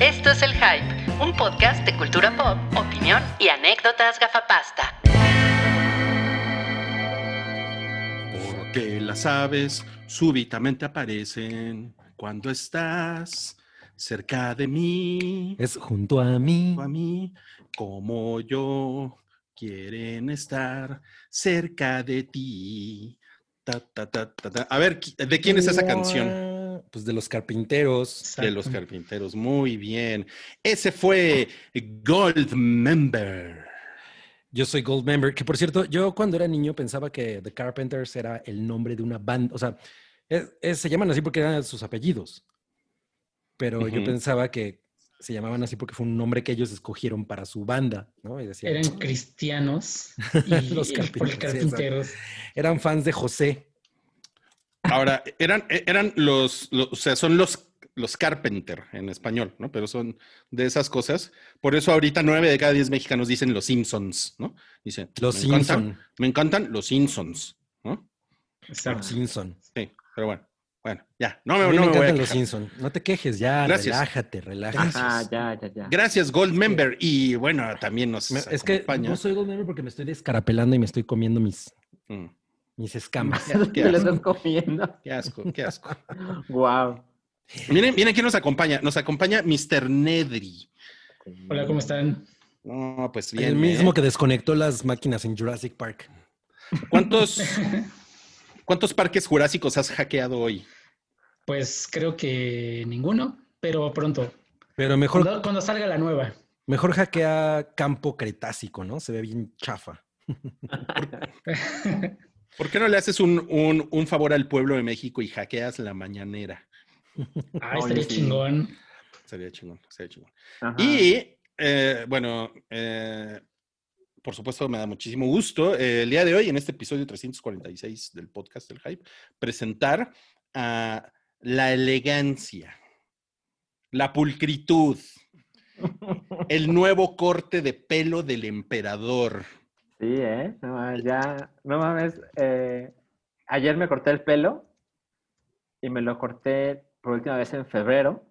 Esto es El Hype, un podcast de cultura pop, opinión y anécdotas gafapasta. Porque las aves súbitamente aparecen cuando estás cerca de mí, Es junto a mí. a mí, como yo, quieren estar cerca de ti. Ta, ta, ta, ta, ta. A ver, ¿qui- ¿de quién es esa canción? Pues de los carpinteros. De los carpinteros. Muy bien. Ese fue Gold Member. Yo soy Gold Member, que por cierto, yo cuando era niño pensaba que The Carpenters era el nombre de una banda, o sea, es- es- se llaman así porque eran sus apellidos, pero yo pensaba que se llamaban así porque fue un nombre que ellos escogieron para su banda, ¿no? Y decían, Eran cristianos y Los sí, carpinteros. eran fans de José. Ahora, eran, eran los, los- o sea, son los, los Carpenter en español, ¿no? Pero son de esas cosas. Por eso ahorita nueve de cada diez mexicanos dicen los Simpsons, ¿no? Dicen, Los me encantan- Simpson. me encantan los Simpsons, ¿no? Exacto. Simpson. Sí, pero bueno, bueno, ya, no me, A mí no me me voy a encantan los. Simpson. No te quejes, ya, Gracias. relájate, relájate. Ah, ya, ya, ya. Gracias, Gold Member. Y bueno, también nos Me- Es que no soy Gold Member porque me estoy descarapelando y me estoy comiendo mis, Mm, mis escamas. Qué Te lo asco. estás comiendo. qué asco, qué asco. Wow. Miren, miren quién nos acompaña. Nos acompaña Mr. Nedry. Hola, ¿cómo están? No, pues bien. el mismo ¿eh? que desconectó las máquinas en Jurassic Park. ¿Cuántos, ¿Cuántos parques jurásicos has hackeado hoy? Pues creo que ninguno, pero pronto. Pero mejor, Cuando, cuando salga la nueva. mejor hackea campo cretácico, ¿no? Se ve bien chafa. ¿Por qué no le haces un, un- un favor al pueblo de México y hackeas la mañanera? Ah, Oye, estaría sí. chingón. Sería chingón, sería chingón. Ajá. Y eh, bueno, eh, por supuesto me da muchísimo gusto eh, el día de hoy, en este episodio 346 del podcast del Hype, presentar a la elegancia, la pulcritud, el nuevo corte de pelo del emperador. Sí, ¿eh? No, mames, ya, no mames. eh, ayer me corté el pelo y me lo corté por última vez en febrero.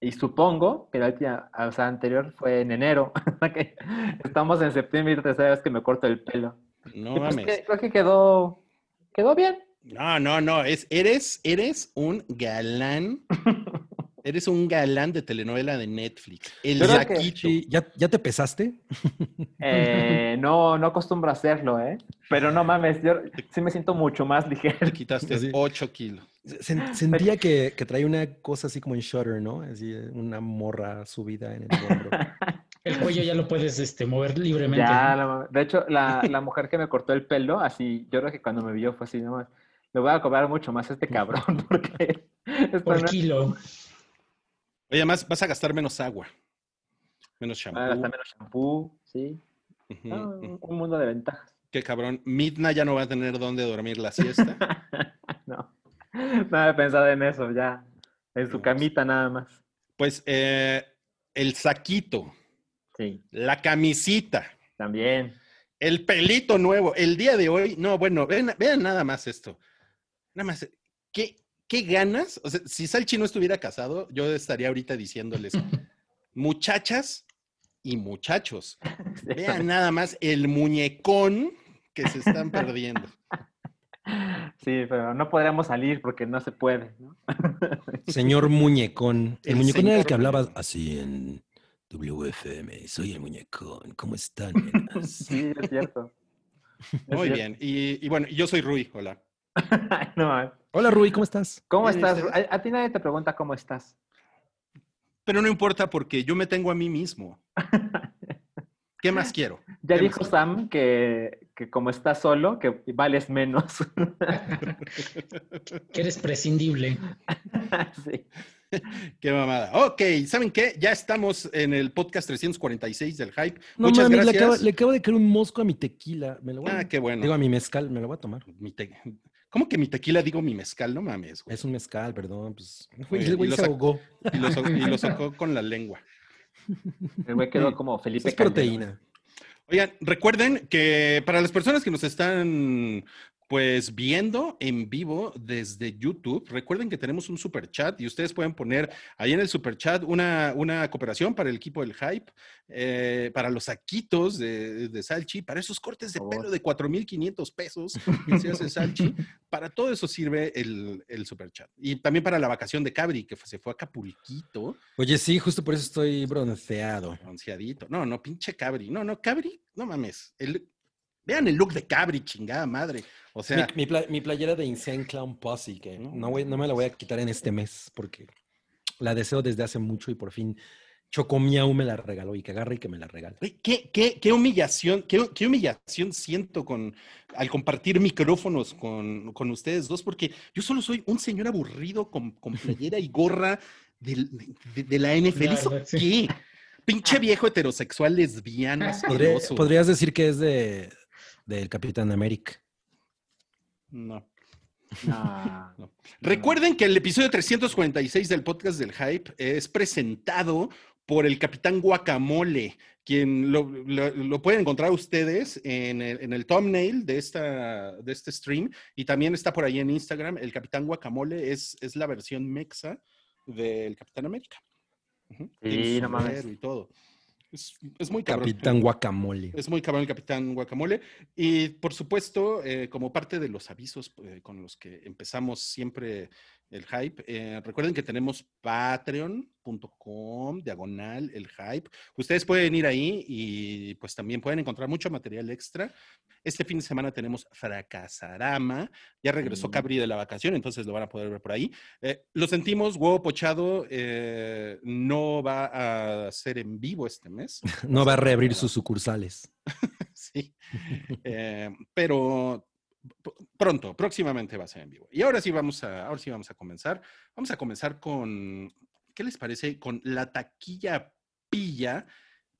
Y supongo que la última, o sea, anterior fue en enero. Estamos en septiembre y la tercera vez que me corto el pelo. No Y pues mames. que- creo que quedó, quedó bien. No, no, no, es, eres, eres un galán. Eres un galán de telenovela de Netflix. El que. Sí, ¿ya, ¿Ya te pesaste? Eh, no, no acostumbro a hacerlo, ¿eh? Pero no mames, yo sí me siento mucho más ligero. Te quitaste Así. 8 kilos. Sen- Sentía que, que traía una cosa así como en Shutter, ¿no? Así, eh, una morra subida en el hombro. El cuello ya lo puedes este, mover libremente. Ya, ¿no? la- de hecho, la, la mujer que me cortó el pelo, así, yo creo que cuando me vio fue así, nomás, le voy a cobrar mucho más a este cabrón, porque Por no- kilo. Oye, además vas a gastar menos agua. Menos va a shampoo. gastar menos shampoo, sí. Ujú. un mundo de ventajas. Qué cabrón. Midna ya no va a tener dónde dormir la siesta. no, no había pensado en eso, ya. En su No. camita nada más. Pues eh, el saquito, Sí, la camisita, también. el pelito nuevo. El día de hoy, no, bueno, vean, vean nada más esto. Nada más, ¿qué, qué ganas? O sea, si Salchi no estuviera casado, yo estaría ahorita diciéndoles, muchachas y muchachos, vean nada más el muñecón que se están perdiendo. Sí, pero no podríamos salir porque no se puede, ¿no? Señor Muñecón. El, El muñecón era el señor que hablaba así en WFM. Soy el muñecón. ¿Cómo están? nenas?" Sí, es cierto. Es Muy cierto. bien. Y, y bueno, yo soy Rui, hola. no, Hola, Rui, ¿cómo estás? ¿Cómo estás? A, a ti nadie te pregunta cómo estás. Pero no importa porque yo me tengo a mí mismo. ¿Qué más quiero? Ya ¿Qué dijo? Sam que, que como estás solo, que vales menos. Que eres prescindible. sí. Qué mamada. Ok, ¿saben qué? Ya estamos en el podcast 346 del Hype. No Muchas le gracias. acabo, le acabo de caer un mosco a mi tequila. Me lo voy a- Ah, qué bueno. Digo, a mi mezcal, me lo voy a tomar. Mi te- ¿Cómo que mi tequila digo mi mezcal? No mames, güey. Es un mezcal, perdón. Pues, el güey y lo se sac- ahogó. Y lo, so- y lo sacó con la lengua. El güey quedó como Felipe Es proteína. Oigan, recuerden que para las personas que nos están Pues viendo en vivo desde YouTube, recuerden que tenemos un super chat y ustedes pueden poner ahí en el super chat una, una cooperación para el equipo del hype, eh, para los saquitos de, de Salchi, para esos cortes de pelo de 4.500 pesos que se hace Salchi. Para todo eso sirve el, el super chat. Y también para la vacación de Cabri, que fue- se fue a Capulquito, Oye, sí, justo por eso estoy bronceado. bronceadito. No, no, pinche Cabri. No, no, Cabri, no mames. El- vean el look de Cabri, chingada madre. O sea, mi, mi pla- mi playera de Insane Clown Posse, que No, no, voy- no me la voy a quitar en este mes porque la deseo desde hace mucho y por fin Chocomiau me la regaló y que agarre y que me la regale. ¿Qué, qué, qué humillación, qué, qué humillación siento con, al compartir micrófonos con, con ustedes dos, porque yo solo soy un señor aburrido con, con playera y gorra de, de la NFL. La ¿Eso verdad, sí. qué? Pinche viejo heterosexual lesbiano podrías decir que es de del Capitán América. No. No. No. Recuerden que el episodio 346 del podcast del Hype es presentado por el Capitán Guacamole, quien lo, lo- lo pueden encontrar ustedes en el, en el thumbnail de, esta, de este stream y también está por ahí en Instagram. El Capitán Guacamole es, es la versión mexa del Capitán América. Sí, su no mames. y todo. Es, es muy cabrón. Capitán Guacamole. Es muy cabrón el Capitán Guacamole. Y por supuesto, eh, como parte de los avisos eh, con los que empezamos siempre el hype, eh, recuerden que tenemos patreon.com, diagonal, el hype. Ustedes pueden ir ahí y pues también pueden encontrar mucho material extra. Este fin de semana tenemos Fracasarama. Ya regresó Mm. Cabri de la vacación, entonces lo van a poder ver por ahí. Eh, lo sentimos, Huevo Pochado eh, no va a ser en vivo este mes. No va a reabrir sus sucursales. Sí. Pero pronto, próximamente va a ser en vivo. Y ahora sí vamos a, ahora sí vamos a comenzar. Vamos a comenzar con, ¿qué les parece? Con la taquilla pilla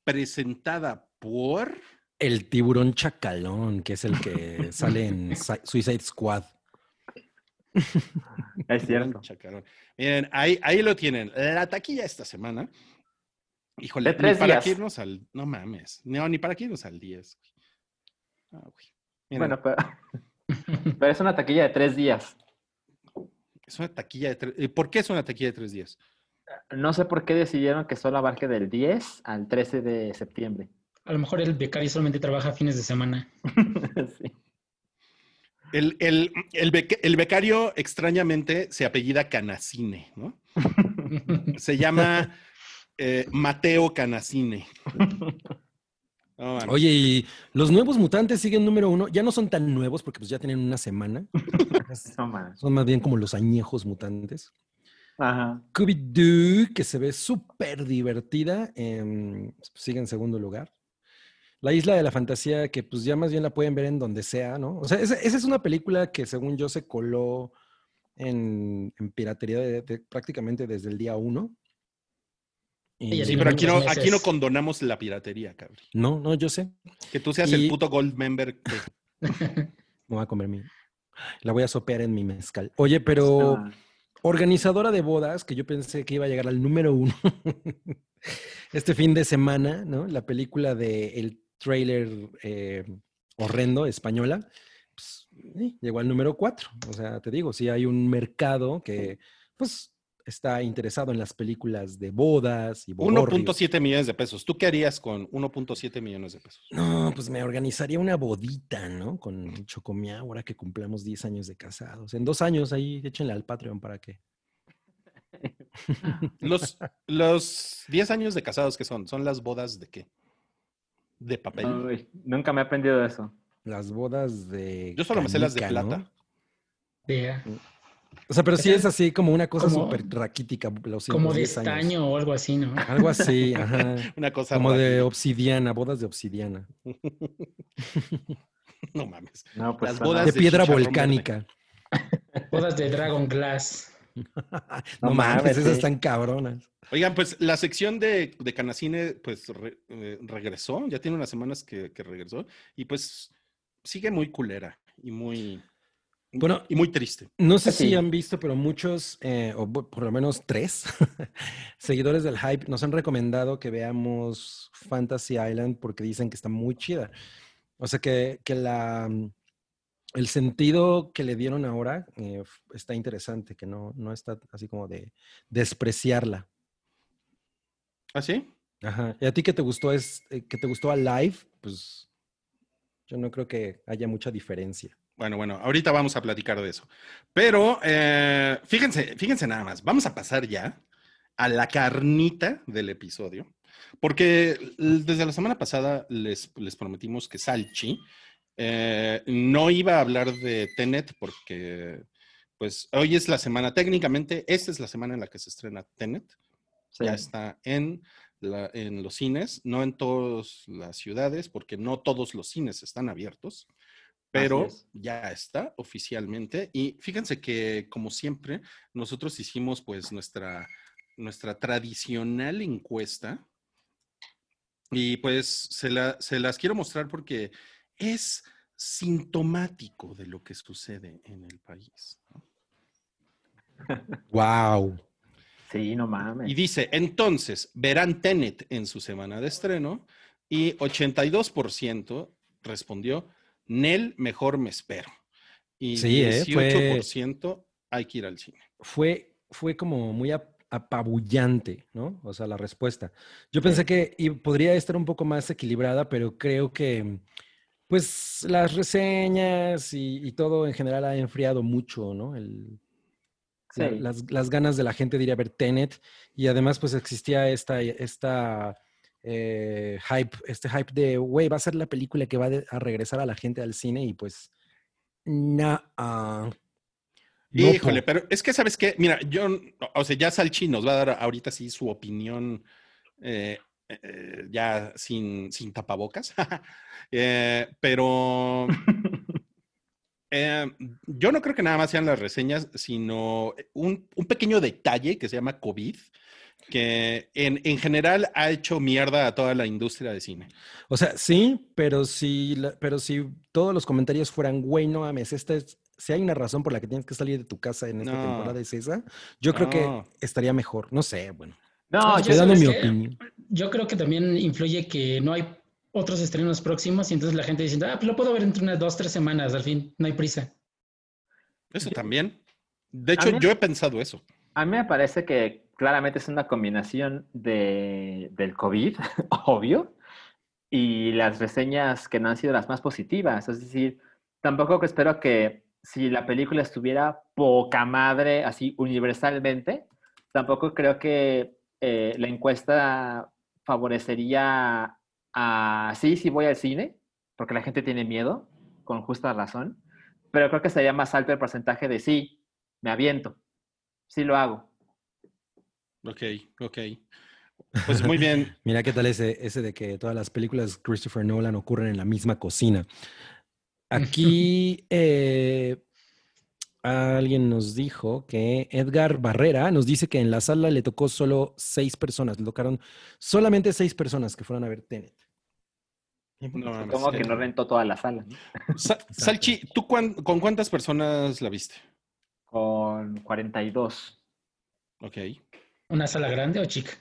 presentada por. El tiburón chacalón, que es el que sale en Su- Suicide Squad. Es cierto. Chacarón. Miren, ahí, ahí lo tienen. La taquilla esta semana. Híjole, De tres ni para días. irnos al. No mames. No, ni para qué irnos al 10. güey. Ah, güey. Bueno, pero, pero es una taquilla de tres días. es una taquilla de tres. ¿Por qué es una taquilla de tres días? No sé por qué decidieron que solo abarque del 10 al 13 de septiembre. A lo mejor el becario solamente trabaja fines de semana. Sí. El, el- el beca- el becario extrañamente se apellida Canacine, ¿no? Se llama eh, Mateo Canacine. Oye, y los nuevos mutantes siguen número uno. Ya no son tan nuevos porque pues ya tienen una semana. No. Son más bien como los añejos mutantes. Ajá. Scooby-Doo, que se ve súper divertida, em, sigue en segundo lugar. La Isla de la Fantasía, que pues ya más bien la pueden ver en donde sea, ¿no? O sea, esa, esa es una película que según yo se coló en, en piratería de- de- prácticamente desde el día uno. Y- Sí, pero aquí no, aquí no condonamos la piratería, cabrón. no, no, yo sé. Que tú seas el puto gold member. que- Me voy a comer mi... La voy a sopear en mi mezcal. Oye, pero... Organizadora de bodas, que yo pensé que iba a llegar al número uno este fin de semana, ¿no? La película de el trailer eh, horrendo española, pues, eh, llegó al número cuatro. O sea, te digo, sí hay un mercado que, pues, está interesado en las películas de bodas y bodorrios. 1.7 millones de pesos. ¿Tú qué harías con 1.7 millones de pesos? No, pues me organizaría una bodita, ¿no? Con Chocomiao, ahora que cumplamos 10 años de casados. En dos años ahí échenle al Patreon para que Los, los 10 años de casados que son, ¿son las bodas de qué? ¿De papel? Uy, nunca me he aprendido eso. Las bodas de. Yo solo me sé las de canica, ¿no? plata. O sea, pero sí es así como una cosa súper raquítica. Los como de 10 años. estaño o algo así, ¿no? Algo así, ajá. Una cosa Como de obsidiana, bodas de obsidiana. No mames. No, pues Las bodas De de piedra volcánica. Bodas de Dragon Glass. No, No mames, mames, esas están cabronas. Oigan, pues la sección de, de Canacine pues re- eh, regresó, ya tiene unas semanas que, que regresó y pues sigue muy culera y muy, Bueno, y muy triste. No sé Sí. si han visto, pero muchos, eh, o por lo menos tres, seguidores del hype nos han recomendado que veamos Fantasy Island porque dicen que está muy chida. O sea que, que la, el sentido que le dieron ahora eh, está interesante, que no, no está así como de despreciarla. ¿Ah, sí? Ajá. ¿Y a ti que te gustó es eh, que te gustó a Live? Pues yo no creo que haya mucha diferencia. Bueno, bueno, ahorita vamos a platicar de eso. Pero eh, fíjense, fíjense nada más, vamos a pasar ya a la carnita del episodio, porque desde la semana pasada les, les prometimos que Salchi eh, no iba a hablar de Tenet porque, pues, hoy es la semana, técnicamente, esta es la semana en la que se estrena Tenet. Sí. Ya está en, la- en los cines, no en todas las ciudades, porque no todos los cines están abiertos, pero es. ya está oficialmente. Y fíjense que, como siempre, nosotros hicimos pues nuestra, nuestra tradicional encuesta. Y pues se, la- se las quiero mostrar porque es sintomático de lo que sucede en el país. ¿no? ¡Wow! Sí, no mames. Y dice, entonces, verán Tenet en su semana de estreno y 82% respondió, Nel, mejor me espero. Y Sí, ¿eh? Fue- 18% hay que ir al cine. Fue, fue como muy ap- apabullante, ¿no? O sea, la respuesta. Yo pensé que i- podría estar un poco más equilibrada, pero creo que, pues, las reseñas y, y todo en general ha enfriado mucho, ¿no? El, la- las, las ganas de la gente de ir a ver Tenet y además pues existía esta, esta eh, hype, este hype de, güey, va a ser la película que va a regresar a la gente al cine y pues, no. Híjole, pero es que, ¿sabes qué? Mira, yo, o sea, ya Salchi nos va a dar ahorita sí su opinión, eh, eh, ya sin, sin tapabocas, pero yo no creo que nada más sean las reseñas, sino un, un pequeño detalle que se llama COVID, que en, en general ha hecho mierda a toda la industria de cine. O sea, sí, pero si, pero si todos los comentarios fueran, güey, no mames, esta es, si hay una razón por la que tienes que salir de tu casa en esta No. temporada es esa, yo creo No. que estaría mejor. No sé, bueno. No, Estoy ya dando sabes mi opinión. Yo creo que también influye que no hay otros estrenos próximos y entonces la gente diciendo, ah, pues lo puedo ver entre unas dos, tres semanas, al fin, no hay prisa. Eso también. De A hecho, mí- yo he pensado eso. A mí me parece que claramente es una combinación de, del COVID, obvio, y las reseñas que no han sido las más positivas. Es decir, tampoco espero que si la película estuviera poca madre, así universalmente, tampoco creo que eh, la encuesta favorecería a, sí, sí voy al cine, porque la gente tiene miedo, con justa razón, pero creo que sería más alto el porcentaje de sí, me aviento, sí lo hago. Ok, ok. Pues muy bien. Mira qué tal ese, ese de que todas las películas de Christopher Nolan ocurren en la misma cocina. Aquí eh, alguien nos dijo que Edgar Barrera nos dice que en la sala le tocó solo seis personas, le tocaron solamente seis personas que fueron a ver Tenet. No Supongo que eh. no rentó toda la sala, ¿no? Sa- Salchi, ¿tú cuán- con cuántas personas la viste? Con 42. Ok. ¿Una sala grande o chica?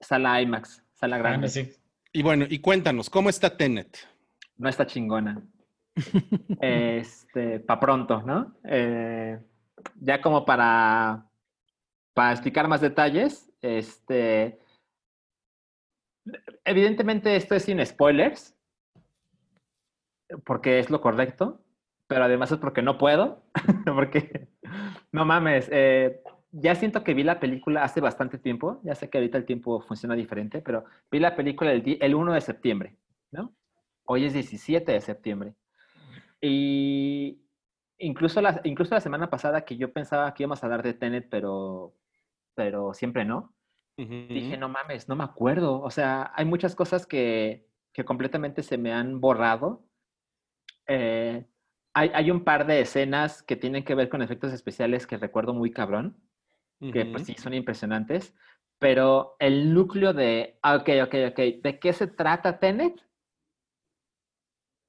Sala IMAX, sala Ah, grande. no sé. Y bueno, y cuéntanos, ¿cómo está Tenet? No está chingona. Este, para pronto, ¿no? Eh, ya como para, para explicar más detalles, este, evidentemente esto es sin spoilers, porque es lo correcto, pero además es porque no puedo, porque, no mames, eh, ya siento que vi la película hace bastante tiempo, ya sé que ahorita el tiempo funciona diferente, pero vi la película el, el 1 de septiembre, ¿no? Hoy es 17 de septiembre. Y incluso la, incluso la semana pasada que yo pensaba que íbamos a hablar de Tenet, pero, pero siempre no, dije, no mames, no me acuerdo. O sea, hay muchas cosas que, que completamente se me han borrado. Eh, hay, hay un par de escenas que tienen que ver con efectos especiales que recuerdo muy cabrón, que pues sí son impresionantes, pero el núcleo de, ah, ok, ok, ok, ¿de qué se trata Tenet?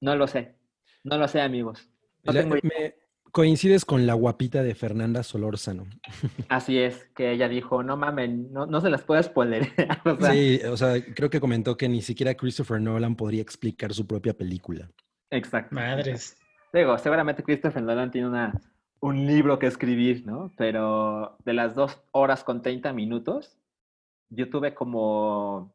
No lo sé. No lo sé, amigos. No La- tengo idea. me- coincides con la guapita de Fernanda Solórzano. Así es, que ella dijo, no mamen, no, no se las puedo spoiler. o sea, Sí, o sea, creo que comentó que ni siquiera Christopher Nolan podría explicar su propia película. exacto. Madres. Digo, seguramente Christopher Nolan tiene una, un libro que escribir, ¿no? Pero de las dos horas con 30 minutos, yo tuve como,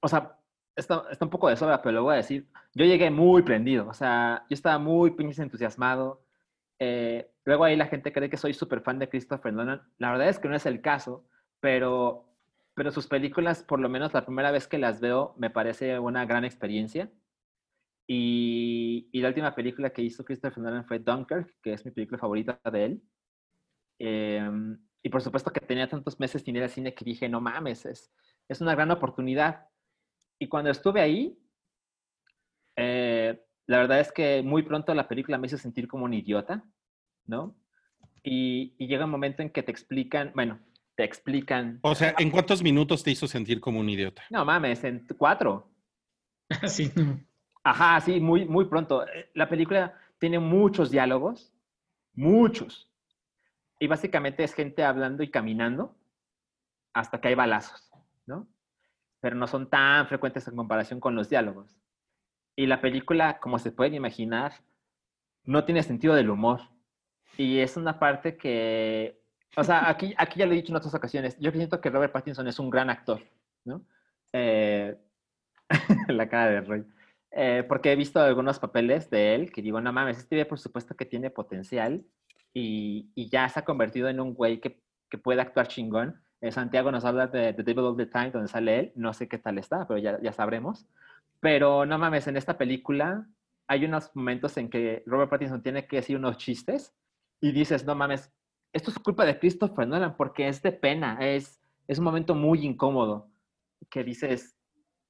o sea, está, está un poco de sobra, pero lo voy a decir, yo llegué muy prendido, o sea, yo estaba muy pinches entusiasmado. Eh, luego ahí la gente cree que soy súper fan de Christopher Nolan. La verdad es que no es el caso, pero, pero sus películas, por lo menos la primera vez que las veo, me parece una gran experiencia. Y, y la última película que hizo Christopher Nolan fue Dunkirk, que es mi película favorita de él. Em, y por supuesto que tenía tantos meses sin ir al cine que dije, no mames, es, es una gran oportunidad. Y cuando estuve ahí, eh, la verdad es que muy pronto la película me hizo sentir como un idiota, ¿no? Y, y llega un momento en que te explican, bueno, te explican. O sea, ¿en cuántos minutos te hizo sentir como un idiota? No mames, en cuatro. Sí, no. Ajá, sí, muy, muy pronto. Eh, La película tiene muchos diálogos, muchos. Y básicamente es gente hablando y caminando hasta que hay balazos, ¿no? Pero no son tan frecuentes en comparación con los diálogos. Y la película, como se pueden imaginar, no tiene sentido del humor. Y es una parte que, o sea, aquí, aquí ya lo he dicho en otras ocasiones, yo siento que Robert Pattinson es un gran actor, ¿no? Eh, la cara de Roy. Eh, porque he visto algunos papeles de él que digo, no mames, este por supuesto que tiene potencial y, y ya se ha convertido en un güey que, que puede actuar chingón. Eh, Santiago nos habla de The Devil of the Time, donde sale él. No sé qué tal está, pero ya, ya sabremos. Pero no mames, en esta película hay unos momentos en que Robert Pattinson tiene que decir unos chistes y dices, no mames, esto es culpa de Christopher Nolan porque es de pena, es, es un momento muy incómodo que dices,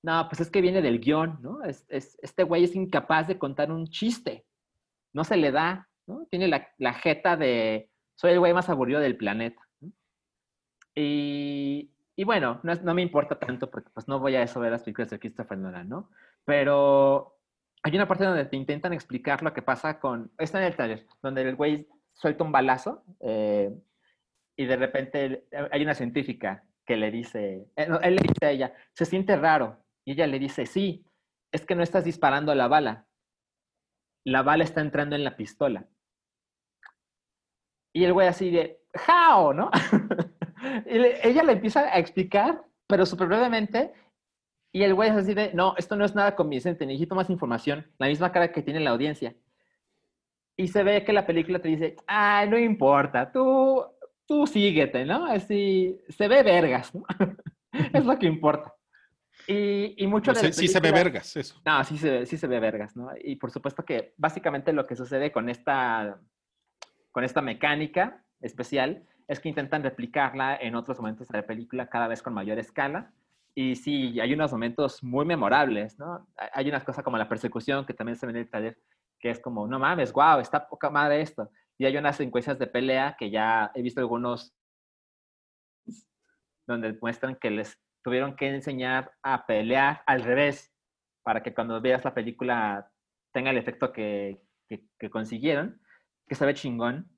no, pues es que viene del guion, ¿no? Es, es- este güey es incapaz de contar un chiste, no se le da, ¿no? Tiene la, la jeta de, soy el güey más aburrido del planeta. Y, bueno, no, me importa tanto porque pues no voy a eso ver las películas de Christopher Nolan, ¿no? Pero hay una parte donde te intentan explicar lo que pasa con, está en el taller, donde el güey suelta un balazo eh, y de repente hay una científica que le dice, eh, él le dice a ella, se siente raro. Y ella le dice, sí, es que no estás disparando la bala. La bala está entrando en la pistola. Y el güey así de, ¡How! ¿No? ella le empieza a explicar, pero súper brevemente. Y el güey así de, no, esto no es nada convincente, necesito más información. La misma cara que tiene la audiencia. Y se ve que la película te dice, ah, no importa, tú, tú síguete, ¿no? Así, se ve vergas, es lo que importa. Y, y mucho Pues de sí, la sí se ve película- vergas, eso. no, sí se, sí se ve vergas, ¿no? Y por supuesto que básicamente lo que sucede con esta, con esta mecánica especial es que intentan replicarla en otros momentos de la película cada vez con mayor escala. Y sí, hay unos momentos muy memorables, ¿no? Hay- Hay unas cosas como la persecución que también se ve en el taller, que es como, no mames, wow, está poca madre esto. Y hay unas secuencias de pelea que ya he visto algunos donde muestran que les tuvieron que enseñar a pelear al revés para que cuando veas la película tenga el efecto que, que- consiguieron, que se ve chingón.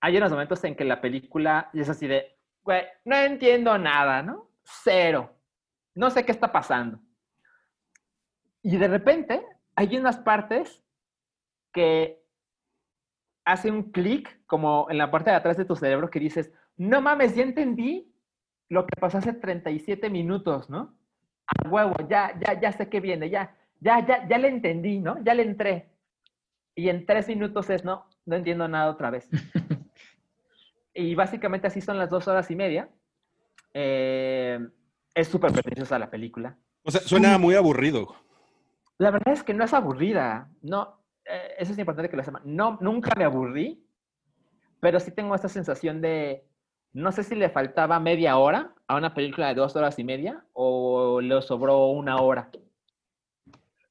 Hay unos momentos en que la película es así de, güey, no entiendo nada, ¿no? Cero. No sé qué está pasando. Y de repente hay unas partes que hace un clic como en la parte de atrás de tu cerebro que dices, no mames, ya entendí lo que pasó hace 37 minutos, ¿no? A huevo, ya, ya, ya sé qué viene, ya, ya, ya, ya le entendí, ¿no? Ya le entré. Y en tres minutos es, no, no entiendo nada otra vez. y básicamente así son las dos horas y media. Eh, es súper preciosa la película. O sea, suena muy aburrido. La verdad es que no es aburrida. No, eh, eso es importante que lo sepan. No, nunca me aburrí, pero sí tengo esta sensación de, no sé si le faltaba media hora a una película de dos horas y media o le sobró una hora.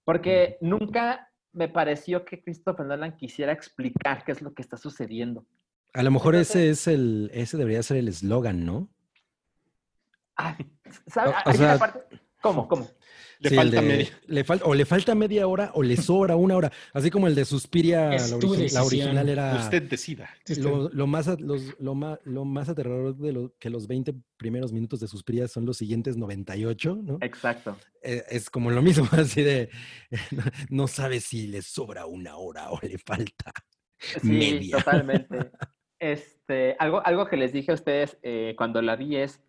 Porque nunca me pareció que Christopher Nolan quisiera explicar qué es lo que está sucediendo. A lo mejor Entonces- ese es el, ese debería ser el eslogan, ¿no? Ay, ¿sabe? O- o Hay una sea, parte- ¿Cómo? ¿Cómo? Le Sí, falta de- media. le fal- o le falta media hora o le sobra una hora. Así como el de Suspiria, la, origi- original era Usted decida. lo, lo más, los- lo, más, lo más aterrador de lo, que los 20 primeros minutos de Suspiria son los siguientes 98, ¿no? Exacto. Eh, es como lo mismo, así de no sabes si le sobra una hora o le falta. Sí, Media. totalmente. Este, algo, algo que les dije a ustedes eh, cuando la vi es,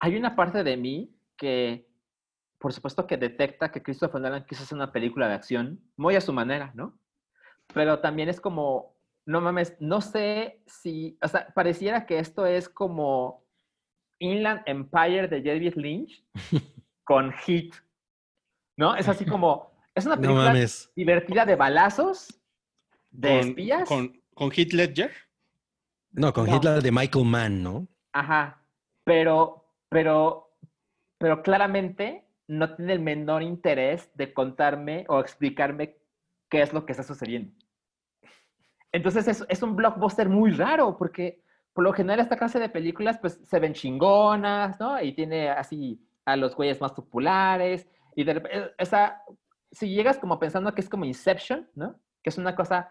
hay una parte de mí que, por supuesto que detecta que Christopher Nolan quiso hacer una película de acción, muy a su manera, ¿no? Pero también es como, no mames, no sé si, o sea, pareciera que esto es como Inland Empire de David Lynch con Hit, ¿no? Es así como, es una película divertida de balazos, de Con, espías. con, con Heath Ledger. No, con No. Hitler de Michael Mann, ¿no? Ajá, pero, pero, pero claramente no tiene el menor interés de contarme o explicarme qué es lo que está sucediendo. Entonces es, es un blockbuster muy raro porque por lo general esta clase de películas pues se ven chingonas, ¿no? Y tiene así a los güeyes más populares y de repente, esa, si llegas como pensando que es como Inception, ¿no? Que es una cosa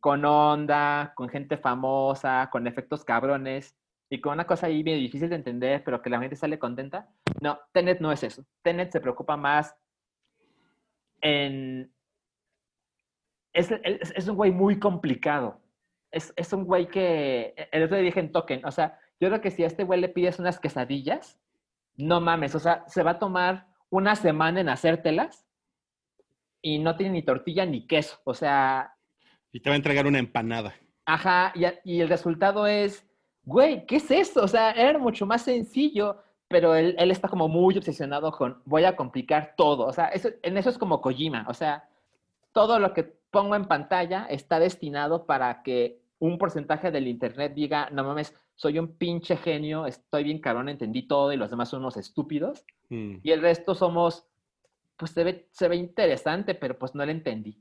con onda, con gente famosa, con efectos cabrones y con una cosa ahí medio difícil de entender, pero que la gente sale contenta. No, Tenet no es eso. Tenet se preocupa más en... Es, es, es un güey muy complicado. Es, es un güey que... El otro día dije en Token, o sea, yo creo que si a este güey le pides unas quesadillas, no mames, o sea, se va a tomar una semana en hacértelas y no tiene ni tortilla ni queso. O sea, Y te va a entregar una empanada. Ajá, y, y el resultado es, güey, ¿qué es esto? O sea, era mucho más sencillo, pero él, él está como muy obsesionado con, voy a complicar todo. O sea, eso- en eso es como Kojima. O sea, todo lo que pongo en pantalla está destinado para que un porcentaje del internet diga, no mames, soy un pinche genio, estoy bien cabrón, entendí todo y los demás son unos estúpidos. Mm. Y el resto somos, pues se ve, se ve interesante, pero pues no lo entendí.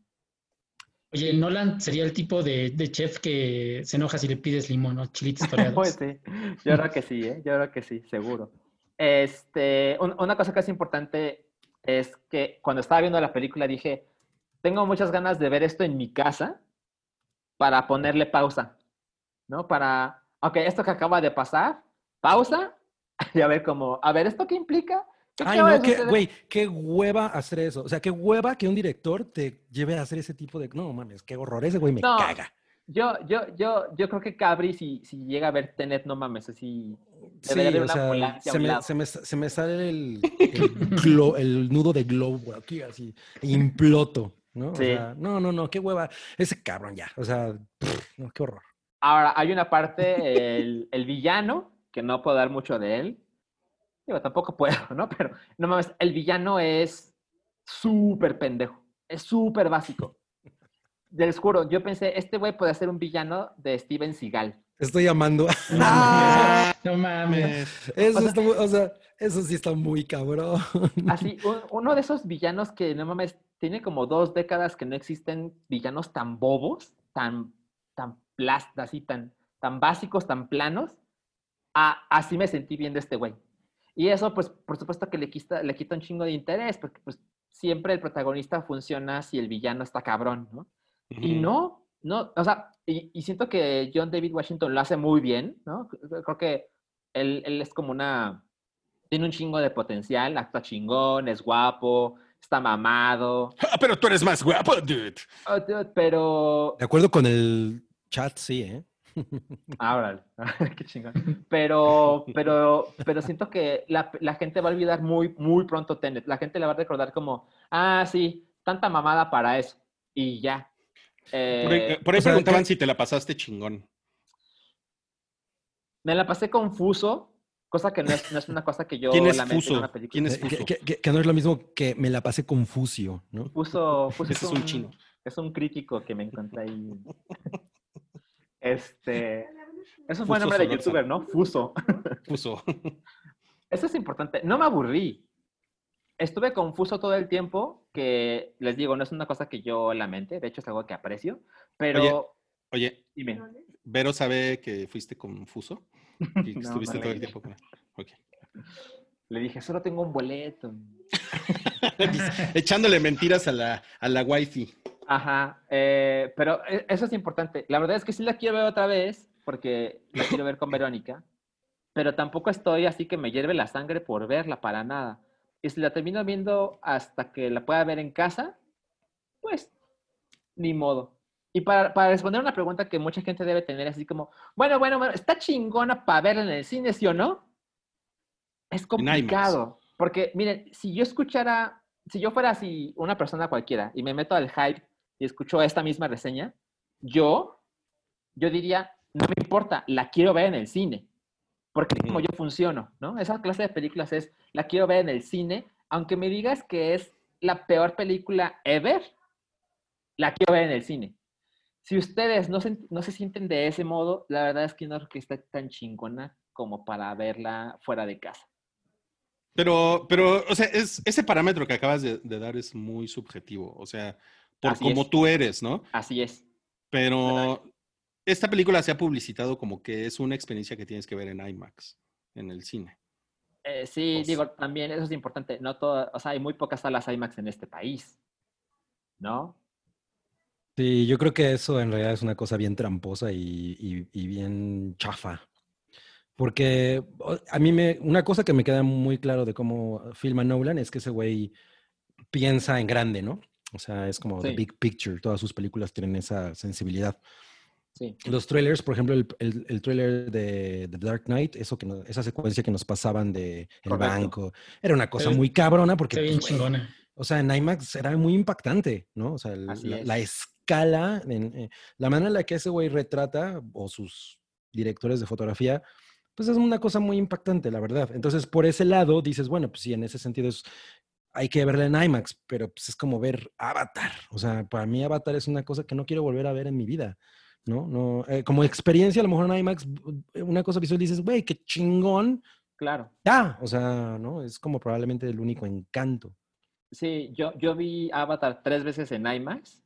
Oye, Nolan sería el tipo de, de chef que se enoja si le pides limón o chilitos toreados. Pues sí, yo creo que sí, ¿eh? yo creo que sí, seguro. Este, un- una cosa que es importante es que cuando estaba viendo la película dije, tengo muchas ganas de ver esto en mi casa para ponerle pausa, ¿no? Para, ok, esto que acaba de pasar, pausa, y a ver cómo, a ver, ¿esto qué implica? ¿Qué Ay, no, qué, güey, qué hueva hacer eso. O sea, qué hueva que un director te lleve a hacer ese tipo de. No mames, qué horror. Ese güey me No. caga. Yo, yo, yo, yo creo que Cabri, si, si llega a ver Tenet, no mames, así, Sí, o sea, se me, se, me, se me sale el, el, glo- el nudo de globo aquí, así, imploto, ¿no? O Sí. sea, no, no, no, qué hueva. Ese cabrón ya, o sea, pff, no, qué horror. Ahora, hay una parte, el, el villano, que no puedo dar mucho de él. Digo, tampoco puedo, ¿no? Pero, no mames, el villano es súper pendejo. Es súper básico. Les juro, yo pensé, este güey puede ser un villano de Steven Seagal. Estoy amando. Ah, No mames. Eso, O sea- está muy- o sea, eso sí está muy cabrón. Así, un- uno de esos villanos que, no mames, tiene como dos décadas que no existen villanos tan bobos, tan, tan plas- así, tan, tan básicos, tan planos. A- así me sentí viendo este güey. Y eso, pues, por supuesto que le quita, le quita un chingo de interés, porque pues siempre el protagonista funciona si el villano está cabrón, ¿no? Y no, no, o sea, y, y siento que John David Washington lo hace muy bien, ¿no? Creo creo que él, él es como una, tiene un chingo de potencial, actúa chingón, es guapo, está mamado, Ah, pero tú eres más guapo, dude. oh, dude, pero, De acuerdo con el chat, sí, ¿eh? ah, órale, qué chingón. Pero, pero, pero siento que la, la gente va a olvidar muy, muy pronto Tenet. La gente le va a recordar como, ah, sí, tanta mamada para eso. Y ya. Por ahí, Eh, por ahí preguntaban que- si te la pasaste chingón. me la pasé confuso, cosa que no es, no es una cosa que yo ¿Quién es lamente en Fuso? una película. ¿Quién es Eh, que, Fuso? que- que- que no es lo mismo que me la pasé confucio, ¿no? Fuso, Fuso es un chino. Es un crítico que me encontré ahí. Este. Es un buen Fuso nombre de youtuber, ¿no? Fuso. Fuso. Eso es importante. No me aburrí. Estuve confuso todo el tiempo, que les digo, no es una cosa que yo lamente, de hecho es algo que aprecio, pero Oye, dime. ¿Vero sabe que fuiste confuso? Y que No, estuviste todo el le tiempo con él. Ok. Le dije, solo tengo un boleto. Echándole mentiras a la, a la wifi. Ajá, eh, pero e- eso es importante. La verdad es que sí la quiero ver otra vez, porque la quiero ver con Verónica, pero tampoco estoy así que me hierve la sangre por verla para nada. Y si la termino viendo hasta que la pueda ver en casa, pues ni modo. Y para, para responder una pregunta que mucha gente debe tener, así como, bueno, bueno, bueno, ¿está chingona para verla en el cine, sí o no? Es complicado. Porque, miren, si yo escuchara, si yo fuera así una persona cualquiera y me meto al hype y escucho esta misma reseña, yo, yo diría, no me importa, la quiero ver en el cine. Porque es como yo funciono, ¿no? Esa clase de películas es, la quiero ver en el cine, aunque me digas que es la peor película ever, la quiero ver en el cine. Si ustedes no se, no se sienten de ese modo, la verdad es que no creo que esté tan chingona como para verla fuera de casa. Pero, pero, o sea, es, ese parámetro que acabas de, de dar es muy subjetivo. O sea, por Así cómo es. tú eres, ¿no? Así es. Pero esta película se ha publicitado como que es una experiencia que tienes que ver en IMAX, en el cine. Eh, sí, Pues- digo, también eso es importante. No todo, o sea, hay muy pocas salas IMAX en este país, ¿no? Sí, yo creo que eso en realidad es una cosa bien tramposa y, y- y bien chafa. Porque a mí me, una cosa que me queda muy claro de cómo filma Nolan es que ese güey piensa en grande, ¿no? O sea, es como the Sí. big picture. Todas sus películas tienen esa sensibilidad. Sí. Los trailers, por ejemplo, el, el, el trailer de The Dark Knight, eso que esa secuencia que nos pasaban de el Correcto. banco, era una cosa muy cabrona porque, bien pues, chingona. o sea, en IMAX era muy impactante, ¿no? O sea, el- la, la escala, en- eh, la manera en la que ese güey retrata, o sus directores de fotografía, pues es una cosa muy impactante, la verdad. Entonces, por ese lado, dices, bueno, pues sí, en ese sentido es, hay que verla en IMAX, pero pues es como ver Avatar. O sea, para mí Avatar es una cosa que no quiero volver a ver en mi vida, ¿no? no eh, como experiencia, a lo mejor en IMAX, eh, una cosa visual dices, güey, qué chingón. Claro. Ya, o sea, ¿no? Es como probablemente el único encanto. Sí, yo, yo vi Avatar tres veces en IMAX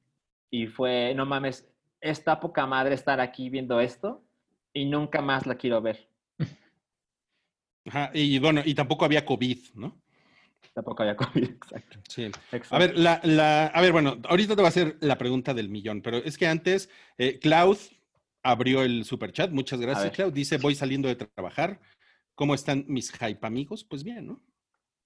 y fue, no mames, está poca madre estar aquí viendo esto y nunca más la quiero ver. Ajá, y bueno, y tampoco había COVID, ¿no? Tampoco había COVID, exacto. Sí. exacto. A ver, la, la- a ver, bueno, ahorita te va a hacer la pregunta del millón, pero es que antes, eh, Cloud abrió el super chat. Muchas gracias. Cloud. Dice, voy saliendo de trabajar. ¿Cómo están mis hype amigos? Pues bien, ¿no?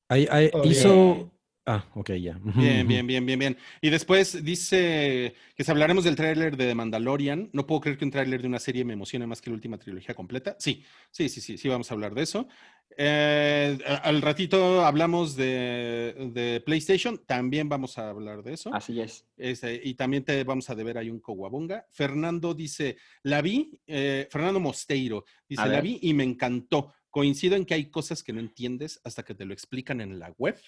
Ahí- ahí Oh, hizo. bien. Ah, ok, ya. Bien, bien, bien, bien, bien. Y después dice que si hablaremos del tráiler de The Mandalorian, no puedo creer que un tráiler de una serie me emocione más que la última trilogía completa. Sí, sí, sí, sí, sí, vamos a hablar de eso. Eh, al ratito hablamos de, de PlayStation, también vamos a hablar de eso. Así es. Este, y también te vamos a deber ahí un coguabonga. Fernando dice, la vi, eh, Fernando Mosteiro dice, la vi y me encantó. Coincido en que hay cosas que no entiendes hasta que te lo explican en la web.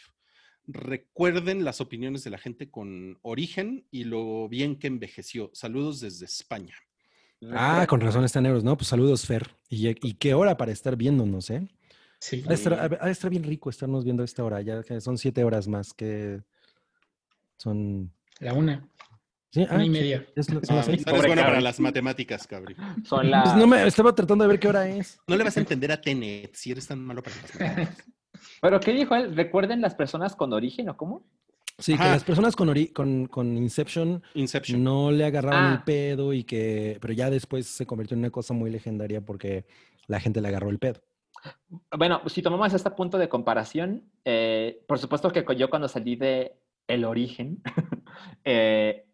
Recuerden las opiniones de la gente con origen y lo bien que envejeció. Saludos desde España. Ah, con razón están euros, ¿no? Pues saludos, Fer. Y, y qué hora para estar viéndonos, ¿eh? Sí. Ha de estar, ha de estar bien rico estarnos viendo a esta hora, ya que son siete horas más que son. La una. Sí, Una y sí, media. es lo- son Ah, las eres buena para las matemáticas, cabrón. Son Pues no me estaba tratando de ver qué hora es. No le vas a entender a Tenet si eres tan malo para las matemáticas. ¿Pero qué dijo él? ¿Recuerden las personas con origen o cómo? Sí, que Ajá. las personas con, ori- con, con Inception Inception. no le agarraban el Ah. pedo y que. Pero ya después se convirtió en una cosa muy legendaria porque la gente le agarró el pedo. Bueno, si tomamos este punto de comparación, eh, por supuesto que yo cuando salí de El Origen, eh,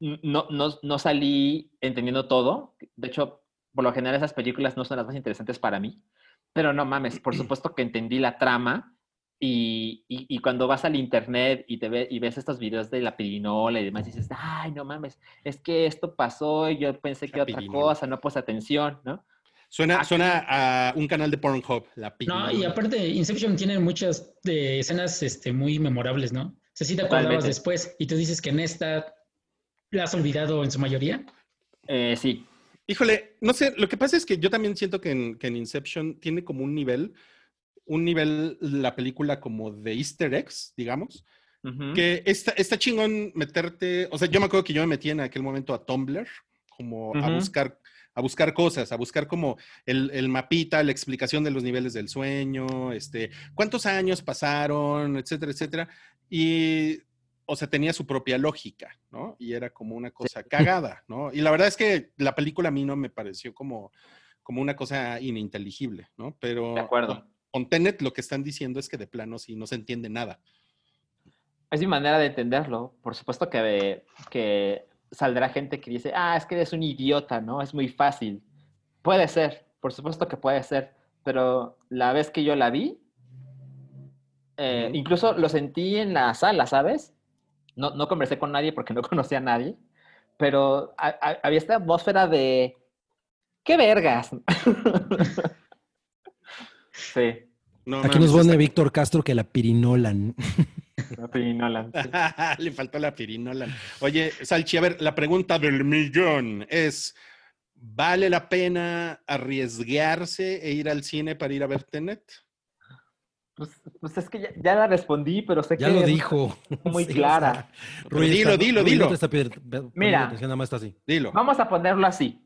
no, no, no salí entendiendo todo. De hecho, por lo general esas películas no son las más interesantes para mí. Pero no mames, por supuesto que entendí la trama y, y- y cuando vas al internet y, te ve, y ves estos videos de la pirinola y demás, dices, ay, no mames, es que esto pasó y yo pensé que La otra pirinola. cosa, no puse atención, ¿no? Suena, suena a un canal de Pornhub, la No, y aparte, Inception tiene muchas de escenas este, muy memorables, ¿no? O sea, sí te acordabas Totalmente. después y tú dices que en esta la has olvidado en su mayoría. Eh, sí, Híjole, no sé, lo que pasa es que yo también siento que en, que en Inception tiene como un nivel, un nivel la película como de easter eggs, digamos, Ujú. que está, está chingón meterte, o sea, yo me acuerdo que yo me metí en aquel momento a Tumblr, como a Ujú. buscar a buscar cosas, a buscar como el, el mapita, la explicación de los niveles del sueño, este, cuántos años pasaron, etcétera, etcétera. Y, o sea, tenía su propia lógica, ¿no? Y era como una cosa cagada, ¿no? Y la verdad es que la película a mí no me pareció como, como una cosa ininteligible, ¿no? Pero De acuerdo. con, Tenet lo que están diciendo es que de plano sí no se entiende nada. Es mi manera de entenderlo. Por supuesto que, que saldrá gente que dice, ah, es que eres un idiota, ¿no? Es muy fácil. Puede ser, por supuesto que puede ser, pero la vez que yo la vi, eh, incluso lo sentí en la sala, ¿sabes? No, no conversé con nadie porque no conocía a nadie, pero ha- ha- había esta atmósfera de, ¡qué vergas! sí, No, Aquí nos pone está- Víctor Castro que la pirinolan. Peggy Nolan, sí. Le faltó la pirinola. Oye, Salchi, a ver, la pregunta del millón es: ¿vale la pena arriesgarse e ir al cine para ir a ver Tenet? Pues, pues es que ya, ya la respondí, pero sé Ya que lo es dijo. muy Sí, o clara. sea, Pero Rui dilo, está- dilo, dilo. no está pidiendo- Mira. atención, nada más está así. Dilo. Vamos a ponerlo así.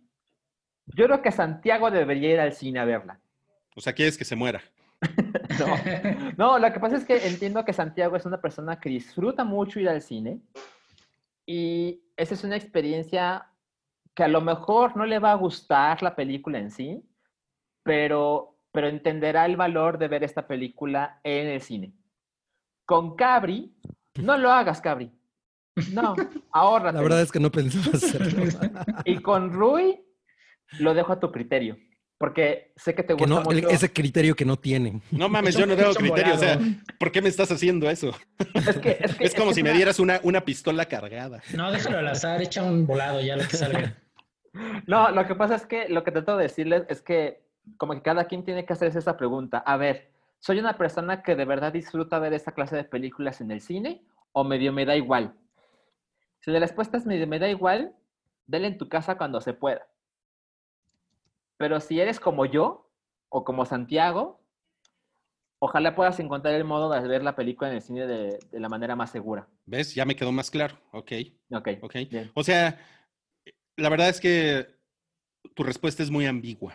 Yo creo que Santiago debería ir al cine a verla. O sea, quieres que se muera. No, no, lo que pasa es que entiendo que Santiago es una persona que disfruta mucho ir al cine y esa es una experiencia que a lo mejor no le va a gustar la película en sí, pero, pero entenderá el valor de ver esta película en el cine. Con Cabri, no lo hagas, Cabri. No, ahórrate. La verdad es que no pensaba hacerlo. Y con Rui, lo dejo a tu criterio. Porque sé que te que gusta no, el- mucho. ese criterio que no tiene. No mames, Es yo no tengo criterio. O sea. ¿por qué me estás haciendo eso? Es, que, es, que- Es como que si me dieras una, una pistola cargada. No, déjalo al azar, echa un volado ya lo que salga. No, lo que pasa es que lo que trato de decirles es que como que cada quien tiene que hacerse esa pregunta. A ver, ¿soy una persona que de verdad disfruta ver esta clase de películas en el cine o medio me da igual? Si la respuesta es medio me da igual, dale en tu casa cuando se pueda. Pero si eres como yo o como Santiago, ojalá puedas encontrar el modo de ver la película en el cine de, de la manera más segura. ¿Ves? Ya me quedó más claro. Ok, Ok, ok. bien. O sea, la verdad es que tu respuesta es muy ambigua.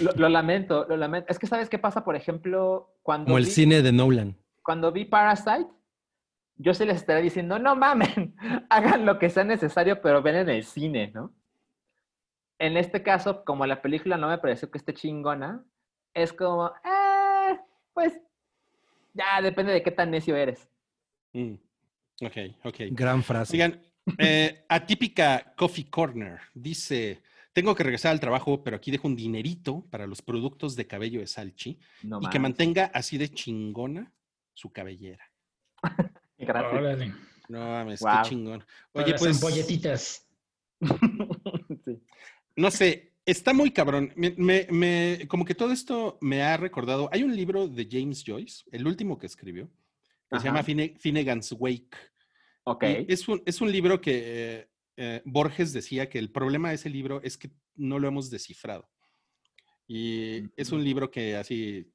Lo, lo lamento, lo lamento. Es que sabes qué pasa, por ejemplo, cuando Como el vi- cine de Nolan. cuando vi Parasite, yo sí les estaría diciendo, no mamen, hagan lo que sea necesario, pero ven en el cine, ¿no? En este caso, como la película no me pareció que esté chingona, es como, eh, pues, ya depende de qué tan necio eres. Mm. Ok, ok. Gran frase. Oigan, eh, atípica Coffee Corner dice: Tengo que regresar al trabajo, pero aquí dejo un dinerito para los productos de cabello de Salchi No y que mantenga así de chingona su cabellera. gracias. Órale. No mames, Guau. qué chingón. Oye, las pues, ampolletitas. Sí. no sé, está muy cabrón. Me, me- me- como que todo esto me ha recordado. Hay un libro de James Joyce, el último que escribió, que se llama Fine- Finnegan's Wake. Ok, Y es, un, es un libro que eh, Borges decía que el problema de ese libro es que no lo hemos descifrado. Y es un libro que así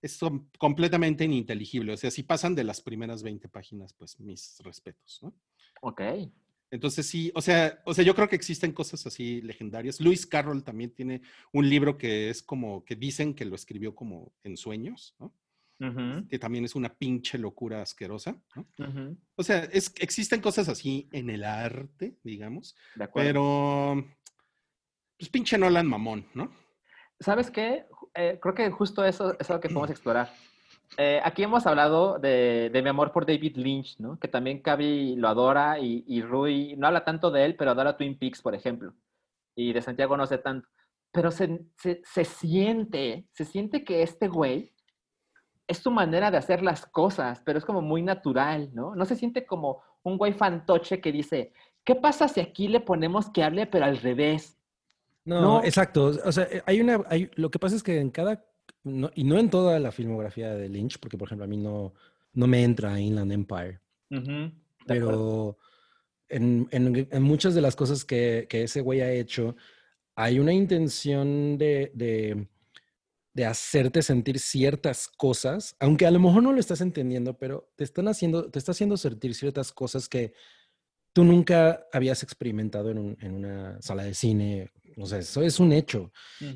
es com- completamente ininteligible. O sea, si pasan de las primeras 20 páginas, pues mis respetos, ¿no? ok. Entonces sí, o sea, o sea, yo creo que existen cosas así legendarias. Lewis Carroll también tiene un libro que es como que dicen que lo escribió como en sueños, ¿no? Ujú, Que también es una pinche locura asquerosa, ¿no? ujú, O sea, es, existen cosas así en el arte, digamos, De pero pues pinche Nolan mamón, ¿no? ¿Sabes qué? Eh, creo que justo eso es algo que podemos explorar. Eh, aquí hemos hablado de, de mi amor por David Lynch, ¿no? Que también Cavi lo adora y, y Rui no habla tanto de él, pero adora Twin Peaks, por ejemplo. Y de Santiago no sé tanto. Pero se, se, se siente, se siente que este güey es su manera de hacer las cosas, pero es como muy natural, ¿no? No se siente como un güey fantoche que dice, ¿qué pasa si aquí le ponemos que hable, pero al revés? No, No. exacto. O sea, eh, hay una, hay, lo que pasa es que en cada, no- y no en toda la filmografía de Lynch, porque por ejemplo a mí no, no me entra Inland Empire, pero en, en- en muchas de las cosas que, que ese güey ha hecho, hay una intención de, de, de hacerte sentir ciertas cosas, aunque a lo mejor no lo estás entendiendo, pero te están haciendo, te está haciendo sentir ciertas cosas que tú nunca habías experimentado en, un- en una sala de cine O sea, eso es un hecho.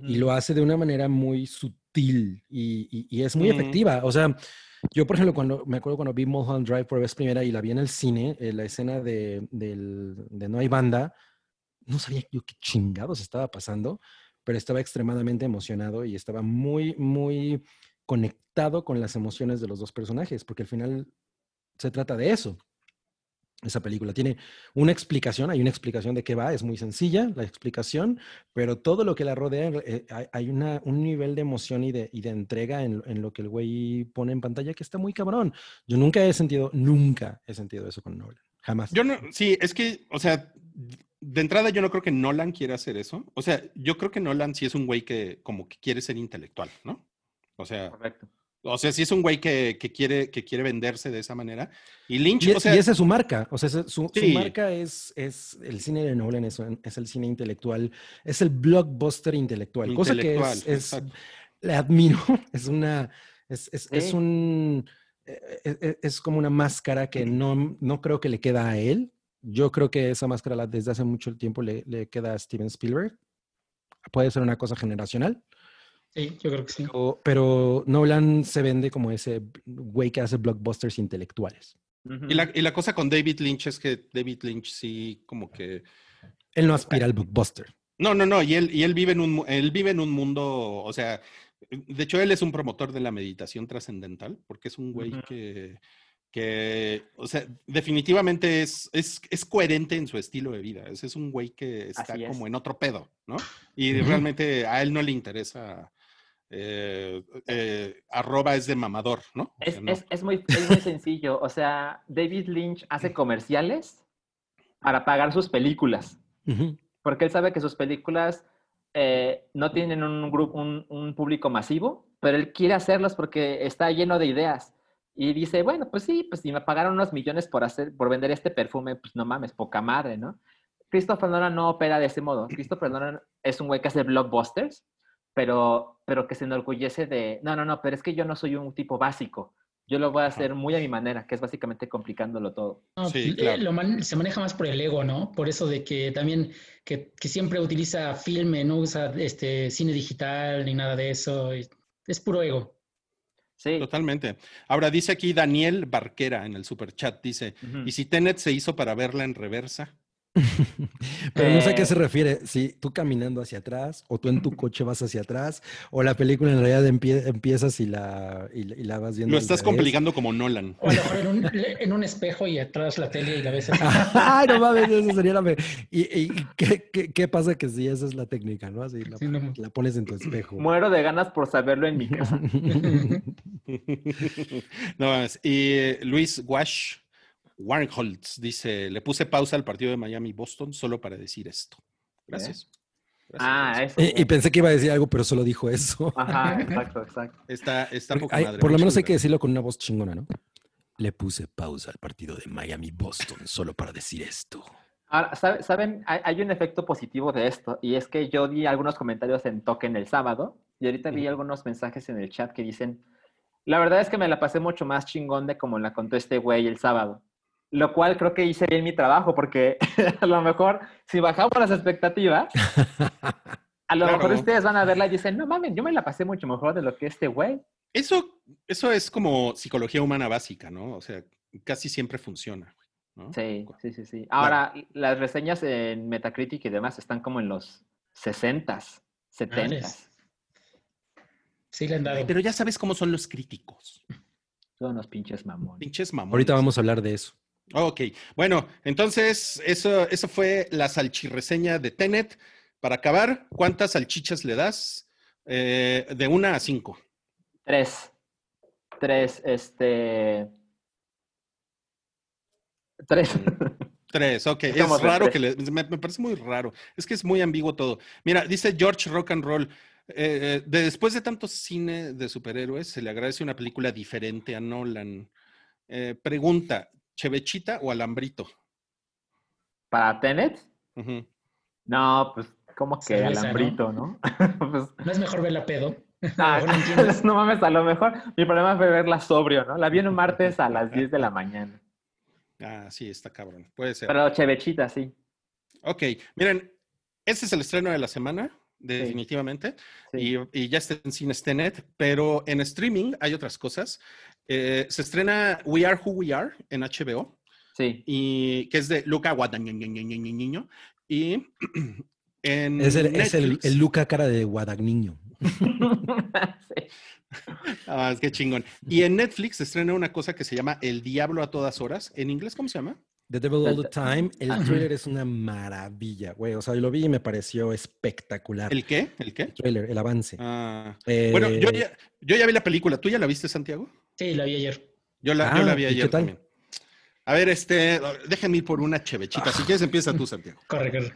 Y lo hace de una manera muy sutil y, y- y es muy Ujú. efectiva. O sea, yo, por ejemplo, cuando me acuerdo cuando vi Mulholland Drive por vez primera y la vi en el cine, eh, la escena de, del- de No hay banda, no sabía yo qué chingados estaba pasando, pero estaba extremadamente emocionado y estaba muy, muy conectado con las emociones de los dos personajes, porque al final se trata de eso. Esa película tiene una explicación, hay una explicación de qué va, es muy sencilla la explicación, pero todo lo que la rodea, eh, hay, una, un nivel de emoción y de, y de entrega en, en lo que el güey pone en pantalla que está muy cabrón. Yo nunca he sentido, nunca he sentido eso con Nolan, jamás. Yo no, sí, es que, o sea, de entrada yo no creo que Nolan quiera hacer eso. O sea, yo creo que Nolan sí es un güey que como que quiere ser intelectual, ¿no? O sea, Correcto. o sea, sí es un güey que, que quiere, que quiere venderse de esa manera. Y Lynch, Y, o sea, y esa es su marca, o sea, su, su marca es, es el cine de Nolan, es, es el cine intelectual, es el blockbuster intelectual, cosa que es, le admiro, es una, es, es, es un, eh, eh, es como una máscara que no, no creo que le queda a él. Yo creo que esa máscara la- desde hace mucho tiempo le, le queda a Steven Spielberg. Puede ser una cosa generacional, Sí, yo creo que sí. o- pero Nolan se vende como ese güey que hace blockbusters intelectuales. Ujú. y la, y la cosa con David Lynch es que David Lynch sí como que... Él no aspira al blockbuster. No, no, no, y él, y él vive en un, él vive en un mundo, o sea, de hecho él es un promotor de la meditación trascendental, porque es un güey Ujú. que, que, o sea, definitivamente es, es, es coherente en su estilo de vida. Ese es un güey que está es. como en otro pedo, ¿no? Y realmente a él no le interesa, eh, eh, arroba es de mamador, ¿no? Es, no. es- es muy, es muy sencillo. O sea, David Lynch hace comerciales para pagar sus películas. Porque él sabe que sus películas eh, no tienen un, grupo, un, un público masivo, pero él quiere hacerlas porque está lleno de ideas. Y dice, bueno, pues sí, pues si me pagaron unos millones por, hacer, por vender este perfume, pues no mames, poca madre, ¿no? Christopher Nolan no opera de ese modo. Christopher Nolan es un güey que hace blockbusters, pero, pero que se enorgullece de, no, no, no, pero es que yo no soy un tipo básico. Yo lo voy a hacer muy a mi manera, que es básicamente complicándolo todo. No, Sí, eh, claro. lo man- se maneja más por el ego, ¿no? Por eso de que también que, que siempre utiliza filme, no usa este cine digital ni nada de eso. Es puro ego. Sí. Totalmente. Ahora dice aquí Daniel Barquera en el super chat, dice. ¿y si Tenet se hizo para verla en reversa? Pero no sé a qué Eh, se refiere, si tú caminando hacia atrás o tú en tu coche vas hacia atrás o la película en realidad empie- empiezas y la, y, la- y la vas viendo. Lo estás complicando como Nolan. O a lo mejor en un, en un espejo y atrás la tele y la ves así. Ay, no mames, eso sería la... me- ¿Y, y- qué, qué- qué pasa que si esa es la técnica, no? Así la, Sí, no. la pones en tu espejo. Muero de ganas por saberlo en mi casa. no mames. Y eh, Luis Wash Warnholtz dice: Le puse pausa al partido de Miami-Boston solo para decir esto. Gracias. Gracias, Ah, eso. Y, y pensé que iba a decir algo, pero solo dijo eso. Ajá, exacto, exacto. Está, está poca Hay- madre. por lo menos hay que decirlo con una voz chingona, ¿no? Le puse pausa al partido de Miami-Boston solo para decir esto. Ahora, ¿sabe- ¿saben? Hay, hay un efecto positivo de esto, y es que yo di algunos comentarios en Token el sábado, y ahorita vi algunos mensajes en el chat que dicen, la verdad es que me la pasé mucho más chingón de como la contó este güey el sábado. Lo cual creo que hice bien mi trabajo, porque a lo mejor si bajamos las expectativas, a lo mejor ustedes van a verla y dicen, no mames, yo me la pasé mucho mejor de lo que este güey. Eso, eso es como psicología humana básica, ¿no? O sea, casi siempre funciona. ¿no? Sí, sí, sí, sí. Ahora, las reseñas en Metacritic y demás están como en los 60s, 70s. Madres. Sí, le han dado. Pero ya sabes cómo son los críticos. Son unos pinches mamones. Pinches mamones. Ahorita vamos a hablar de eso. Ok, bueno, entonces eso, eso fue la salchirreseña de Tenet. Para acabar, ¿cuántas salchichas le das? Eh, de una a cinco. Tres. Tres, este. Tres. Tres, ok. Es Estamos raro que le, me, me parece muy raro. Es que es muy ambiguo todo. Mira, dice George Rock and Roll. eh, de- después de tanto cine de superhéroes, se le agradece una película diferente a Nolan. Eh, pregunta: ¿Chevechita o Alambrito? ¿Para Tenet? No, pues, como que Cerveza, ¿no? alambrito, ¿no? pues, No es mejor verla pedo. ah, no mames, a lo mejor. Mi problema fue verla sobrio, ¿no? La vi en un martes a las 10 de la mañana. Ah, sí, está cabrón. Puede ser. Pero chevechita, sí. Ok, miren, ese es el estreno de la semana, definitivamente. Sí. Y, y ya está en cines Tenet, pero en streaming hay otras cosas. Eh, se estrena We Are Who We Are en HBO, Sí. y, que es de Luca Guadagnino. Y en Es el, es el, Netflix- el Luca cara de Guadagniño. Sí. Ah, es que chingón. Y en Netflix se estrena una cosa que se llama El Diablo a todas horas. ¿En inglés cómo se llama? The Devil All the Time. El Ajá. trailer es una maravilla, güey. O sea, yo lo vi y me pareció espectacular. ¿El qué? ¿El qué? El trailer, el avance. Ah, Eh, bueno, yo ya, yo ya vi la película. ¿Tú ya la viste, Santiago? Sí, la vi ayer. Yo la, yo Ah, la vi ¿y ayer qué tal? también. A ver, este, déjenme ir por una chevechita. Si quieres, empieza tú, Santiago. Corre, corre.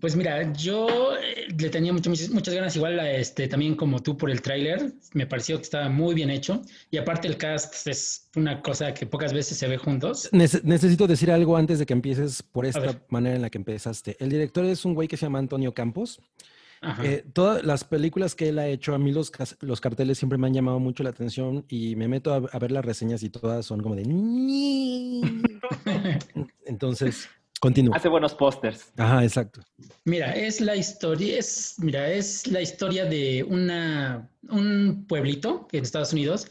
Pues mira, yo eh, le tenía muchas, muchas ganas, igual a este, también como tú por el tráiler, me pareció que estaba muy bien hecho y aparte el cast es una cosa que pocas veces se ve juntos. Nece- necesito decir algo antes de que empieces por esta manera en la que empezaste. El director es un güey que se llama Antonio Campos. Eh, todas las películas que él ha hecho, a mí los, los carteles siempre me han llamado mucho la atención y me meto a, a ver las reseñas y todas son como de... Entonces, continúa. Hace buenos pósters. Ajá, exacto. Mira, es la historia, es, mira, es la historia de una, un pueblito en Estados Unidos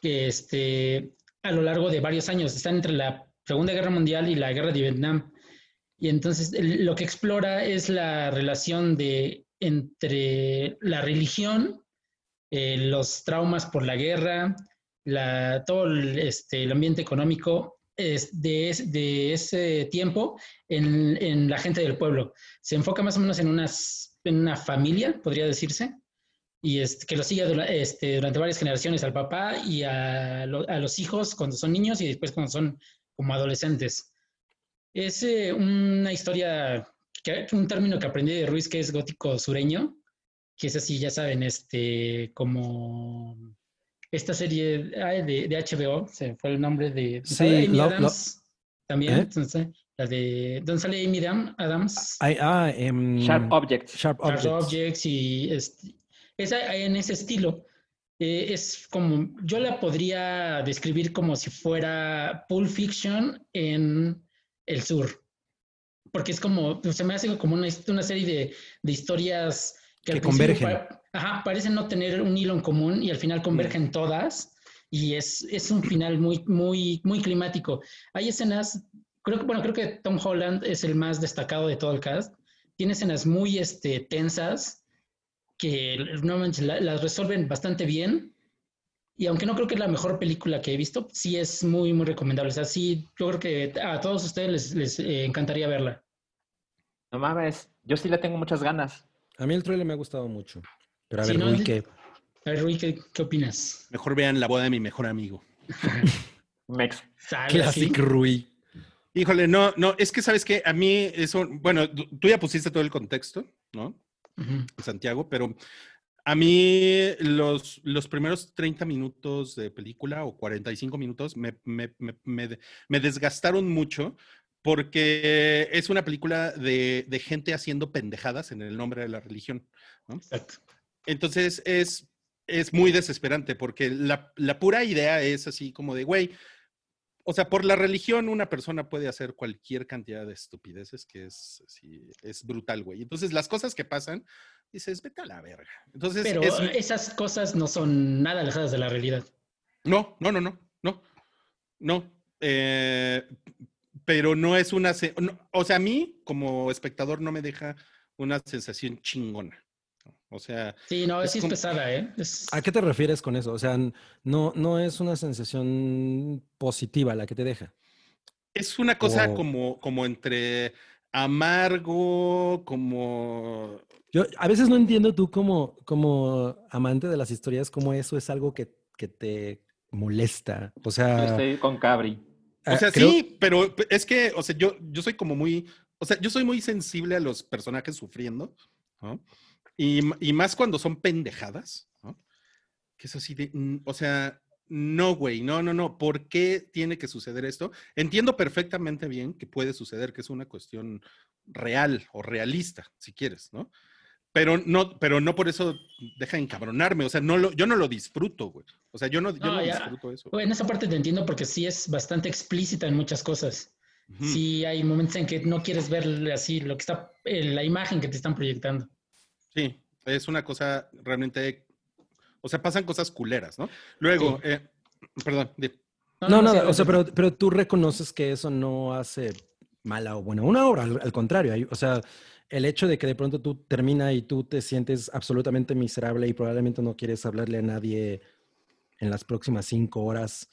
que este, a lo largo de varios años están entre la Segunda Guerra Mundial y la Guerra de Vietnam. Y entonces el- lo que explora es la relación de entre la religión, eh, los traumas por la guerra, la, todo el, este, el ambiente económico es de, es- de ese tiempo en, en la gente del pueblo. Se enfoca más o menos en, unas, en una familia, podría decirse, y que lo sigue este, durante varias generaciones al papá y a, lo- a los hijos cuando son niños y después cuando son como adolescentes. Es eh, una historia, que, un término que aprendí de Ruiz que es gótico sureño, que es así, ya saben, este, como esta serie ay, de, de HBO, se fue el nombre de Sí, Amy lo- lo- Adams, también, ¿Eh? entonces, la de, ¿dónde sale Amy Dam- Adams? Ah, em, Sharp Objects. Sharp Objects. Objects y este, es a- en ese estilo. Eh, es como, yo la podría describir como si fuera Pulp Fiction en el sur. Porque es como, se me hace como una, una serie de, de historias Que principio convergen. pa- ajá, parecen no tener un hilo en común y al final convergen todas. Y es, es un final muy, muy, muy climático. Hay escenas, creo que, bueno, creo que Tom Holland es el más destacado de todo el cast. Tiene escenas muy este, tensas que normalmente la- las resuelven bastante bien. Y aunque no creo que es la mejor película que he visto, sí es muy, muy recomendable. O sea, sí, yo creo que a todos ustedes les, les, eh, encantaría verla. No mames, yo sí le tengo muchas ganas. A mí el trailer me ha gustado mucho. Pero a Sí, ver, ¿no? Rui, El- ¿qué? A ver, Rui, ¿qué, qué opinas? Mejor vean la boda de mi mejor amigo. Mex. ¿Sale Classic así? Rui. Híjole, no, no, es que sabes que a mí eso, bueno, tú ya pusiste todo el contexto, ¿no? Santiago, pero a mí los, los primeros 30 minutos de película o 45 minutos me, me, me, me- me desgastaron mucho porque es una película de, de gente haciendo pendejadas en el nombre de la religión. Exacto. Entonces es, es muy desesperante porque la, la pura idea es así como de, güey, o sea, por la religión una persona puede hacer cualquier cantidad de estupideces que es, así, es brutal, güey. Entonces las cosas que pasan, dices, vete a la verga. Entonces, Pero es- esas cosas no son nada alejadas de la realidad. no, no, no, no, no, no. Eh, pero no es una, no, o sea, a mí como espectador no me deja una sensación chingona. O sea, Sí, no, Es es como- pesada, ¿eh? Es- ¿A qué te refieres con eso? O sea, no, no es una sensación positiva la que te deja. Es una cosa O- como, como entre amargo, como... Yo a veces no entiendo tú como, como amante de las historias, cómo eso es algo que, que te molesta. O Yo sea, estoy con Cabri. O ah, sea, creo- sí, pero es que, o sea, yo, yo soy como muy, o sea, yo soy muy sensible a los personajes sufriendo, ¿no? Y, y más cuando son pendejadas, ¿no? Que es así de, mm, o sea, no, güey, no, no, no, ¿por qué tiene que suceder esto? Entiendo perfectamente bien que puede suceder, que es una cuestión real o realista, si quieres, ¿no? Pero no, pero no por eso deja de encabronarme, o sea, no lo, yo no lo disfruto, güey. O sea, yo no, yo No, no disfruto eso. En esa parte te entiendo porque sí es bastante explícita en muchas cosas. Ujú. Sí, hay momentos en que no quieres ver así lo que está, eh, la imagen que te están proyectando. Sí, es una cosa realmente, o sea, pasan cosas culeras, ¿no? Luego, eh, perdón, No, no, sí, o sea, pero, pero tú reconoces que eso no hace mala o buena una obra, al, al contrario. hay- o sea, el hecho de que de pronto tú termina y tú te sientes absolutamente miserable y probablemente no quieres hablarle a nadie en las próximas cinco horas,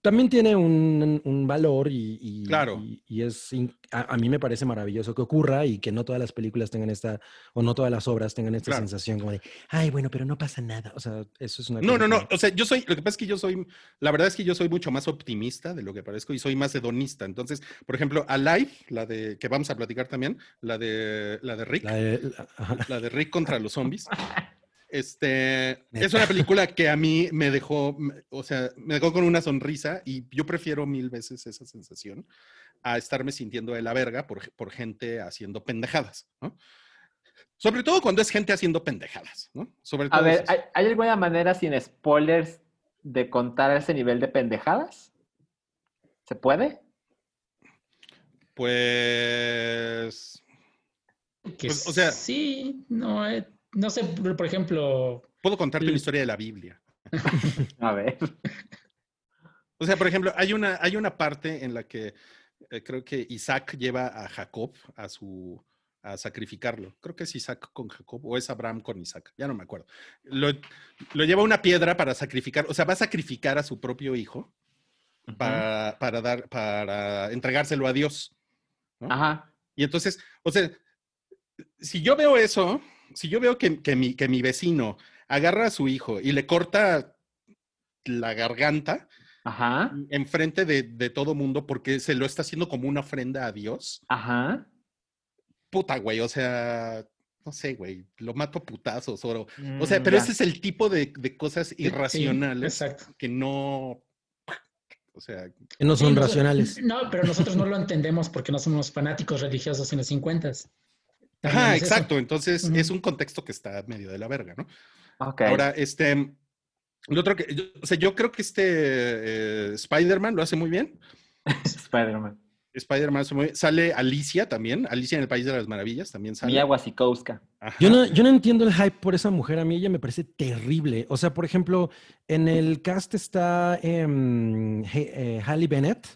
también tiene un, un valor y, y- Claro. y- y es, a, a mí me parece maravilloso que ocurra y que no todas las películas tengan esta, o no todas las obras tengan esta Claro. sensación como de, ay, bueno, pero no pasa nada. O sea, eso es una No, no, que- no. O sea, yo soy, lo que pasa es que yo soy, la verdad es que yo soy mucho más optimista de lo que parezco y soy más hedonista. Entonces, por ejemplo, Alive, la de, que vamos a platicar también, la de, la de Rick, La de Rick contra los zombies. Este, es una película que a mí me dejó, o sea, me dejó con una sonrisa y yo prefiero mil veces esa sensación a estarme sintiendo de la verga por, por gente haciendo pendejadas, ¿no? Sobre todo cuando es gente haciendo pendejadas, ¿no? Sobre todo A ver. ¿hay, hay alguna manera sin spoilers de contar ese nivel de pendejadas? ¿Se puede? Pues. Que Pues, o sea- sí, no, eh, no sé, por ejemplo, Puedo contarte una historia de la Biblia. A ver. O sea, por ejemplo, hay una, hay una parte en la que eh, creo que Isaac lleva a Jacob a su a sacrificarlo. Creo que es Isaac con Jacob o es Abraham con Isaac, ya no me acuerdo. Lo, lo lleva a una piedra para sacrificar, o sea, va a sacrificar a su propio hijo para, para dar, para entregárselo a Dios. ¿no? Ajá. Y entonces, o sea, si yo veo eso, si yo veo que, que mi, que mi vecino agarra a su hijo y le corta la garganta Ajá. enfrente de, de todo mundo porque se lo está haciendo como una ofrenda a Dios, Ajá. puta, güey, o sea, no sé, güey, lo mato a putazos. O, o sea, Mm, pero ya. ese es el tipo de, de cosas irracionales que no, o sea, que no son Sí, racionales. No, pero nosotros no lo entendemos porque no somos fanáticos religiosos en los 50. Ajá, es eso. exacto. Entonces es un contexto que está medio de la verga, ¿no? Ok. Ahora, este, lo otro que, yo- o sea, yo creo que este eh, Spider-Man lo hace muy bien. Spider-Man. Spider-Man lo hace muy bien. Sale Alicia también, Alicia en el País de las Maravillas también sale. Mia Wasikowska. Yo no, yo no entiendo el hype por esa mujer. A mí ella me parece terrible. O sea, por ejemplo, en el cast está em, eh, Halle Bennett,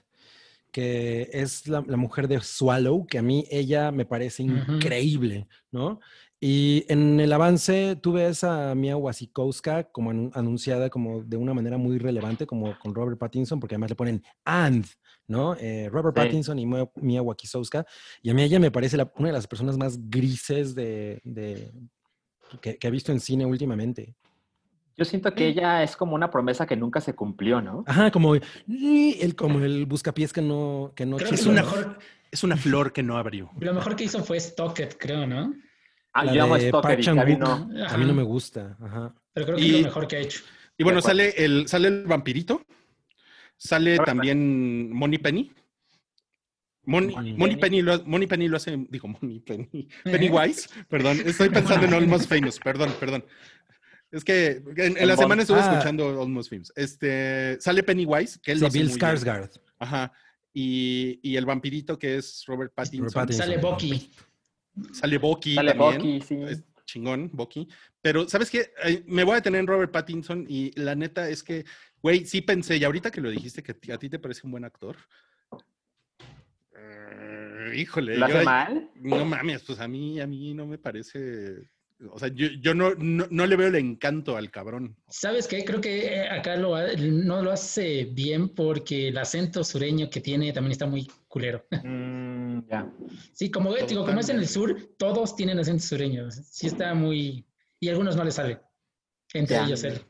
que es la, la mujer de Swallow, que a mí ella me parece increíble, ¿no? Y en el avance tú ves a Mia Wasikowska como anu- anunciada como de una manera muy relevante, como con Robert Pattinson, porque además le ponen and, ¿no? Eh, Robert Sí. Pattinson y Mia, Mia Wasikowska. Y a mí ella me parece la- una de las personas más grises de, de- que, que he visto en cine últimamente. Yo siento que ella es como una promesa que nunca se cumplió, ¿no? Ajá, como y el, como el buscapiés que no, que no Creo que Es una, ¿no? mejor, es una flor que no abrió. lo mejor que hizo fue Stocket, creo, ¿no? Ah, La yo amo Park y Chan-wook. Gaby no. A mí no me gusta. Ajá. Pero creo que Y- es lo mejor que ha hecho. Y bueno, sale el, sale el vampirito, sale también Moni Penny. Moni, Penny. Penny lo, Money Penny lo hace, digo Money Penny, Pennywise, perdón, estoy pensando en Almost Famous, perdón, perdón. Es que en, en la semana estuve Ah. escuchando Almost Famous. Este, sale Pennywise, que él Sí, lo hace Bill muy bien. Ajá. Y, y el vampirito que es Robert Pattinson. Pattinson. Sale Bucky. Sale Bucky Sale también. Bucky, sí. Es chingón, Bucky. Pero, ¿sabes qué? Me voy a detener en Robert Pattinson y la neta es que, güey, sí pensé, y ahorita que lo dijiste, que a ti te parece un buen actor. eh, híjole. ¿Lo yo- hace mal? No mames, pues a mí, a mí no me parece. O sea, yo, yo no, no, no le veo el encanto al cabrón. ¿Sabes qué? Creo que eh, acá lo, no lo hace bien porque el acento sureño que tiene también está muy culero. Mm, ya. Sí, como, eh, digo, como es en el sur, todos tienen acento sureño. Sí está muy... Y a algunos no les sale. Entre Ya. ellos él.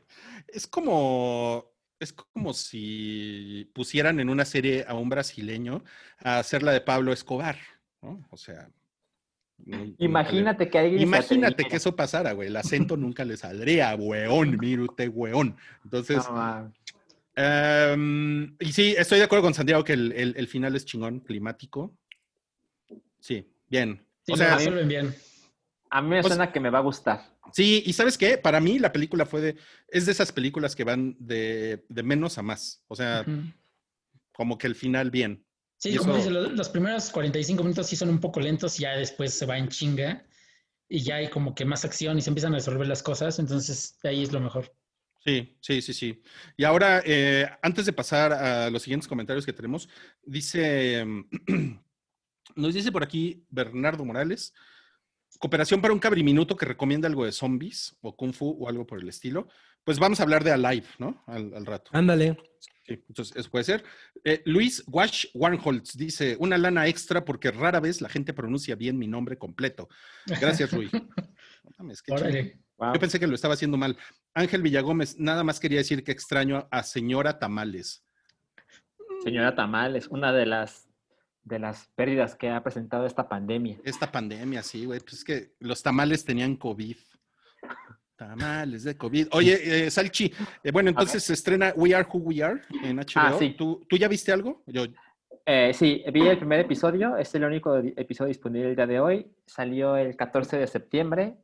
Es como. Es como si pusieran en una serie a un brasileño a hacer la de Pablo Escobar, ¿no? O sea. No- Imagínate que alguien Imagínate que eso pasara, güey. El acento nunca le saldría, weón, mire usted, weón. Entonces, No, em, y sí, estoy de acuerdo con Santiago que el, el- el final es chingón, climático. Sí, bien. Sí, o sea, resuelven bien. a mí me pues- suena que me va a gustar. sí, y ¿sabes qué? Para mí la película fue de, es de esas películas que van de, de menos a más. O sea, como que el final bien. Sí, como eso- dice, lo- los primeros 45 minutos sí son un poco lentos y ya después se va en chinga y ya hay como que más acción y se empiezan a resolver las cosas, entonces de ahí es lo mejor. Sí, sí, sí, sí. Y ahora, eh, antes de pasar a los siguientes comentarios que tenemos, dice, nos dice por aquí Bernardo Morales, cooperación para un cabriminuto que recomienda algo de zombies o kung fu o algo por el estilo. Pues vamos a hablar de Alive, ¿no? Al, al rato. Ándale. Sí, entonces eso puede ser. Eh, Luis Wash Warnholtz dice, una lana extra porque rara vez la gente pronuncia bien mi nombre completo. Gracias, mames, qué. Wow. Yo pensé que lo estaba haciendo mal. Ángel Villagómez, nada más quería decir que extraño a señora Tamales. Señora Tamal es una de las de las pérdidas que ha presentado esta pandemia. Esta pandemia, sí, güey. Pues es que los tamales tenían COVID. Tamales de COVID. Oye, eh, Salchi, eh, bueno, entonces se estrena We Are Who We Are en HBO. Ah, sí. ¿Tú, ¿Tú ya viste algo? Yo, Eh, sí, vi el primer episodio, es el único di- episodio disponible el día de hoy. Salió el 14 de septiembre.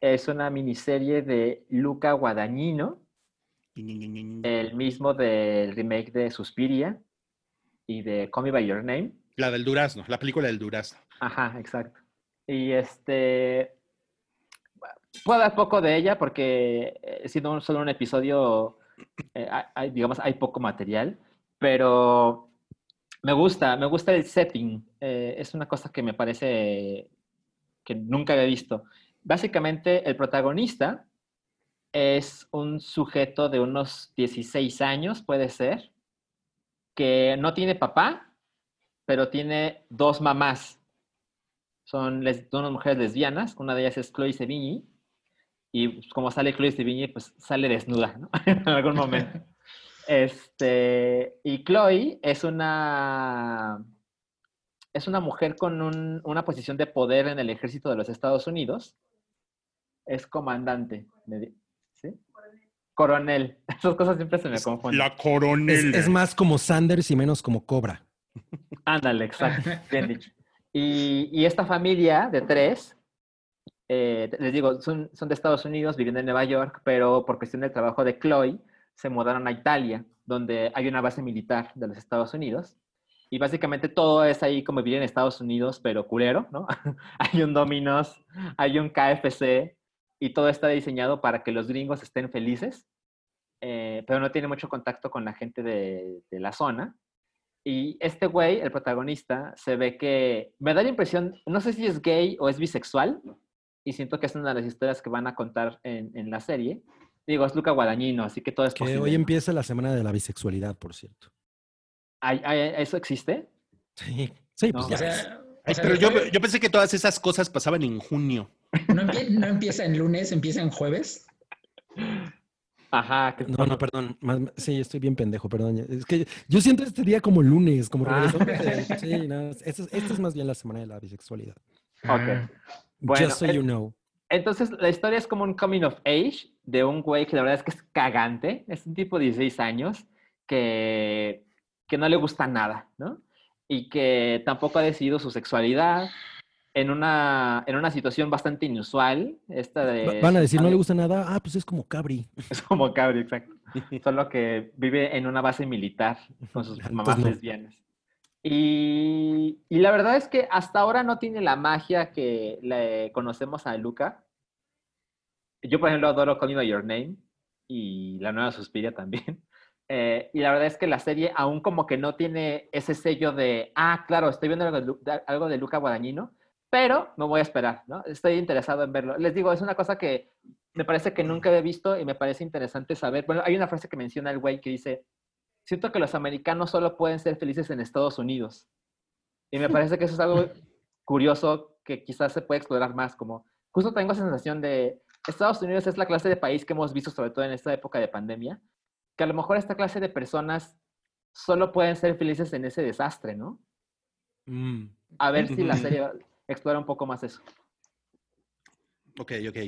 Es una miniserie de Luca Guadagnino, el mismo del remake de Suspiria y de Call Me By Your Name. la del Durazno, la película del Durazno. Ajá, exacto. Y este. Puedo hablar poco de ella porque, eh, siendo solo un episodio, eh, hay- digamos, hay poco material, pero me gusta, me gusta el setting. eh, es una cosa que me parece que nunca había visto. Básicamente, el protagonista es un sujeto de unos 16 años, puede ser, que no tiene papá, pero tiene dos mamás. Son les- unas mujeres lesbianas, una de ellas es Chloe Sevigny, y pues, como sale Chloe Sevigny, pues sale desnuda, ¿no? en algún momento. Este, y Chloe es una, es una mujer con un- una posición de poder en el ejército de los Estados Unidos. Es comandante, me di- ¿sí? Coronel. Esas cosas siempre se me confunden. La Es, coronel. es más como Sanders y menos como Cobra. Ándale, exacto, bien dicho. Y, y esta familia de tres, eh, les digo, son, son de Estados Unidos, viviendo en Nueva York, pero por cuestión del trabajo de Chloe, se mudaron a Italia, donde hay una base militar de los Estados Unidos. Y básicamente todo es ahí como vivir en Estados Unidos, pero culero, ¿no? hay un Domino's, hay un KFC, y todo está diseñado para que los gringos estén felices, eh, pero no tiene mucho contacto con la gente de, de la zona. Y este güey, el protagonista, se ve que me da la impresión, no sé si es gay o es bisexual, y siento que es una de las historias que van a contar en, en la serie. Digo, es Luca Guadagnino, así que todo es Que posible. hoy empieza la semana de la bisexualidad, por cierto. ¿Hay- hay- ¿Eso existe? Sí, sí, pues ya. O sea, Ay, o sea, pero yo, ¿no- yo pensé que todas esas cosas pasaban en junio. no, empie- no empieza en lunes, empieza en jueves. Ajá. que- No, no, perdón. más- sí, estoy bien pendejo, perdón. Es que yo siento este día como lunes, como Ah. Sí, no, esta es, esta es más bien la semana de la bisexualidad. Ok. Bueno, Just so you know. Entonces, la historia es como un coming of age de un güey que la verdad es que es cagante. Es un tipo de 16 años que, que no le gusta nada, ¿no? Y que tampoco ha decidido su sexualidad en una, en una situación bastante inusual. Esta de, Va- Van a decir, no le gusta nada. Ah, pues es como Cabri. Es como Cabri, exacto. Solo que vive en una base militar con sus mamás lesbianas. Y, y la verdad es que hasta ahora no tiene la magia que le conocemos a Luca. Yo, por ejemplo, adoro Call Me By Your Name y la nueva Suspiria también. Eh, y la verdad es que la serie aún como que no tiene ese sello de, ah, claro, estoy viendo algo de, algo de Luca Guadagnino, pero me voy a esperar, ¿no? Estoy interesado en verlo. Les digo, es una cosa que me parece que nunca había visto y me parece interesante saber. Bueno, hay una frase que menciona el güey que dice, siento que los americanos solo pueden ser felices en Estados Unidos. Y me parece que eso es algo curioso que quizás se puede explorar más, como justo tengo esa sensación de Estados Unidos es la clase de país que hemos visto sobre todo en esta época de pandemia, que a lo mejor esta clase de personas solo pueden ser felices en ese desastre, ¿no? Mm. A ver si la serie explora un poco más eso. Ok, ok.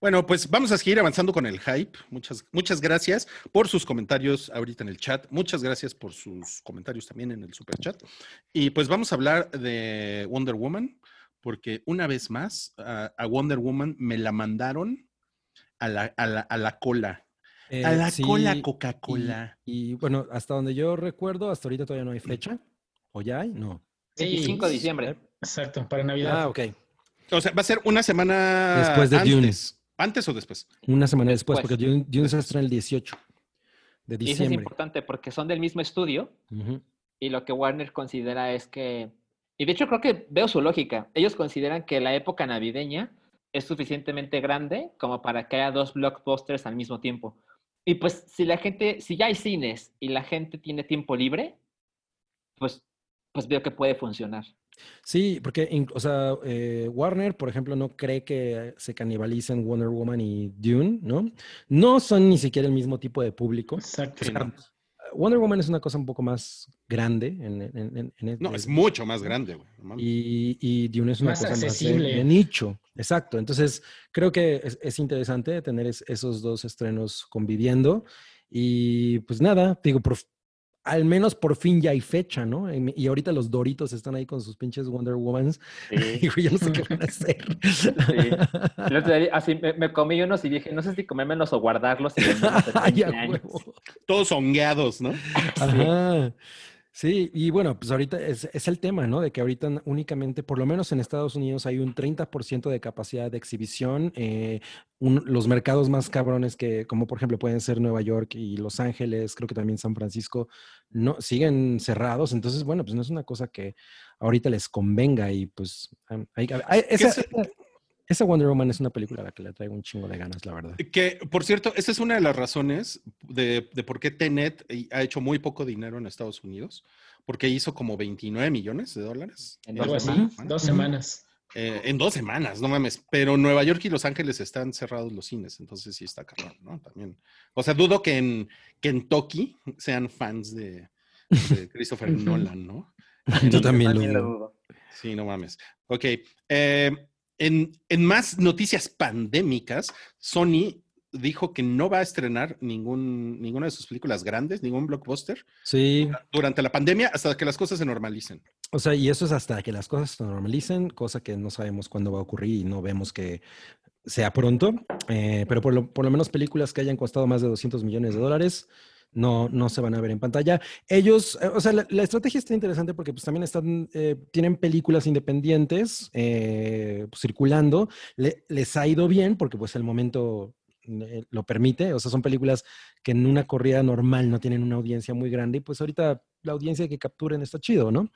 Bueno, pues vamos a seguir avanzando con el hype. Muchas, muchas gracias por sus comentarios ahorita en el chat. Muchas gracias por sus comentarios también en el super chat. Y pues vamos a hablar de Wonder Woman, porque una vez más a, a Wonder Woman me la mandaron a la, a la, a la cola. Eh, a la sí, cola y- Coca-Cola. Y, bueno, hasta donde yo recuerdo, hasta ahorita todavía no hay fecha. ¿O ya hay? No. Sí, 25 de diciembre. Exacto, para Navidad. Ah, ok. O sea, va a ser una semana Después de Dune. antes. ¿Antes o después? Una semana después, Después. porque Dune, Dune se estrena el 18 de Y eso es diciembre. importante porque son del mismo estudio y lo que Warner considera es que, y de hecho creo que veo su lógica, ellos consideran que la época navideña es suficientemente grande como para que haya dos blockbusters al mismo tiempo. Y pues si la gente, si ya hay cines y la gente tiene tiempo libre, pues, pues veo que puede funcionar. Sí, porque, o sea, eh, Warner, por ejemplo, no cree que se canibalicen Wonder Woman y Dune, ¿no? No son ni siquiera el mismo tipo de público. Exacto. Sí, ¿no? Wonder Woman es una cosa un poco más grande en, en- en- en- No, es mucho más grande, güey. y, y Dune es una Más cosa más de, accesible. de nicho. Exacto. Entonces, creo que es, es interesante tener es- esos dos estrenos conviviendo. Y pues nada, digo, por, al menos por fin ya hay fecha, ¿no? Y, y ahorita los Doritos están ahí con sus pinches Wonder Womans. Digo, yo no sé qué van a hacer. Día, así me, me comí unos y dije, no sé si comérmelos o guardarlos y Ay, a 20 años. huevo. Todos hongueados, ¿no? Ajá. Sí, y bueno, pues ahorita es, es el tema, ¿no? De que ahorita únicamente, por lo menos en Estados Unidos, hay un 30% de capacidad de exhibición. eh, un- los mercados más cabrones que, como por ejemplo pueden ser Nueva York y Los Ángeles, creo que también San Francisco, no siguen cerrados. Entonces, bueno, pues no es una cosa que ahorita les convenga y pues hay- hay- esa, se- esa- Wonder Woman es una película a la que le traigo un chingo de ganas, la verdad. Que, por cierto, esa es una de las razones de, de por qué Tenet eh, ha hecho muy poco dinero en Estados Unidos, porque hizo como 29 millones de dólares. En Algo dos así, semanas. dos semanas. Eh, en dos semanas, no mames. Pero Nueva York y Los Ángeles están cerrados los cines, entonces sí está cabrón, ¿no? También. O sea, dudo que en Kentucky sean fans de, de Christopher. Nolan, ¿no? Yo también lo También lo dudo. dudo. Sí, no mames. Ok. eh, en, en más noticias pandémicas, Sony dijo que no va a estrenar ningún, ninguna de sus películas grandes, ningún blockbuster, Sí, durante la pandemia hasta que las cosas se normalicen. O sea, y eso es hasta que las cosas se normalicen, cosa que no sabemos cuándo va a ocurrir y no vemos que sea pronto. Eh, pero por lo, por lo menos películas que hayan costado más de 200 millones de dólares no, no se van a ver en pantalla. Ellos, eh, o sea, la, estrategia está interesante porque pues también están, eh, tienen películas independientes eh, pues, circulando. Le- les ha ido bien porque pues el momento eh, lo permite. O sea, son películas que en una corrida normal no tienen una audiencia muy grande y pues ahorita la audiencia que capturen está chido, ¿no?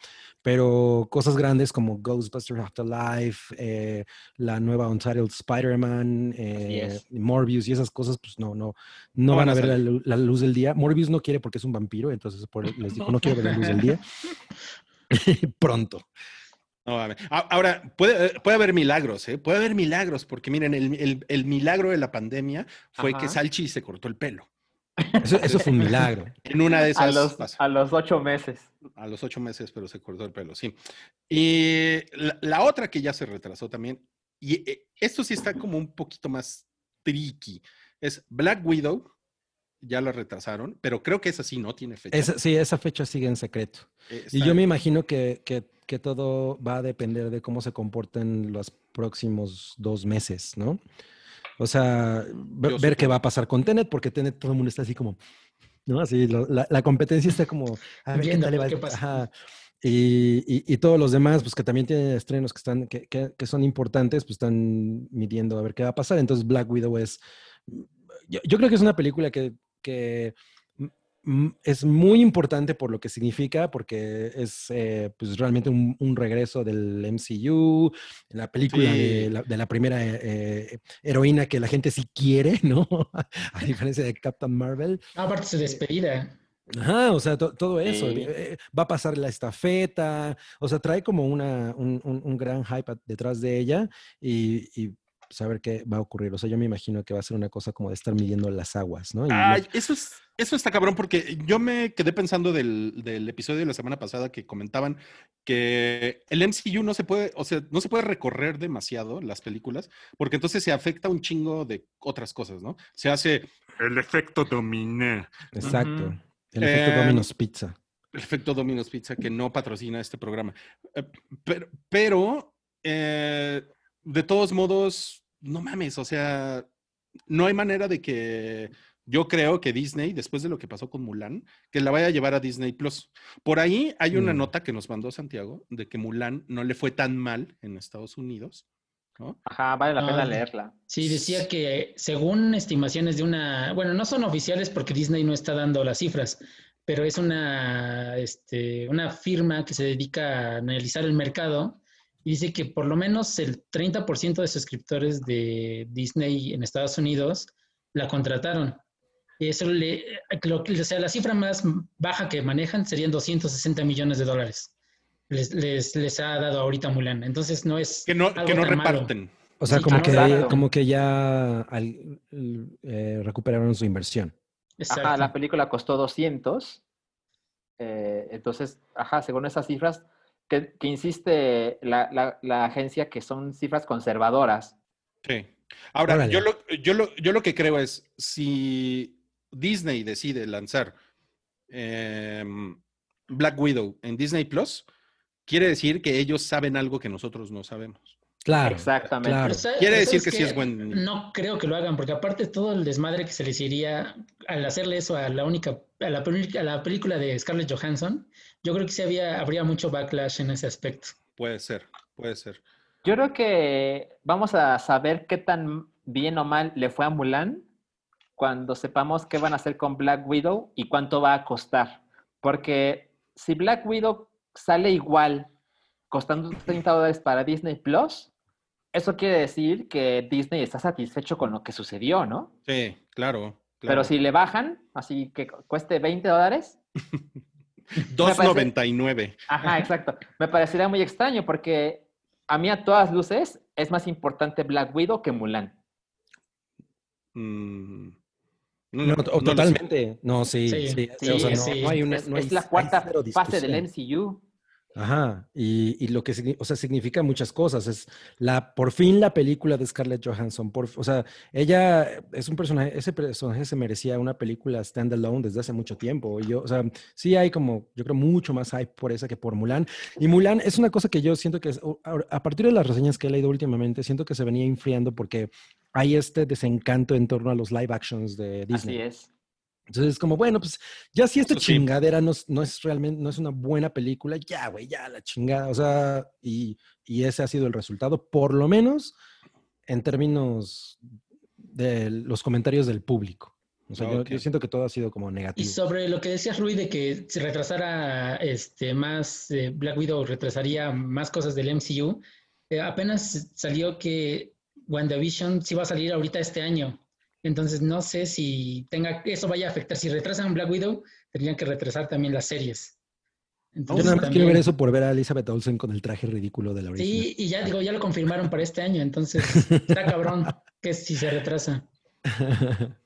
Pero cosas grandes como Ghostbusters Afterlife, eh, la nueva Untitled Spider-Man, eh. Morbius y esas cosas, pues no, no, no, No van a ver la, la luz del día. Morbius no quiere porque es un vampiro, entonces por, les dijo, no quiero ver la luz del día. Pronto. No, a ver. A- Ahora, puede, eh, puede haber milagros, ¿eh? Puede haber milagros, porque miren, el, el- el milagro de la pandemia fue que. Salchi se cortó el pelo. Eso, eso fue un milagro. En una de A esas los, pasa. a los ocho meses. A los ocho meses, pero se cortó el pelo, sí. Y la, la otra que ya se retrasó también, y eh, esto sí está como un poquito más tricky, es Black Widow, ya la retrasaron, pero creo que esa sí no tiene fecha. Esa- sí, esa fecha sigue en secreto. Eh, Y yo me imagino que, que- que todo va a depender de cómo se comporten los próximos dos meses, ¿no? O sea, Yo ver qué va a pasar con Tenet, porque Tenet todo el mundo está así como, ¿no? Así, lo- la, la competencia está como, a ver qué Viendo tal qué pasa. Ajá. Y, y- y todos los demás, pues que también tienen estrenos que, están, que, que- que son importantes, pues están midiendo a ver qué va a pasar. Entonces Black Widow es, yo, yo creo que es una película que, que es muy importante por lo que significa, porque es eh, pues realmente un, un regreso del MCU, la película de, Sí. la, de la primera eh, eh, heroína que la gente sí quiere, ¿no? a diferencia de Captain Marvel. Ah, aparte su despedida. Ajá, o sea, to- todo eso. Sí. eh, va a pasar la estafeta, o sea, trae como una, un, un- un gran hype detrás de ella y, y saber qué va a ocurrir. O sea, yo me imagino que va a ser una cosa como de estar midiendo las aguas, ¿no? Y Ay, los- eso, es, eso está cabrón porque yo me quedé pensando del, del episodio de la semana pasada que comentaban que el MCU no se puede, o sea, no se puede recorrer demasiado las películas porque entonces se afecta un chingo de otras cosas, ¿no? Se hace el efecto dominé, exacto. El efecto Em, Domino's Pizza. el efecto Domino's Pizza que no patrocina este programa. Eh, pero, pero, eh, de todos modos, no mames, o sea, no hay manera de que yo creo que Disney, después de lo que pasó con Mulan, que la vaya a llevar a Disney Plus. Por ahí hay una Mm. nota que nos mandó Santiago de que Mulan no le fue tan mal en Estados Unidos. ¿no? Ajá, vale la pena Ah. leerla. Sí, decía que según estimaciones de una, bueno, no son oficiales porque Disney no está dando las cifras, pero es una, este, una firma que se dedica a analizar el mercado y dice que por lo menos el 30% de suscriptores de Disney en Estados Unidos la contrataron. Y eso le, lo o sea, la cifra más baja que manejan serían 260 millones de dólares. Les, les, les ha dado ahorita Mulan. Entonces no es Que no, algo que no tan malo. reparten. O sea, Sí, como, que, claro. como que ya al- eh, recuperaron su inversión. Ajá, la película costó 200. eh, entonces, ajá, según esas cifras, que, que insiste la, la- la agencia que son cifras conservadoras. Sí. Ahora, Órale. yo lo, yo, lo, yo lo que creo es, si Disney decide lanzar em, Black Widow en Disney Plus, quiere decir que ellos saben algo que nosotros no sabemos. Claro. Exactamente. claro. Pero, ¿sabes- Quiere decir que sí es buen- No creo que lo hagan, porque aparte todo el desmadre que se les iría al hacerle eso a la única, a la, a la película de Scarlett Johansson, yo creo que sí había, habría mucho backlash en ese aspecto. Puede ser, puede ser. Yo creo que vamos a saber qué tan bien o mal le fue a Mulan cuando sepamos qué van a hacer con Black Widow y cuánto va a costar. Porque si Black Widow sale igual, costando 30 dólares para Disney Plus, eso quiere decir que Disney está satisfecho con lo que sucedió, ¿no? Sí, claro. Pero claro. si le bajan, así que cu- cueste 20 dólares, 2.99. Ajá, exacto. Me parecería muy extraño porque a mí a todas luces es más importante Black Widow que Mulan. Mm, No, no- totalmente. No, sí, Sí, sí. sí, o sea, no, sí. no hay una. es, no hay- es la cuarta fase del. MCU. Ajá, y, y lo que o sea, significa muchas cosas. Es la, por fin la película de Scarlett Johansson. Por, o sea, ella es un personaje, ese personaje se merecía una película standalone desde hace mucho tiempo. Y yo, o sea, sí hay como, yo creo, mucho más hype por esa que por Mulan. Y Mulan es una cosa que yo siento que, es- a partir de las reseñas que he leído últimamente, siento que se venía enfriando porque hay este desencanto en torno a los live actions de Disney. Así es. Entonces es como, bueno, pues ya si esta Eso sí. chingadera no, es- no es realmente, no es una buena película, ya, güey, ya la chingada. O sea, y, y ese ha sido el resultado, por lo menos en términos de los comentarios del público. O sea, yo- siento que todo ha sido como Y negativo. sobre lo que decías, Rui, de que se retrasara este, más, eh, Black Widow retrasaría más cosas del MCU, eh, apenas salió que WandaVision sí va a salir ahorita este año. Entonces no sé si tenga, eso vaya a afectar. Si retrasan Black Widow, tendrían que retrasar también las series. Yo Entonces, nada más quiero ver eso por ver a Elizabeth Olsen con el traje ridículo de la original. Sí, y ya digo, ya lo confirmaron para este año, entonces está cabrón que si se retrasa.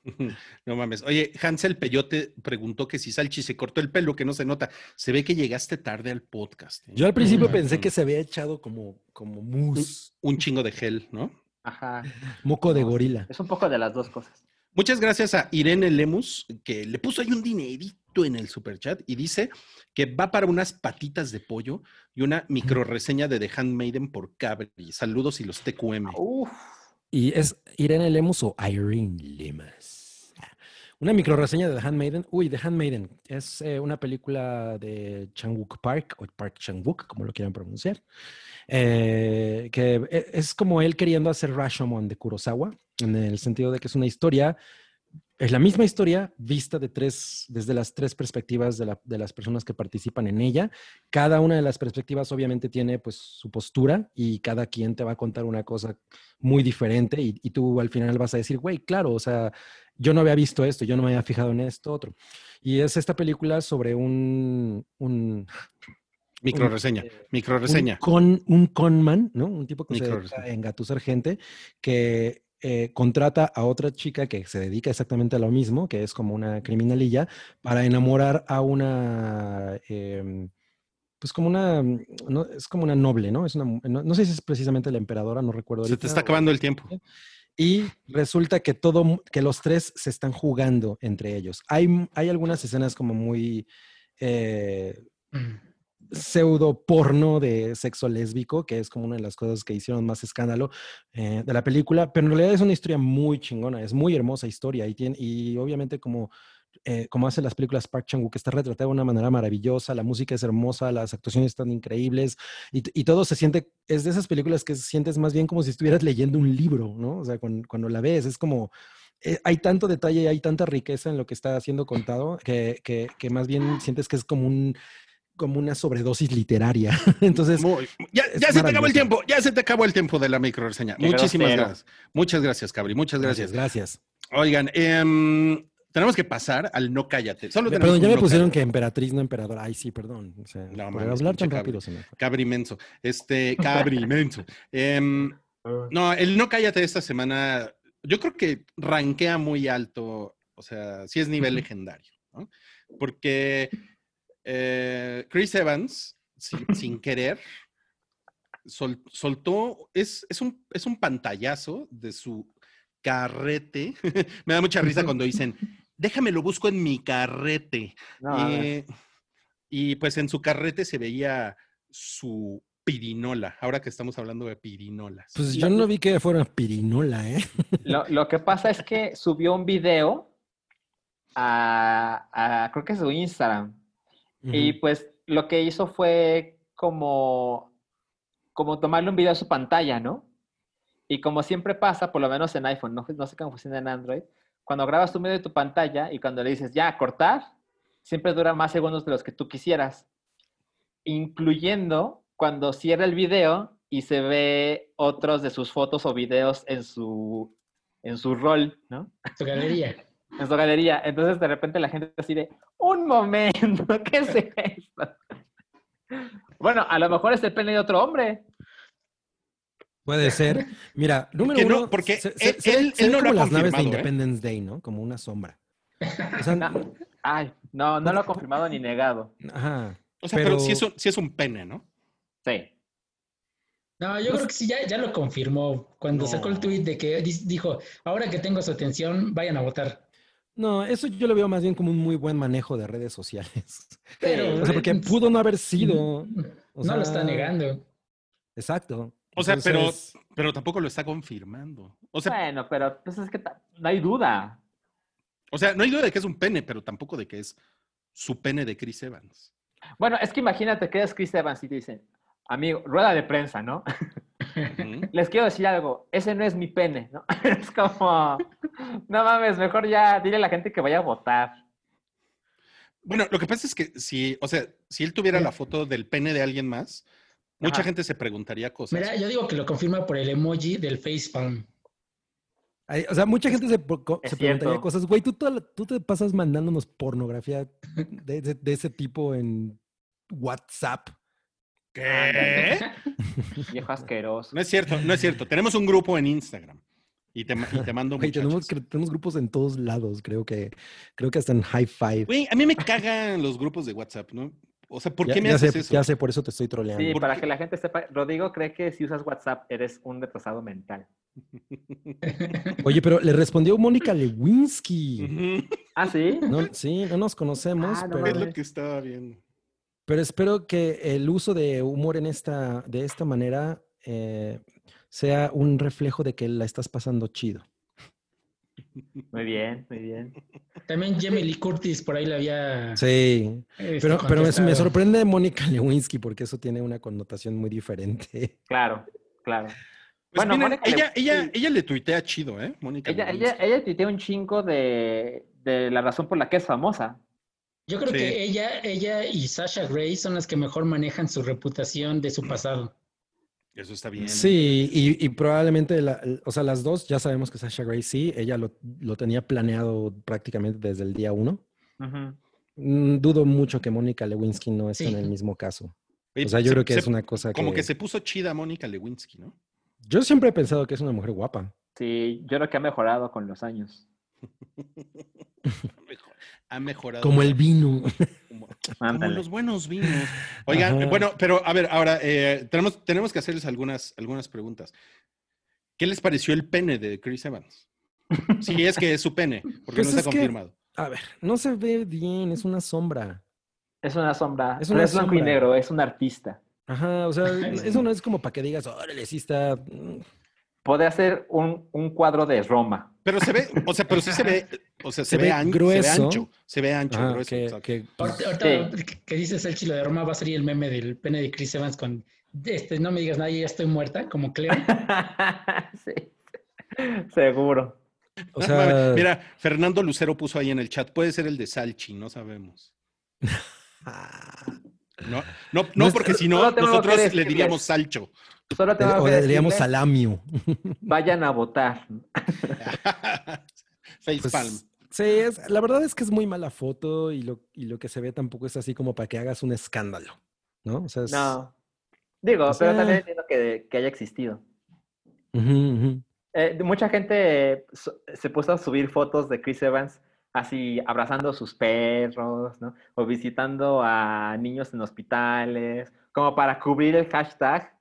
No mames. Oye, Hansel Peyote preguntó que si Salchi se cortó el pelo, que no se nota. Se ve que llegaste tarde al podcast. ¿eh? Yo al principio Mm. pensé que se había echado como, como mousse, Un chingo de gel, ¿no? Ajá. moco de gorila. Es un poco de las dos cosas. Muchas gracias a Irene Lemus, que le puso ahí un dinerito en el superchat y dice que va para unas patitas de pollo y una micro reseña de The Handmaiden por cable. Saludos y los TQM. Uf. ¿Y es Irene Lemus o Irene Lemus? Una micro reseña de The Handmaiden. Uy, The Handmaiden es eh, una película de Chang-wook Park, o Park Chang-wook, como lo quieran pronunciar, eh, que e- es como él queriendo hacer Rashomon de Kurosawa, en el sentido de que es una historia, es la misma historia vista de tres, desde las tres perspectivas de, la- de las personas que participan en ella. Cada una de las perspectivas obviamente tiene pues su postura y cada quien te va a contar una cosa muy diferente y, tú al final vas a decir, güey, claro, o sea, yo no había visto esto, yo no me había fijado en esto otro. Y es esta película sobre un, Micro reseña. eh, un, con, un conman, ¿no? Un tipo que se Micro a engatusar gente que eh, contrata a otra chica que se dedica exactamente a lo mismo, que es como una criminalilla, para enamorar a una... em, pues como una, no, es como una noble, ¿no? Es una, no, no sé si es precisamente la emperadora, no recuerdo. Se te está o- acabando el tiempo. y resulta que todo, que los tres se están jugando entre ellos. Hay, hay algunas escenas como muy, eh. Pseudo porno de sexo lésbico, que es como una de las cosas que hicieron más escándalo eh, de la película, pero en realidad es una historia muy chingona, es muy hermosa historia y, tiene, y obviamente como, eh, como hace las películas Park Chan-wook, que está retratada de una manera maravillosa, la música es hermosa, las actuaciones están increíbles y, y, todo se siente, es de esas películas que sientes más bien como si estuvieras leyendo un libro, ¿no? O sea, cuando, la ves es como eh, hay tanto detalle y hay tanta riqueza en lo que está siendo contado que, que, que, más bien sientes que es como un como una sobredosis literaria. Entonces, Muy, ya, ya se te acabó el tiempo, ya se te acabó el tiempo de la micro reseña. Muchísimas grosero. gracias. Muchas gracias, Cabri. Muchas gracias. Gracias. gracias. Oigan, eh, tenemos que pasar al no cállate. Solo perdón, ya me no pusieron cállate. que emperatriz, no emperador. Ay, sí, perdón. O sea, no, man, hablar tan rápido me Cabri menso. Este, cabri menso. Eh, no, el no cállate de esta semana, yo creo que rankea muy alto. O sea, sí es nivel legendario, ¿no? Porque eh, Chris Evans, sin, sin querer, sol, soltó, es, es, un, es un pantallazo de su carrete. Me da mucha risa cuando dicen, déjame lo busco en mi carrete. No, eh, y pues en su carrete se veía su pirinola, ahora que estamos hablando de pirinolas. Pues yo no vi que fuera pirinola, ¿eh? Lo, lo que pasa es que subió un video a, a creo que su Instagram. Uh -huh. Y pues lo que hizo fue como, como tomarle un video a su pantalla, ¿no? Y como siempre pasa, por lo menos en iPhone, no, no sé cómo funciona en Android, cuando grabas tu medio de tu pantalla y cuando le dices ya cortar, siempre dura más segundos de los que tú quisieras, incluyendo cuando cierra el video y se ve otros de sus fotos o videos en su, en su rol, ¿no? Su galería. En su galería. Entonces de repente la gente así de, un momento, ¿qué es esto? bueno, a lo mejor es el pene de otro hombre. Puede ser. Mira, número uno, no, porque se, él, se, él, se él no como lo ha las naves de ¿eh? Independence Day, ¿no? Como una sombra. O sea, No, ay, no, no lo ha confirmado ni negado. ajá. O sea, pero, Pero- sí, es un, sí es un pene, ¿no? Sí. No, yo creo que sí, ya, ya lo confirmó cuando No. sacó el tweet de que di- dijo, ahora que tengo su atención, vayan a votar. No, eso yo lo veo más bien como un muy buen manejo de redes sociales. Pero, O sea, porque pudo no haber sido. o no sea, lo está negando. Exacto. O sea, Entonces, pero, pero tampoco lo está confirmando. O sea, Bueno, pero pues es que no hay duda. o sea, no hay duda de que es un pene, pero tampoco de que es su pene de Chris Evans. Bueno, es que imagínate que es Chris Evans y te dicen, amigo, rueda de prensa, ¿no? Les quiero decir algo, ese no es mi pene, ¿no? Es como, no mames, mejor ya dile a la gente que vaya a votar. Bueno, lo que pasa es que si, o sea, si él tuviera la foto del pene de alguien más, mucha Ajá. gente se preguntaría cosas. Mira, yo digo que lo confirma por el emoji del facepalm. o sea, mucha gente se, preguntaría cosas. Güey, tú, toda tú te pasas mandándonos pornografía de, de- de ese tipo en WhatsApp. ¿Qué? Viejo asqueroso. No es cierto, no es cierto. Tenemos un grupo en Instagram y te, ma- y te mando Güey, tenemos, tenemos grupos en todos lados, creo que, creo que hasta en High Five. Güey, a mí me cagan los grupos de WhatsApp, ¿no? O sea, ¿por ya, qué me ya haces sé, eso? ya sé, por eso te estoy troleando. Sí, ¿Por para qué? que la gente sepa, Rodrigo cree que si usas WhatsApp eres un retrasado mental. Oye, pero le respondió Mónica Lewinsky. Ujú. ¿Ah, sí? No, sí, no nos conocemos, Ah, no pero, Es lo que estaba viendo. Pero espero que el uso de humor en esta, de esta manera eh, sea un reflejo de que la estás pasando chido. Muy bien, muy bien. También Jamie Lee Curtis por ahí le había. Sí, este, pero, pero me, sorprende Mónica Lewinsky porque eso tiene una connotación muy diferente. Claro, claro. Pues Bueno, miren, ella, Le- ella, sí. ella le tuitea chido, ¿eh? Mónica. Ella, Lewinsky. ella, ella tuitea un chingo de, de la razón por la que es famosa. Yo creo Sí. que ella, ella y Sasha Grey son las que mejor manejan su reputación de su pasado. Eso está bien. Sí, y, y probablemente, la- o sea, las dos ya sabemos que Sasha Grey sí, ella lo, lo tenía planeado prácticamente desde el día uno. Mm, Dudo mucho que Mónica Lewinsky no esté Sí. en el mismo caso. O sea, yo se- creo que se- es una cosa que... Como que se puso chida Mónica Lewinsky, ¿no? Yo siempre he pensado que es una mujer guapa. Sí, yo creo que ha mejorado con los años. Ha mejorado. Como el vino. Como, los buenos vinos. Oigan, Ajá. bueno, pero a ver, ahora eh, tenemos, tenemos que hacerles algunas, algunas preguntas. ¿Qué les pareció el pene de Chris Evans? Si es que es su pene, porque Pues no está que- confirmado. A ver, no se ve bien, es una sombra. Es una sombra. Es pero una es blanco y negro, es un artista. Ajá, o sea, eso no es como para que digas, órale, sí está. Podría ser un, un cuadro de Roma. Pero se ve, o sea, pero sí se ve, o sea, se, Se ve, ve an- grueso. se ve ancho, se ve ancho, grueso, que, que, pues, Ahorita, ahorita que- que dices el chilo de Roma, va a salir el meme del pene de Chris Evans con este, no me digas nada, yo ya estoy muerta, como Cleo. sí. Seguro. o sea, Mira, Fernando Lucero puso ahí en el chat, puede ser el de Salchi, no sabemos. No, no, No porque si no, nosotros le diríamos Salcho. Solo tengo o que diríamos salamio. vayan a votar. Facepalm. Pues, sí, es, la verdad es que es muy mala foto y lo, y lo que se ve tampoco es así como para que hagas un escándalo, ¿no? O sea, es- No. Digo, pero también entiendo que, que haya existido. Eh, mucha gente se puso a subir fotos de Chris Evans así abrazando a sus perros, ¿no? O visitando a niños en hospitales, como para cubrir el hashtag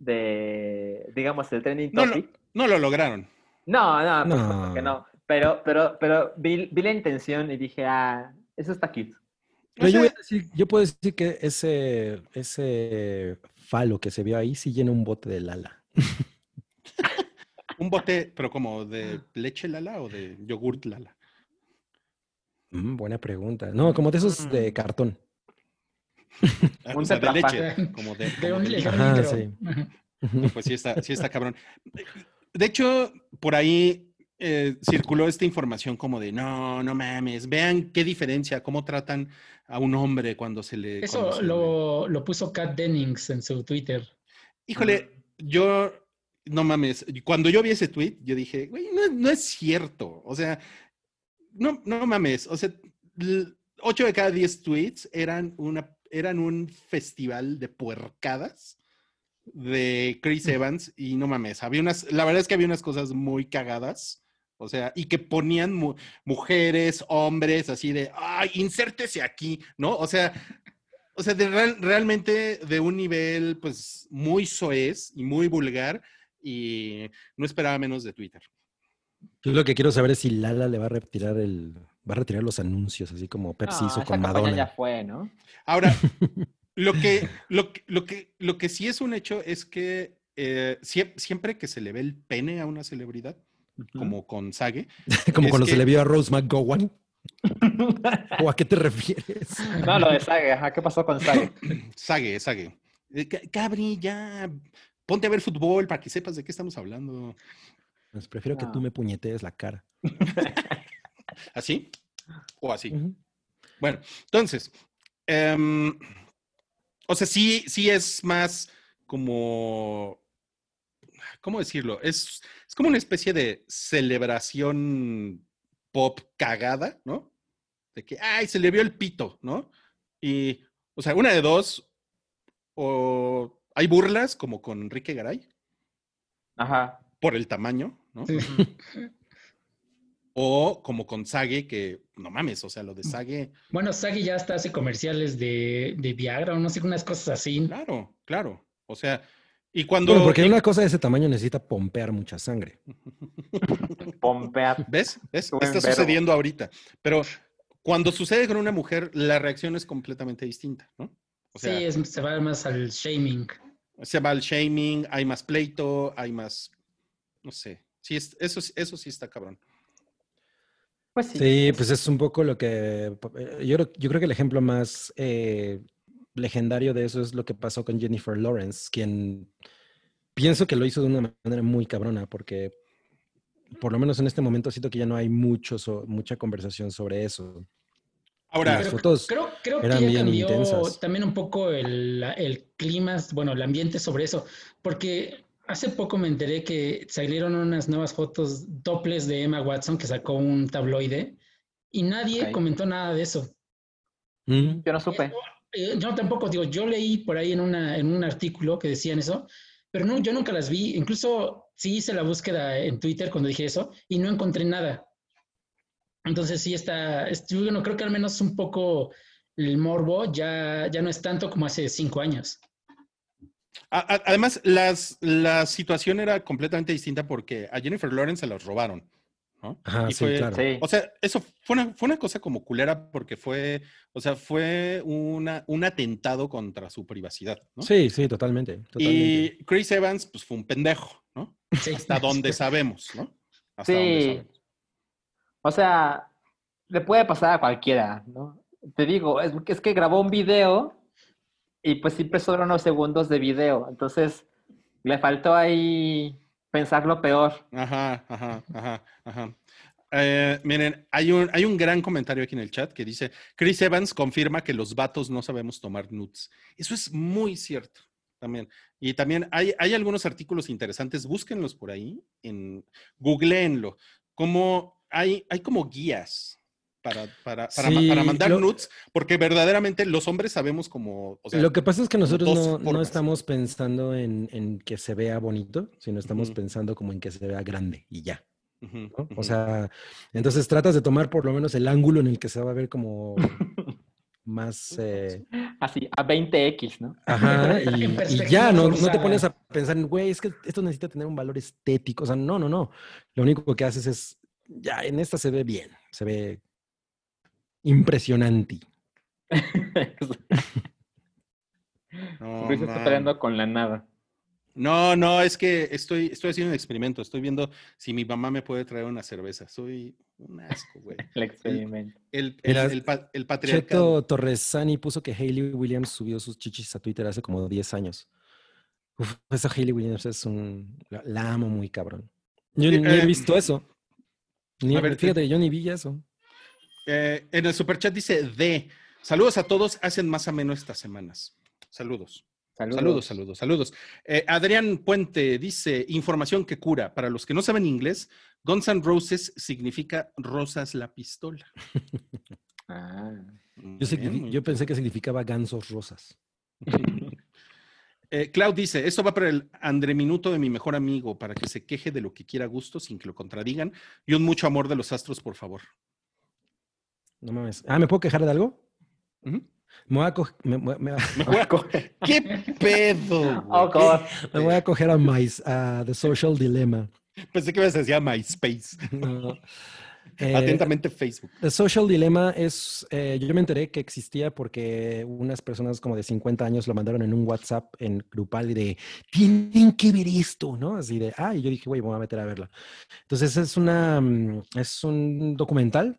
de, digamos, el trending No topic. No lo lograron. No, no, por No. supuesto que no. Pero, pero, pero vi, vi la intención y dije, ah, eso está cute. Pero O yo, voy sea, a decir, yo puedo decir que ese, ese falo que se vio ahí sí llena un bote de lala. Un bote, pero como de leche lala o de yogurt lala. Mm, buena pregunta. No, como de esos de Mm. cartón. Ah, Un o sea, de leche. Como de, De como un, de Ajá, sí. No, pues sí está, sí está cabrón. De hecho, por ahí eh, circuló esta información como de no, no mames, vean qué diferencia, cómo tratan a un hombre cuando se le. Eso se le- lo, lo puso Kat Dennings en su Twitter. Híjole, yo, no mames, cuando yo vi ese tweet, yo dije, güey, no, no es cierto. O sea, no, no mames. O sea, l- ocho de cada diez tweets eran, una, eran un festival de puercadas de Chris Evans y no mames, había unas, la verdad es que había unas cosas muy cagadas. O sea, y que ponían mu- mujeres, hombres, así de, ay, insértese aquí, ¿no? O sea, o sea, de real- realmente de un nivel, pues, muy soez y muy vulgar, y no esperaba menos de Twitter. Yo lo que quiero saber es si Lala le va a retirar el, va a retirar los anuncios, así como Pepsi No, hizo esa con Madonna. ya fue, ¿no? Ahora, lo que, lo, que- lo, que, lo que sí es un hecho es que eh, sie- siempre que se le ve el pene a una celebridad, como con Sage, como cuando que- se le vio a Rose McGowan. ¿O a qué te refieres? No, lo de Sage, ajá, ¿qué pasó con Sage? Sage, Sage. Eh, Ca- Cabri, ya, ponte a ver fútbol para que sepas de qué estamos hablando. Pues prefiero que tú me puñetees la cara. ¿Así? ¿O así? Bueno, entonces, em, o sea, sí, sí es más como, ¿cómo decirlo? Es, es como una especie de celebración pop cagada, ¿no? De que, ay, se le vio el pito, ¿no? Y, o sea, una de dos, o hay burlas como con Enrique Garay Ajá. por el tamaño, ¿no? Sí. O como con Sage, que, no mames, o sea, lo de Sage... Bueno, Sagi ya hasta hace comerciales de, de Viagra o no sé, unas cosas así. Claro, claro. O sea, y cuando. Bueno, porque y- una cosa de ese tamaño necesita pompear mucha sangre. Pompear. ¿Ves? ¿Ves? Está verbo. sucediendo ahorita. Pero cuando sucede con una mujer, la reacción es completamente distinta, ¿no? O sea, sí, es- se va más al shaming. se va al shaming, hay más pleito, hay más. No sé. Sí, es- eso, sí- eso sí está cabrón. Pues sí. Sí, pues es un poco lo que... eh, Yo, creo- yo creo que el ejemplo más eh, legendario de eso es lo que pasó con Jennifer Lawrence, quien pienso que lo hizo de una manera muy cabrona, porque por lo menos en este momento siento que ya no hay mucho so- mucha conversación sobre eso. Ahora, Las fotos Creo, creo que eran ya bien cambió intensas. también un poco el, el clima, bueno, el ambiente sobre eso, porque hace poco me enteré que salieron unas nuevas fotos dobles de Emma Watson que sacó un tabloide y nadie comentó nada de eso. Mm, Yo no supe. Eh, yo tampoco, digo, yo leí por ahí en, una, en un artículo que decían eso, pero no, yo nunca las vi. Incluso sí hice la búsqueda en Twitter cuando dije eso y no encontré nada. Entonces sí está, es- yo bueno, creo que al menos un poco el morbo ya, ya no es tanto como hace cinco años. Además, las, la situación era completamente distinta porque a Jennifer Lawrence se las robaron, ¿no? Ajá, Y sí, fue- claro. O sea, eso fue una, fue una cosa como culera porque fue, o sea, fue una, un atentado contra su privacidad, ¿no? Sí, sí, totalmente. totalmente. Y Chris Evans, pues fue un pendejo, ¿no? Sí. Hasta donde sabemos, ¿no? Hasta donde Sí. sabemos. O sea, le puede pasar a cualquiera, ¿no? Te digo, es, es que grabó un video y pues siempre son unos segundos de video. Entonces, le faltó ahí pensar lo peor. Ajá, ajá, ajá, ajá. Eh, miren, hay un, hay un gran comentario aquí en el chat que dice, Chris Evans confirma que los vatos no sabemos tomar nudes. Eso es muy cierto también. Y también hay, hay algunos artículos interesantes, búsquenlos por ahí, en, googleenlo. Como hay, hay como guías para, para, para, Sí, para mandar lo- nudes, porque verdaderamente los hombres sabemos como... O sea, Lo que pasa es que nosotros no, estamos pensando en, en que se vea bonito, sino estamos pensando como en que se vea grande y ya. O sea, entonces tratas de tomar por lo menos el ángulo en el que se va a ver como más... eh, Así, a 20x, ¿no? Ajá, y, y ya, no, no te pones a pensar, güey, es que esto necesita tener un valor estético. O sea, no, no, no. Lo único que haces es, ya, en esta se ve bien, se ve impresionante. No, Luis está peleando con la nada. No, no, es que estoy, estoy haciendo un experimento. Estoy viendo si mi mamá me puede traer una cerveza. Soy un asco, güey. El experimento. El, el, el pa- el patriarcado. Cheto Torresani puso que Hayley Williams subió sus chichis a Twitter hace como 10 años. Uf, esa Hayley Williams es un... La, la amo muy cabrón. Yo Sí, ni, he eh, visto eso. Ni, a ver, fíjate, yo ni vi eso. Eh, en el superchat dice D. Saludos a todos. Hacen más ameno estas semanas. Saludos. Saludos, saludos, saludos. Eh, Adrián Puente dice, información que cura. Para los que no saben inglés, Guns N' Roses significa rosas la pistola. Ah. Yo, Bien, pensé que significaba gansos rosas. Eh, Clau dice, esto va para el André Minuto de mi mejor amigo, para que se queje de lo que quiera a gusto sin que lo contradigan. Y un mucho amor de los astros, por favor. No mames. Ah, ¿me puedo quejar de algo? Me voy a, co- me- me- me- Me voy a co- ¿Qué pedo? Oh, God. me voy a coger a, My- a The Social Dilemma. Pensé que ibas a decir MySpace. No. Eh, Atentamente Facebook. The Social Dilemma es, eh, yo me enteré que existía porque unas personas como de 50 años lo mandaron en un WhatsApp en grupal y de, tienen que ver esto, ¿no? Así de, ah, y yo dije, güey, me voy a meter a verla. Entonces es una, mm, es un documental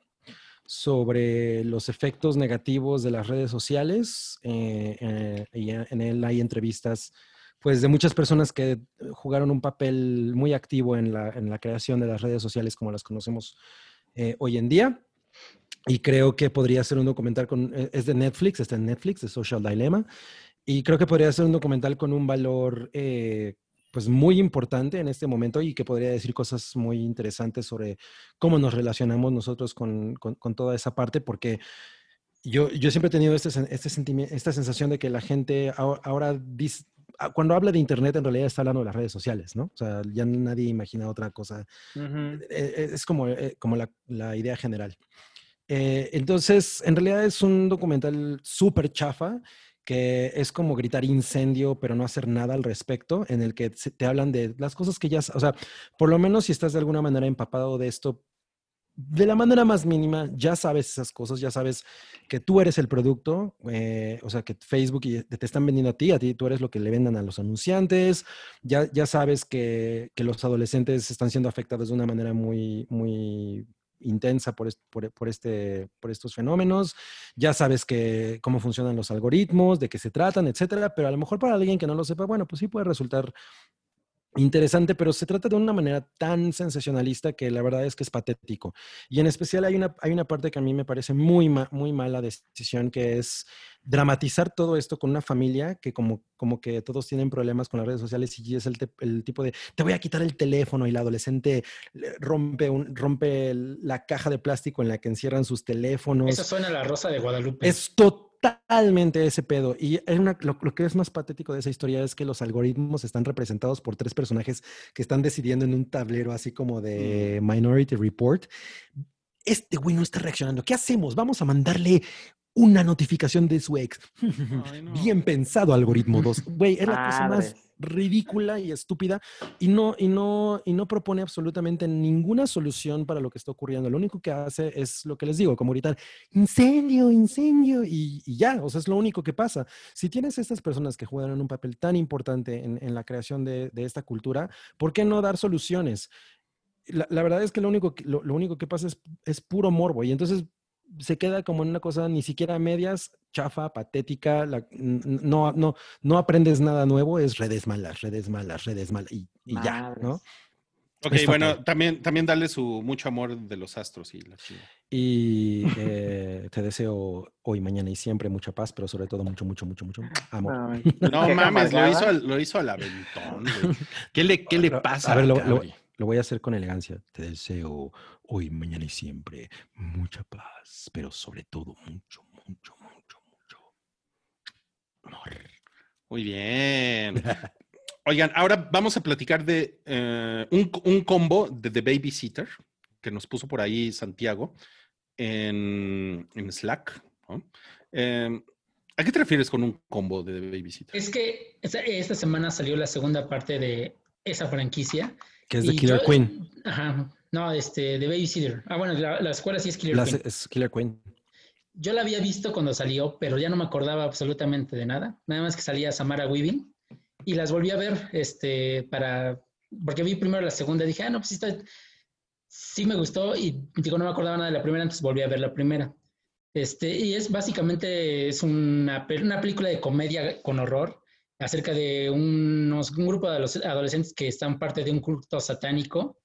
sobre los efectos negativos de las redes sociales eh, eh, y en él hay entrevistas pues de muchas personas que jugaron un papel muy activo en la, en la creación de las redes sociales como las conocemos eh, hoy en día. Y creo que podría ser un documental con, es de Netflix, está en Netflix, de Social Dilemma. Y creo que podría ser un documental con un valor pues muy importante en este momento y que podría decir cosas muy interesantes sobre cómo nos relacionamos nosotros con, con, con toda esa parte, porque yo, yo siempre he tenido este, este sentimiento, esta sensación de que la gente ahora, ahora ah, cuando habla de Internet en realidad está hablando de las redes sociales, ¿no? O sea, ya nadie imagina otra cosa Ujú. eh, eh, es como, eh, como la, la idea general. Eh, entonces, en realidad es un documental súper chafa que es como gritar incendio, pero no hacer nada al respecto, en el que te hablan de las cosas que ya, o sea, por lo menos si estás de alguna manera empapado de esto, de la manera más mínima, ya sabes esas cosas, ya sabes que tú eres el producto, eh, o sea, que Facebook y te están vendiendo a ti, a ti tú eres lo que le vendan a los anunciantes, ya, ya sabes que, que los adolescentes están siendo afectados de una manera muy, muy intensa por, por este, por estos fenómenos, ya sabes que, cómo funcionan los algoritmos, de qué se tratan, etcétera, pero a lo mejor para alguien que no lo sepa, bueno, pues sí puede resultar interesante, pero se trata de una manera tan sensacionalista que la verdad es que es patético. Y en especial hay una, hay una parte que a mí me parece muy, ma- muy mala decisión, que es dramatizar todo esto con una familia que como, como que todos tienen problemas con las redes sociales y es el, te- el tipo de, te voy a quitar el teléfono y la adolescente le- rompe, un, rompe la caja de plástico en la que encierran sus teléfonos. Eso suena a la Rosa de Guadalupe. Es totalmente ese pedo. Y es una- lo, lo que es más patético de esa historia es que los algoritmos están representados por tres personajes que están decidiendo en un tablero así como de Minority Report. Este güey no está reaccionando. ¿Qué hacemos? Vamos a mandarle una notificación de su ex. Ay, no. Bien pensado, algoritmo 2. Güey, es la cosa más. Ridícula y estúpida y no, y no, y no propone absolutamente ninguna solución para lo que está ocurriendo. Lo único que hace es lo que les digo, como gritar, incendio, incendio, y, y ya, o sea, es lo único que pasa. Si tienes estas personas que juegan un papel tan importante en, en la creación de, de esta cultura, ¿por qué no dar soluciones? La, la verdad es que lo único que, lo, lo único que pasa es, es puro morbo y entonces se queda como en una cosa ni siquiera a medias, chafa, patética, la- no, no, no aprendes nada nuevo, es redes malas, redes malas, redes malas y, y ya, ¿no? Ok, Es bueno, fatal. también, también darle su mucho amor de los astros y la. Y eh, te deseo hoy, mañana y siempre mucha paz, pero sobre todo mucho, mucho, mucho, mucho amor. Ay, No mames, lo hizo, al- lo hizo al aventón. ¿Qué le, qué le pasa? A ver, lo, lo voy a hacer con elegancia. Te deseo hoy, mañana y siempre mucha paz, pero sobre todo mucho, mucho, mucho, mucho amor. Muy bien. Oigan, ahora vamos a platicar de eh, un, un combo de The Babysitter que nos puso por ahí Santiago en, en Slack. ¿no? Eh, ¿A qué te refieres con un combo de The Babysitter? Es que esta, esta semana salió la segunda parte de esa franquicia. Que es de Killer yo- Queen. Ajá. No, este, de Babysitter. Ah, bueno, la, la escuela sí es Killer La- Queen. es Killer Queen. Yo la había visto cuando salió, pero ya no me acordaba absolutamente de nada. Nada más que salía Samara Weaving y las volví a ver, este, para, porque vi primero la segunda y dije, ah, no, pues sí, está, sí me gustó y digo, no me acordaba nada de la primera, entonces volví a ver la primera. Este, y es básicamente, es una, una película de comedia con horror acerca de unos, un grupo de adoles- adolescentes que están parte de un culto satánico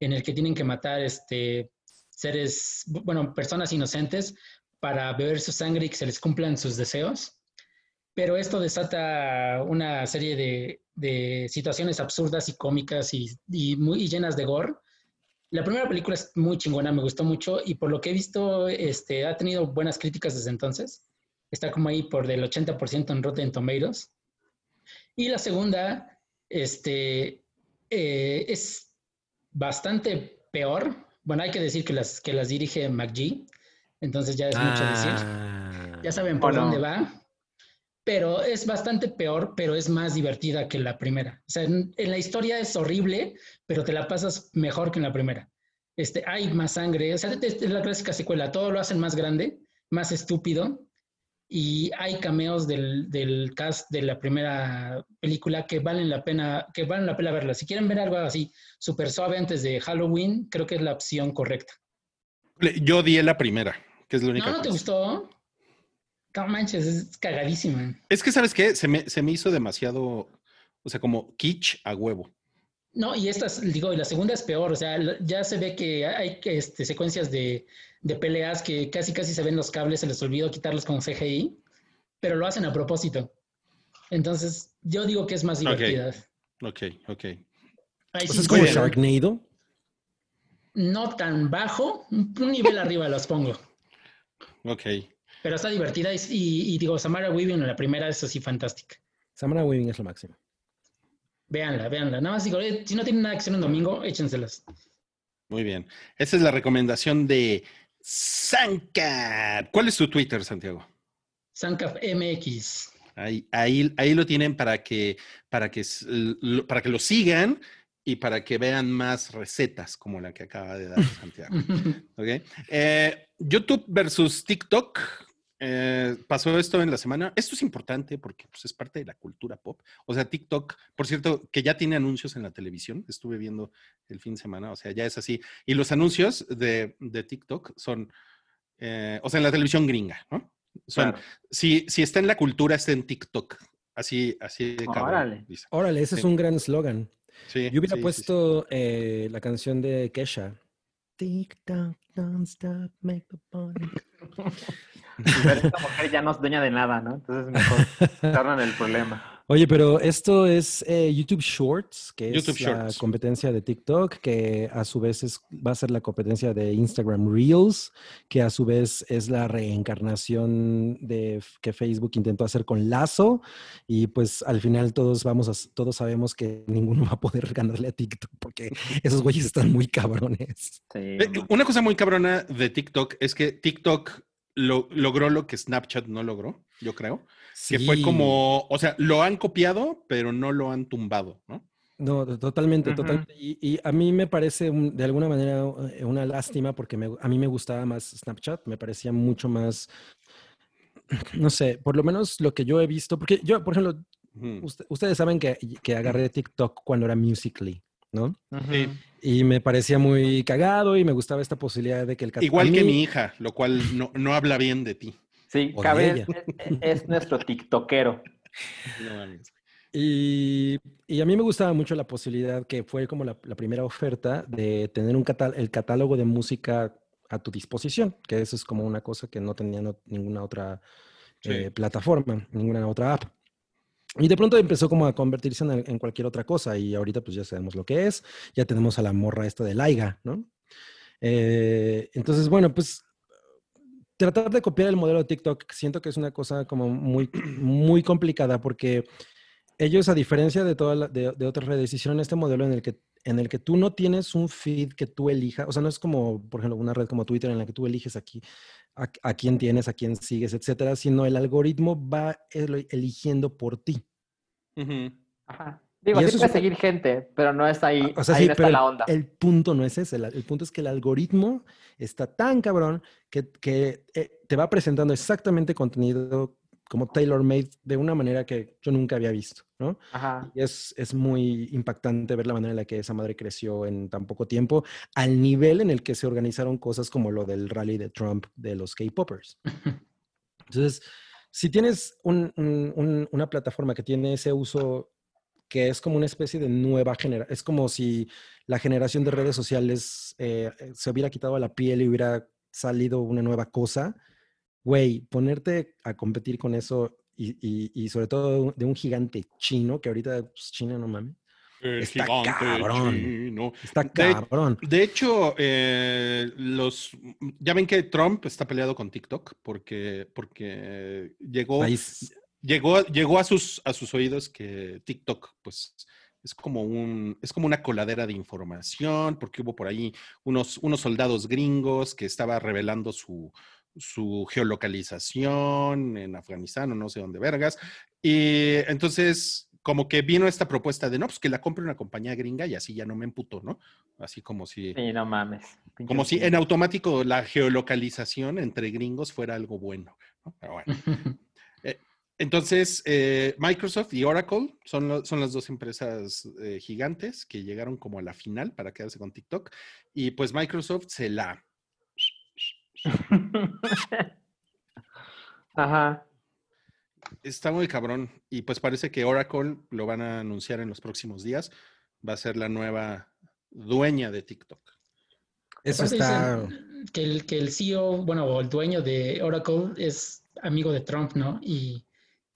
en el que tienen que matar este, seres, bueno, personas inocentes para beber su sangre y que se les cumplan sus deseos. Pero esto desata una serie de, situaciones absurdas y cómicas y, muy llenas de gore. La primera película es muy chingona, me gustó mucho y por lo que he visto, este, ha tenido buenas críticas desde entonces. Está como ahí por del 80% en Rotten Tomatoes. Y la segunda, este, eh, es bastante peor. Bueno, hay que decir que las, que las dirige McGee, entonces ya es mucho decir. Ah. Ya saben por no. dónde va. Pero es bastante peor, pero es más divertida que la primera. O sea, en, en la historia es horrible, pero te la pasas mejor que en la primera. Este, hay más sangre, o sea, es, es la clásica secuela, todo lo hacen más grande, más estúpido, y hay cameos del, del cast de la primera película que valen la pena, que valen la pena verla. Si quieren ver algo así súper suave antes de Halloween, creo que es la opción correcta. Yo odié la primera, que es la única. ¿No, no te gustó? No manches, es cagadísima. Es que, ¿sabes qué? Se me, se me hizo demasiado, o sea, como kitsch a huevo. No, y esta, es- digo, y la segunda es peor, o sea, ya se ve que hay este, secuencias de, de peleas que casi casi se ven los cables, se les olvidó quitarlos con CGI, pero lo hacen a propósito. Entonces, yo digo que es más divertida. Ok, ok. Ahí O sí sea, es como Sharknado. No tan bajo, un nivel arriba los pongo. Ok. Pero está divertida y, y- y digo, Samara Weaving en la primera es así fantástica. Samara Weaving es lo máximo. Véanla, véanla. Nada más digo, eh, si no tienen nada que hacer un domingo, échenselas. Muy bien. Esa es la recomendación de Sankat. ¿Cuál es tu Twitter, Santiago? Sancaf MX. Ahí, ahí, ahí lo tienen para que, para, que, para que lo sigan y para que vean más recetas como la que acaba de dar Santiago. ¿ok? Eh, YouTube versus TikTok. Eh, pasó esto en la semana. Esto es importante porque pues, es parte de la cultura pop. O sea, TikTok, por cierto, que ya tiene anuncios en la televisión. Estuve viendo el fin de semana, o sea, ya es así. Y los anuncios de, de TikTok son, eh, o sea, en la televisión gringa, ¿no? Son, Claro. si, si está en la cultura, está en TikTok. Así, así de cabrón, Órale. dice. Órale, ese Sí. es un gran eslogan. Sí, Yo hubiera sí, sí, sí. puesto eh, la canción de Kesha. Tic toc, don't stop, make the party. Pero esta mujer ya no es dueña de nada, ¿no? Entonces mejor tornan el problema. Oye, pero esto es eh, YouTube Shorts, que YouTube es la competencia de TikTok, que a su vez es, va a ser la competencia de Instagram Reels, que a su vez es la reencarnación de que Facebook intentó hacer con Lazo, y pues al final todos vamos a, todos sabemos que ninguno va a poder ganarle a TikTok porque esos güeyes están muy cabrones. Sí, Eh. Una cosa muy cabrona de TikTok es que TikTok lo- logró lo que Snapchat no logró, yo creo. Que fue como, o sea, lo han copiado, pero no lo han tumbado, ¿no? No, to- totalmente, totalmente. Y, y a mí me parece un- de alguna manera eh, una lástima porque me- a mí me gustaba más Snapchat, me parecía mucho más, no sé, por lo menos lo que yo he visto, porque yo, por ejemplo, usted- ustedes saben que, que agarré TikTok cuando era Musical.ly, ¿no? Sí. Y me parecía muy cagado y me gustaba esta posibilidad de que el Igual que mí- mi hija, lo cual no, no habla bien de ti. Sí, cabe, es, es nuestro tiktokero. No. Y, y a mí me gustaba mucho la posibilidad que fue como la, la primera oferta de tener un catá- el catálogo de música a tu disposición, que eso es como una cosa que no tenía no- ninguna otra Sí. eh, plataforma, ninguna otra app. Y de pronto empezó como a convertirse en, en cualquier otra cosa y ahorita pues ya sabemos lo que es, ya tenemos a la morra esta de Laiga, ¿no? Eh, entonces, bueno, pues tratar de copiar el modelo de TikTok siento que es una cosa como muy, muy complicada porque ellos, a diferencia de, toda la- de, de otras redes, hicieron este modelo en el, que, en el que tú no tienes un feed que tú elijas, o sea, no es como, por ejemplo, una red como Twitter en la que tú eliges aquí a, a quién tienes, a quién sigues, etcétera, sino el algoritmo va el- eligiendo por ti. Ajá. Digo, sí eso es seguir gente, pero no es ahí, O sea, ahí sí, no está pero la onda. el, punto no es ese. El, el punto es que el algoritmo está tan cabrón que, que, eh, te va presentando exactamente contenido como tailor-made de una manera que yo nunca había visto, ¿no? Ajá. Y es, es muy impactante ver la manera en la que esa madre creció en tan poco tiempo, al nivel en el que se organizaron cosas como lo del rally de Trump de los K-Poppers. Entonces, si tienes un- un- un- una plataforma que tiene ese uso que es como una especie de nueva generación, es como si la generación de redes sociales eh, eh, se hubiera quitado la piel y hubiera salido una nueva cosa, güey, ponerte a competir con eso y, y- y sobre todo de un, de gigante chino, que ahorita pues, China no mames, El Está gigante cabrón. chino. está De- cabrón. De hecho, eh, los ya ven que Trump está peleado con TikTok porque, porque llegó, llegó, llegó a sus a sus oídos que TikTok, pues, es como un, es como una coladera de información, porque hubo por ahí unos, unos soldados gringos que estaba revelando su, su geolocalización en Afganistán o no sé dónde vergas. Y entonces, como que vino esta propuesta de no, pues que la compre una compañía gringa y así ya no me emputo, ¿no? Así como si, Sí, no mames. como si en automático la geolocalización entre gringos fuera algo bueno. ¿no? Pero bueno. Entonces, eh, Microsoft y Oracle son, lo- son las dos empresas eh, gigantes que llegaron como a la final para quedarse con TikTok. Y pues Microsoft se la... Ajá. Está muy cabrón. Y pues parece que Oracle lo van a anunciar en los próximos días. Va a ser la nueva dueña de TikTok. eso está... Que el, que el CEO, bueno, o el dueño de Oracle es amigo de Trump, ¿no? Y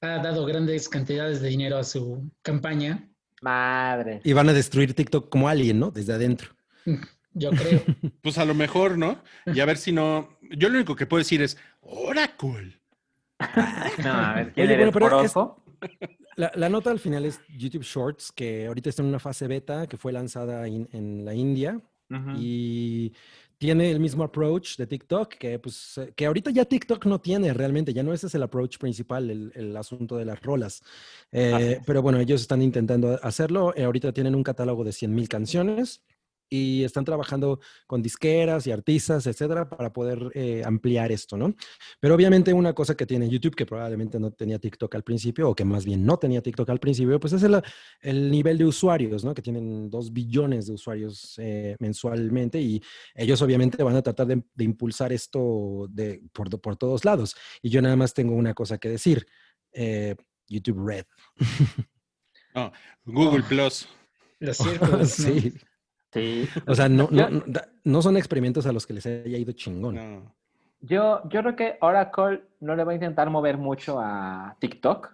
ha dado grandes cantidades de dinero a su campaña, Madre. Y van a destruir TikTok como alguien, ¿no? Desde adentro. yo creo. Pues a lo mejor, ¿no? Y a ver si no... Yo lo único que puedo decir es Oracle. No mames, ¿quién Oye, eres, bueno, pero es-? La, la nota al final es YouTube Shorts, que ahorita está en una fase beta, que fue lanzada in- en la India y tiene el mismo approach de TikTok, que pues que ahorita ya TikTok no tiene realmente, ya no ese es el approach principal, el, el asunto de las rolas. Eh, pero bueno, ellos están intentando hacerlo, eh, ahorita tienen un catálogo de 100.000 canciones y están trabajando con disqueras y artistas, etcétera, para poder eh, ampliar esto, ¿no? Pero obviamente una cosa que tiene YouTube, que probablemente no tenía TikTok al principio, o que más bien no tenía TikTok al principio, pues es el, el nivel de usuarios, ¿no? Que tienen dos billones de usuarios eh, mensualmente y ellos obviamente van a tratar de, de impulsar esto de, por, por, todos lados. Y yo nada más tengo una cosa que decir. Eh, YouTube Red. No, Google Oh. Plus. Los círculos, sí. ¿no? Sí. O sea, no, Yo- no, no, no son experimentos a los que les haya ido chingón. No. Yo, yo creo que Oracle no le va a intentar mover mucho a TikTok,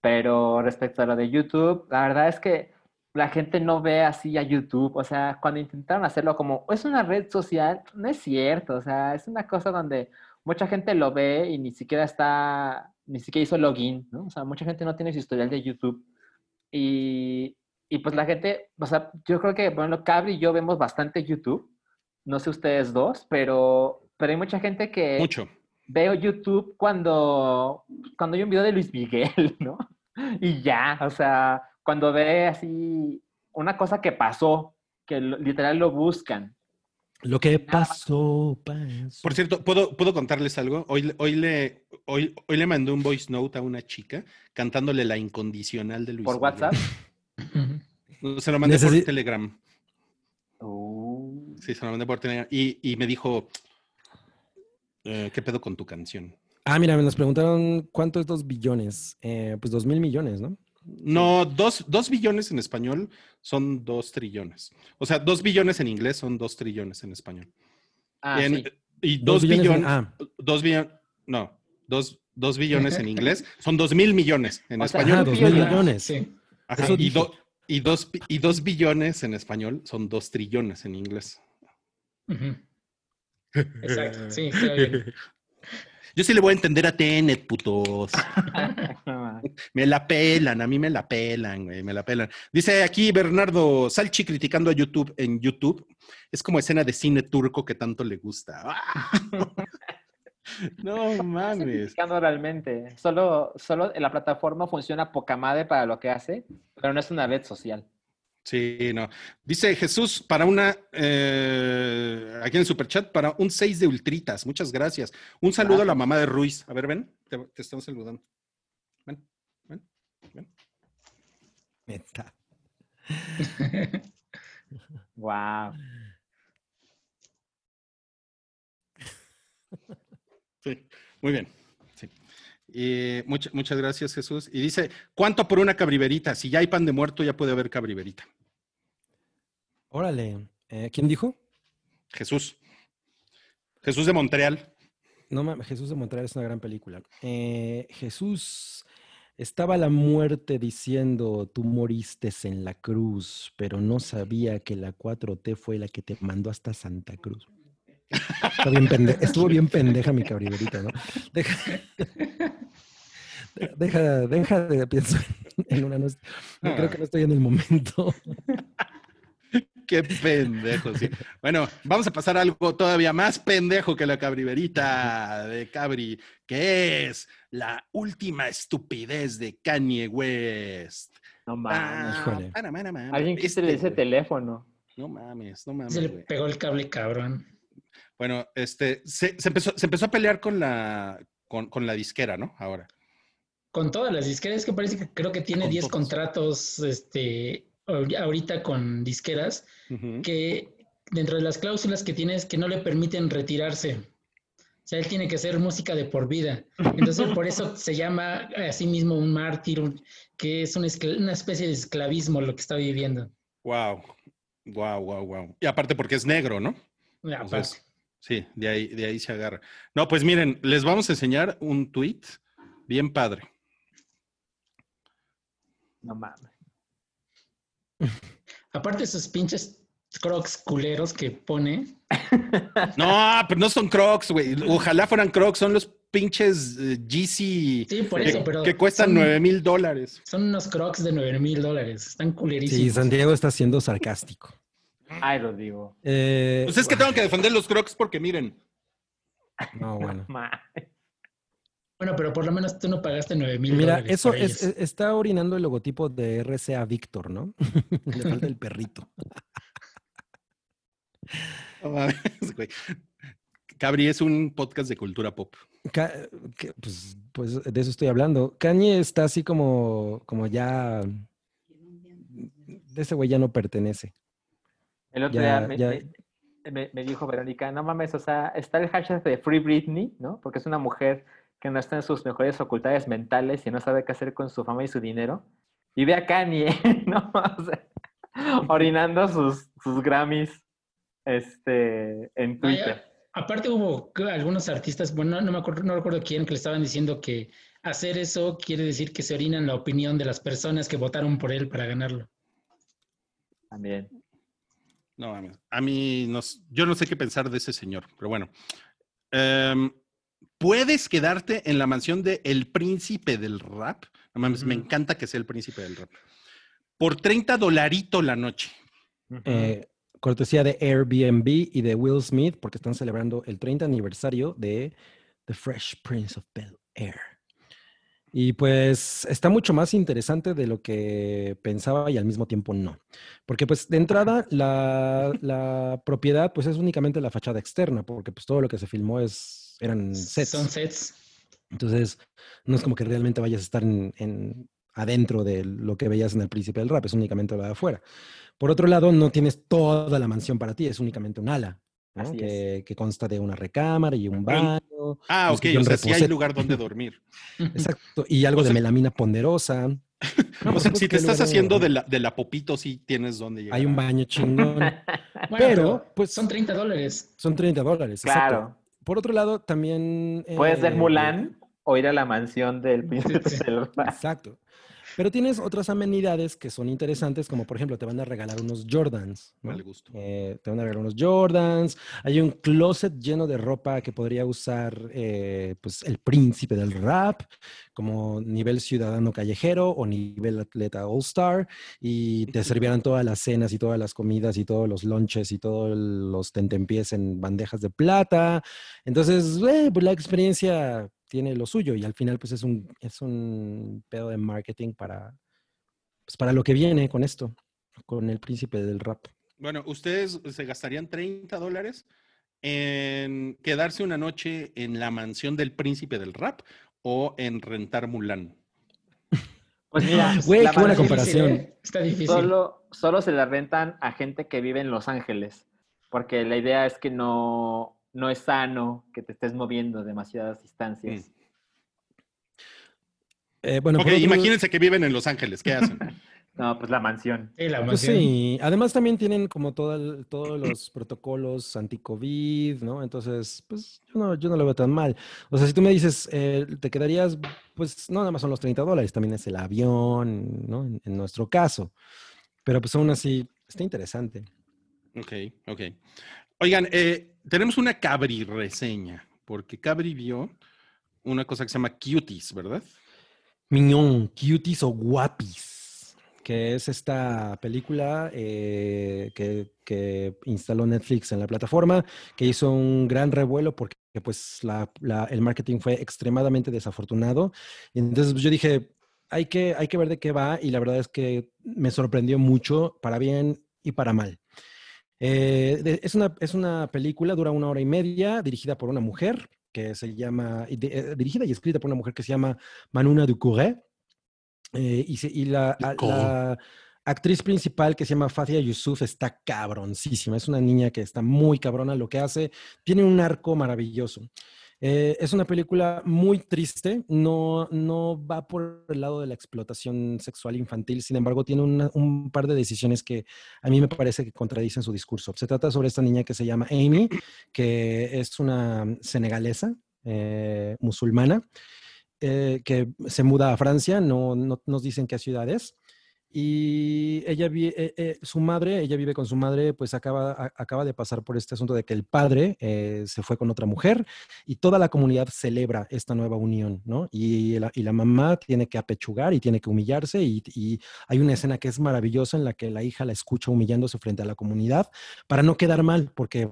pero respecto a lo de YouTube, la verdad es que la gente no ve así a YouTube. O sea, cuando intentaron hacerlo como es una red social, no es cierto. O sea, es una cosa donde mucha gente lo ve y ni siquiera está, ni siquiera hizo login, ¿no? O sea, mucha gente no tiene su historial de YouTube. Y, y pues la gente, o sea, yo creo que, bueno, Cabri y yo vemos bastante YouTube. No sé ustedes dos, pero, pero hay mucha gente que... Mucho. veo YouTube cuando, cuando hay un video de Luis Miguel, ¿no? Y ya, o sea, cuando ve así una cosa que pasó, que lo- literal lo buscan. Lo que pasó, pasó. Por cierto, ¿puedo, ¿puedo contarles algo? Hoy, hoy, le, hoy, hoy le mandé un voice note a una chica cantándole la incondicional de Luis Por Miguel. WhatsApp. No, Se lo mandé Necesi- por Telegram. Uh, Sí, se lo mandé por Telegram. Y, y me dijo, eh, ¿qué pedo con tu canción? Ah, mira, me nos preguntaron cuánto es dos billones. Eh, pues dos mil millones, ¿no? No, dos, dos billones en español son dos trillones. O sea, dos billones en inglés son dos trillones en español. ah, en- sí. y dos, billones en- billones, ah, dos billones, no, dos, dos billones en inglés son dos mil millones en O sea, español. ajá, dos mil millones. Sí. Ajá, y, do- y, dos, y dos billones en español son dos trillones en inglés. Exacto, sí, está bien. Yo sí le voy a entender a Tenet, putos. Me la pelan, a mí me la pelan, güey, me la pelan. Dice aquí Bernardo Salchi criticando a YouTube en YouTube. Es como escena de cine turco que tanto le gusta. No mames. Solo, solo la plataforma funciona poca madre para lo que hace, pero no es una red social. Sí, no. Dice Jesús, para una, eh, aquí en el superchat, para un 6 de ultritas. Muchas gracias. Un saludo a la mamá de Ruiz. A ver, ven, te, te estamos saludando. Ven, ven, ven. Neta. Wow. Sí, muy bien. Sí. Muchas gracias, Jesús. Y dice, ¿cuánto por una cabriberita? Si ya hay pan de muerto, ya puede haber cabriberita. Órale. Eh, ¿Quién dijo? Jesús. Jesús de Montreal. No mames, Jesús de Montreal es una gran película. Eh, Jesús estaba la muerte diciendo, tú moriste en la cruz, pero no sabía que la 4T fue la que te mandó hasta Santa Cruz. Está bien pende- Estuvo bien pendeja mi cabriberita, ¿no? Deja, deja, deja de pensar en una... No, no, creo que no estoy en el momento. Qué pendejo, sí. Bueno, vamos a pasar a algo todavía más pendejo que la cabriberita de Cabri, que es la última estupidez de Kanye West. No mames. híjole. para, para, para, Alguien quítale este, ese güey. teléfono. No mames, no mames. Se le pegó el cable cabrón. Bueno, este, se, se empezó, se empezó a pelear con la, con, con la disquera, ¿no? Ahora. Con todas las disqueras, es que parece que creo que tiene Con 10 todas. contratos este, ahori- ahorita con disqueras que dentro de las cláusulas que tiene es que no le permiten retirarse. O sea, él tiene que hacer música de por vida. Entonces, por eso se llama a sí mismo un mártir, un- que es una, una especie de esclavismo lo que está viviendo. Wow, wow, wow, wow. Y aparte porque es negro, ¿no? Aparte. Entonces, sí, de ahí, de ahí se agarra. No, pues miren, les vamos a enseñar un tweet bien padre. No mames. Aparte esos pinches crocs culeros que pone. No, pero no son Crocs, güey. Ojalá fueran Crocs, son los pinches eh, Yeezy Sí, por que, pero que cuestan 9 mil dólares. Son unos crocs de 9 mil dólares. Están culerísimos. Sí, Santiago está siendo sarcástico. Ay, Rodrigo. Eh, Pues es que tengo que defender los Crocs porque miren, No, bueno. Bueno, pero por lo menos tú no pagaste 9 mil Mira, eso por es, ellos. es- está orinando el logotipo de RCA Víctor, ¿no? Le falta el perrito. no mames, güey. Cabri es un podcast de cultura pop. Ca- que, pues, pues de eso estoy hablando. Kanye está así como, como ya. De ese güey ya no pertenece. El otro Ya- día me, ya- me- me- me dijo Verónica, no mames, o sea, está el hashtag de Free Britney, ¿no? Porque es una mujer que no está en sus mejores facultades mentales y no sabe qué hacer con su fama y su dinero. Y ve a Kanye, ¿no? O sea, orinando sus, sus Grammys este, en Twitter. aparte hubo algunos artistas, bueno, no, no me acuerdo, no recuerdo quién, que le estaban diciendo que hacer eso quiere decir que se orinan la opinión de las personas que votaron por él para ganarlo. También. No mames. A mí, no, yo no sé qué pensar de ese señor, pero bueno. Em, Puedes quedarte en la mansión de El Príncipe del Rap. No mames, me encanta que sea el Príncipe del Rap. Por 30 dolarito la noche. Eh, cortesía de Airbnb y de Will Smith, porque están celebrando el 30 aniversario de The Fresh Prince of Bel Air. Y pues está mucho más interesante de lo que pensaba y al mismo tiempo no. Porque pues de entrada la, la propiedad pues es únicamente la fachada externa, porque pues todo lo que se filmó es, eran sets. Son sets. Entonces no es como que realmente vayas a estar en, en- adentro de lo que veías en el Príncipe del Rap, es únicamente lo de afuera. Por otro lado, no tienes toda la mansión para ti, es únicamente un ala. ¿No? Así es. Que, consta de una recámara y un baño. Ah, ok, o sea, sí hay lugar donde dormir. Exacto. Y algo O de melamina ponderosa. No, o sea, si te estás haciendo de la, de la popito, sí tienes donde llegar. Hay un baño chingón. Bueno, Pero, pues- son 30 dólares. Son 30 dólares. exacto. Claro. Por otro lado, también... Puedes ver eh, Mulan o ir a la mansión del príncipe sí. del rap. Exacto. Pero tienes otras amenidades que son interesantes, como por ejemplo, te van a regalar unos Jordans. ¿no? Vale, gusto. Eh, te van a regalar unos Jordans. Hay un closet lleno de ropa que podría usar eh, pues, el príncipe del rap, como nivel ciudadano callejero o nivel atleta all star. Y te servirán todas las cenas y todas las comidas y todos los lunches y todos los tentempiés en bandejas de plata. Entonces, eh, pues la experiencia tiene lo suyo y al final pues es un, es un pedo de marketing para, pues, para lo que viene con esto, con el príncipe del rap. Bueno, ¿ustedes se gastarían 30 dólares en quedarse una noche en la mansión del príncipe del rap o en rentar Mulan? Pues mira, Güey, qué buena comparación. Difícil, ¿eh? Está difícil. Solo, solo se la rentan a gente que vive en Los Ángeles, porque la idea es que no, no es sano que te estés moviendo demasiadas distancias. Eh, bueno, ok, por otro- imagínense que viven en Los Ángeles, ¿qué hacen? No, pues la mansión. Sí, la Pues mansión. sí, además también tienen como todo el- todos los protocolos anti-COVID, ¿no? Entonces, pues yo no, yo no lo veo tan mal. O sea, si tú me dices, eh, te quedarías, pues no nada más son los 30 dólares, también es el avión, ¿no? En, en nuestro caso. Pero pues aún así, está interesante. Ok, ok. Oigan, eh, tenemos una Cabri reseña, porque Cabri vio una cosa que se llama Cuties, ¿verdad? Miñón, Cuties o Guapis, que es esta película eh, que, instaló Netflix en la plataforma, que hizo un gran revuelo porque pues el marketing fue extremadamente desafortunado. Entonces pues, yo dije, hay que, hay que ver de qué va y la verdad es que me sorprendió mucho, para bien y para mal. Eh, de- es, una, es una película, dura una hora y media, dirigida por una mujer que se llama, de- eh, dirigida y escrita por una mujer que se llama Manuna Ducouré. Eh, y, se- y la, a- Ducouré. la actriz principal que se llama Fatia Yusuf está cabroncísima. Es una niña que está muy cabrona lo que hace. Tiene un arco maravilloso. Eh, es una película muy triste, no, no va por el lado de la explotación sexual infantil, sin embargo tiene una- un par de decisiones que a mí me parece que contradicen su discurso. Se trata sobre esta niña que se llama Amy, que es una senegalesa eh, musulmana, eh, que se muda a Francia, no, no nos dicen qué ciudad es. Y ella, vi- eh, eh, su madre, ella vive con su madre, pues acaba, acaba de pasar por este asunto de que el padre eh, se fue con otra mujer y toda la comunidad celebra esta nueva unión, ¿no? Y la, y la mamá tiene que apechugar y tiene que humillarse y hay una escena que es maravillosa en la que la hija la escucha humillándose frente a la comunidad para no quedar mal, porque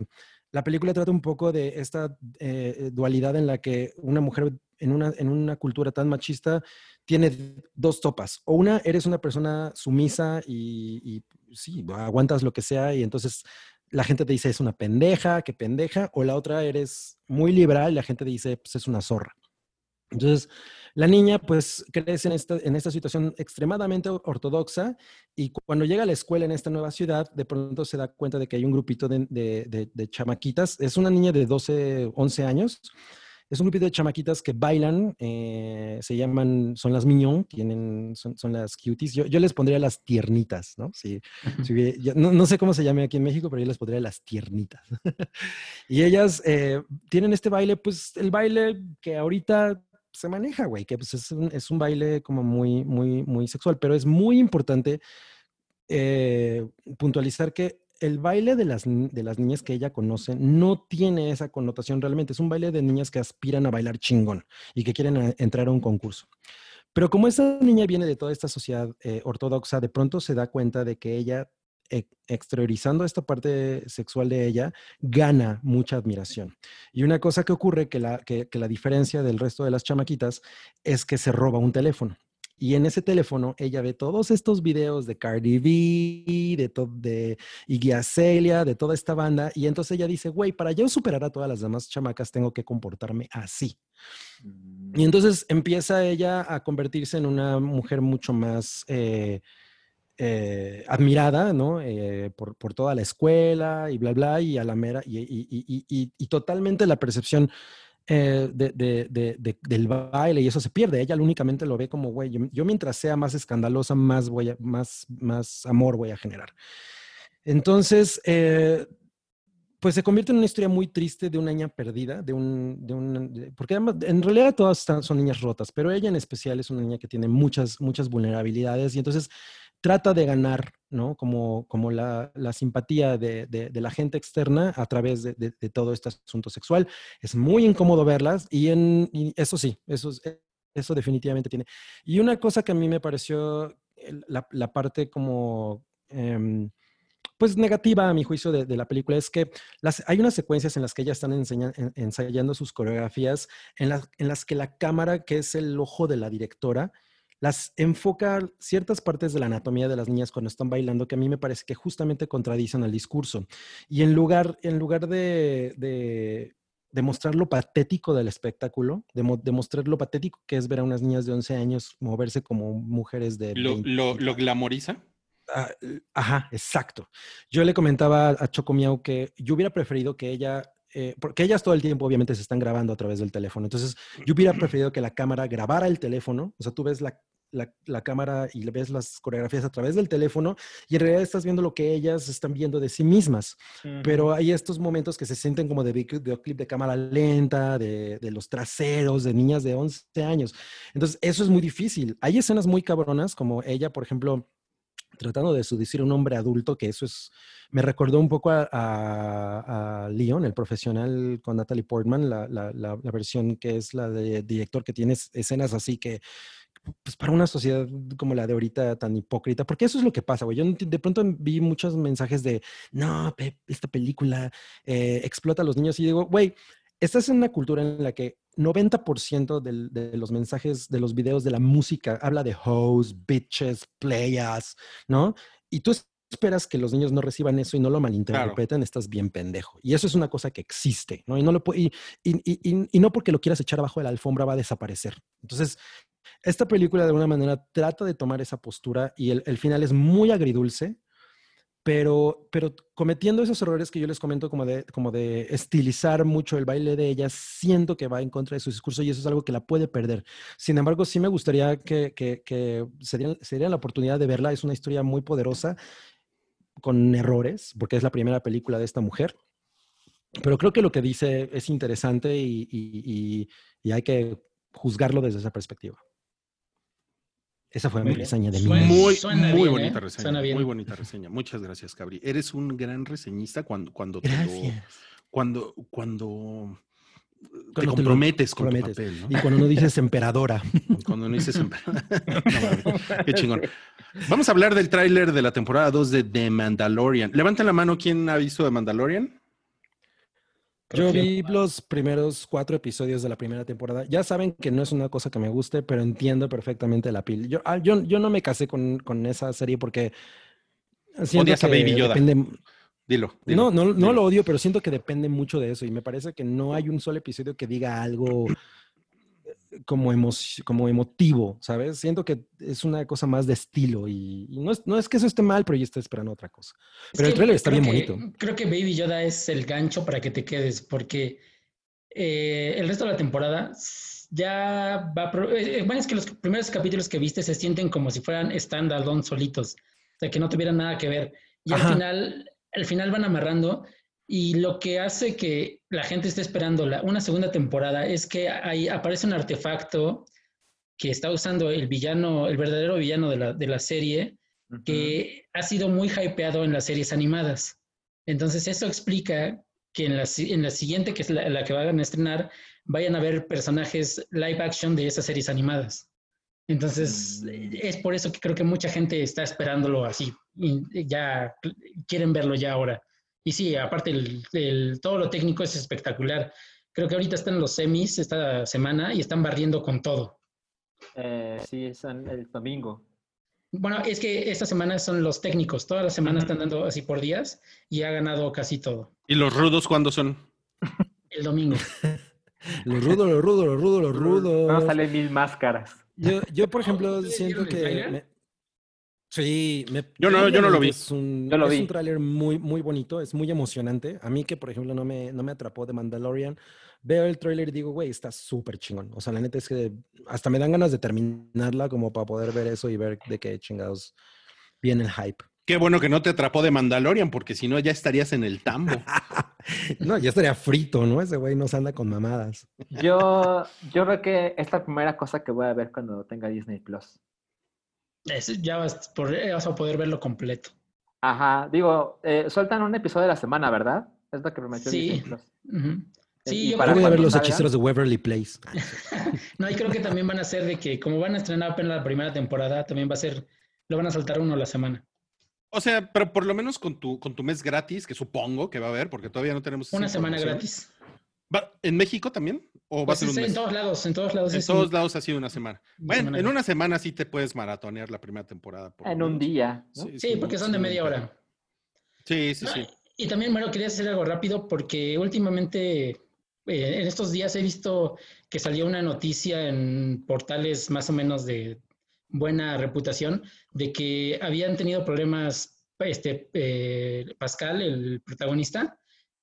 la película trata un poco de esta eh, dualidad en la que una mujer en una, en una cultura tan machista tiene dos topas. O una, eres una persona sumisa y, y sí, aguantas lo que sea y entonces la gente te dice es una pendeja, qué pendeja. O la otra, eres muy liberal y la gente te dice pues es una zorra. Entonces, la niña pues crece en esta, en esta situación extremadamente ortodoxa y cuando llega a la escuela en esta nueva ciudad, de pronto se da cuenta de que hay un grupito de, de- de- de chamaquitas. Es una niña de 12, 11 años. Es un grupito de chamaquitas que bailan, eh, se llaman, son las mignon, tienen, son, son las cuties. Yo, yo les pondría las tiernitas, ¿no? Yo no, no sé cómo se llame aquí en México, pero yo les pondría las tiernitas. y ellas eh, tienen este baile, pues el baile que ahorita se maneja, güey, que pues es un, es un baile como muy, muy, muy sexual, pero es muy importante eh, puntualizar que el baile de las, de las niñas que ella conoce no tiene esa connotación realmente. Es un baile de niñas que aspiran a bailar chingón y que quieren a- entrar a un concurso. Pero como esta niña viene de toda esta sociedad eh, ortodoxa, de pronto se da cuenta de que ella exteriorizando esta parte sexual de ella, gana mucha admiración. Y una cosa que ocurre, que la, que, que la diferencia del resto de las chamaquitas, es que se roba un teléfono. Y en ese teléfono ella ve todos estos videos de Cardi B, de, to- de Iggy Azalea, de toda esta banda. Y entonces ella dice, güey, para yo superar a todas las demás chamacas tengo que comportarme así. Y entonces empieza ella a convertirse en una mujer mucho más eh, eh, admirada, ¿no? Eh, por, por toda la escuela y bla, bla, y a la mera, y, y- y- y- totalmente la percepción eh, de- de- de- de- del baile y eso se pierde. Ella únicamente lo ve como, güey, yo, mientras sea más escandalosa, más, voy a, más, más amor voy a generar. Entonces, pues se convierte en una historia muy triste de una niña perdida, de un, de un, porque en realidad todas son niñas rotas, pero ella en especial es una niña que tiene muchas, muchas vulnerabilidades y entonces trata de ganar, ¿no? Como, como la, la simpatía de, de- de la gente externa a través de, de- todo este asunto sexual. Es muy incómodo verlas y, en, y eso sí, eso, es- eso definitivamente tiene. Y una cosa que a mí me pareció la, la parte como... em, pues negativa a mi juicio de, de la película es que las, hay unas secuencias en las que ellas están enseña- en- ensayando sus coreografías, en las, en las que la cámara, que es el ojo de la directora, las enfoca ciertas partes de la anatomía de las niñas cuando están bailando que a mí me parece que justamente contradicen al discurso. Y en lugar, en lugar de, de, de mostrar lo patético del espectáculo, de, de mostrar lo patético que es ver a unas niñas de 11 años moverse como mujeres de ¿Lo, 20, lo, lo glamoriza? Ah, ajá, exacto. Yo le comentaba a Choco Miau que yo hubiera preferido que ella, eh, porque ellas todo el tiempo obviamente se están grabando a través del teléfono, entonces yo hubiera preferido que la cámara grabara el teléfono, o sea, tú ves la, la, la cámara y ves las coreografías a través del teléfono y en realidad estás viendo lo que ellas están viendo de sí mismas, pero hay estos momentos que se sienten como de video- videoclip de cámara lenta, de, de los traseros, de niñas de 11 años. Entonces, eso es muy difícil. Hay escenas muy cabronas, como ella, por ejemplo, tratando de seducir a un hombre adulto, que eso es, me recordó un poco a, a, a Leon, el profesional con Natalie Portman, la, la, la, la versión que es la de director que tiene escenas así que, pues para una sociedad como la de ahorita tan hipócrita, porque eso es lo que pasa, güey. Yo de pronto vi muchos mensajes de, no, esta película eh, explota a los niños y digo, güey, estás en una cultura en la que 90% del- de los mensajes de los videos de la música habla de hoes, bitches, playas, ¿no? Y tú esperas que los niños no reciban eso y no lo malinterpreten, estás bien pendejo. Y eso es una cosa que existe, ¿no? Y, no lo y- y- y- y no porque lo quieras echar abajo de la alfombra va a desaparecer. Entonces, esta película de alguna manera trata de tomar esa postura y el, el final es muy agridulce, pero, pero cometiendo esos errores que yo les comento como de, como de estilizar mucho el baile de ella, siento que va en contra de su discurso y eso es algo que la puede perder. Sin embargo, sí me gustaría que, que, que se, dieran, se dieran la oportunidad de verla. Es una historia muy poderosa, con errores, porque es la primera película de esta mujer. Pero creo que lo que dice es interesante y, y- y- y hay que juzgarlo desde esa perspectiva. Esa fue Muy mi bien. reseña de Suena- Muy, suena muy bien, bonita ¿eh? reseña. Suena bien. Muy bonita reseña. Muchas gracias, Cabri. Eres un gran reseñista cuando, cuando te lo, cuando, cuando te Cuando te comprometes con comprometes. tu papel, ¿no? Y cuando no dices emperadora. Cuando no dices. No mames, Qué chingón. Vamos a hablar del tráiler de la temporada 2 de The Mandalorian. Levanten la mano quién ha visto The Mandalorian. Yo vi los primeros cuatro episodios de la primera temporada. Ya saben que no es una cosa que me guste, pero entiendo perfectamente la pil. Yo, yo, yo no me casé con, con esa serie porque siento Odias a que Baby Yoda. depende- Dilo. dilo, no, no, no dilo. lo odio, pero siento que depende mucho de eso y me parece que no hay un solo episodio que diga algo como, emo- como emotivo, ¿sabes? Siento que es una cosa más de estilo y, y no, es, no es que eso esté mal, pero yo estoy esperando otra cosa. Es Pero el trailer está bien que- bonito. Creo que Baby Yoda es el gancho para que te quedes, porque eh, el resto de la temporada ya va. eh, eh, bueno, es que los primeros capítulos que viste se sienten como si fueran stand-alone solitos, o sea, que no tuvieran nada que ver. Y Ajá. al final, al final van amarrando. Y lo que hace que la gente esté esperando la, una segunda temporada es que ahí aparece un artefacto que está usando el villano, el verdadero villano de la, de la serie, que ha sido muy hypeado en las series animadas. Entonces, eso explica que en la, en la siguiente, que es la, la que van a estrenar, vayan a ver personajes live action de esas series animadas. Entonces, Mm. es por eso que creo que mucha gente está esperándolo así. Y ya quieren verlo ya ahora. Y sí, aparte, el, el- todo lo técnico es espectacular. Creo que ahorita están los semis esta semana y están barriendo con todo. Eh, sí, es el domingo. Bueno, es que esta semana son los técnicos. Todas las semanas están dando así por días y ha ganado casi todo. ¿Y los rudos cuándo son? El domingo. Lo rudo, lo rudo, lo rudo, lo rudo. No salen mil máscaras. Yo, yo, por ejemplo, ¿Ustedes siento que... me- Sí, me, Yo no- yo no lo vi. Es un, Yo lo es vi. un tráiler muy, muy bonito, es muy emocionante. A mí que, por ejemplo, no me, no me atrapó de Mandalorian, veo el tráiler y digo, güey, está súper chingón. O sea, la neta es que hasta me dan ganas de terminarla como para poder ver eso y ver de qué chingados viene el hype. Qué bueno que no te atrapó de Mandalorian, porque si no ya estarías en el tambo. No, ya estaría frito, ¿no? Ese güey no se anda con mamadas. Yo, yo creo que es la primera cosa que voy a ver cuando tenga Disney Plus. Eso ya vas, por- vas a poder verlo completo. Ajá, digo, eh, sueltan un episodio de la semana, ¿verdad? Es lo que prometió Sí. Y Sí, yo para voy a ver los salga- hechiceros de Waverly Place. No, y creo que también van a ser de que, como van a estrenar apenas la primera temporada, también va a ser, lo van a saltar uno a la semana. O sea, pero por lo menos con tu, con tu mes gratis, que supongo que va a haber, porque todavía no tenemos. Una semana gratis. ¿Va- ¿En México también? ¿O va a Pues ser un es en todos lados, en todos lados. En todos lados ha sido una semana. Bueno, semana en una semana sí te puedes maratonear la primera temporada. por lo En un día, ¿no? Sí, porque son de media hora. Sí, sí, No, sí. Y también, bueno, quería hacer algo rápido porque últimamente, eh, en estos días he visto que salió una noticia en portales más o menos de buena reputación de que habían tenido problemas este, eh, Pascal, el protagonista,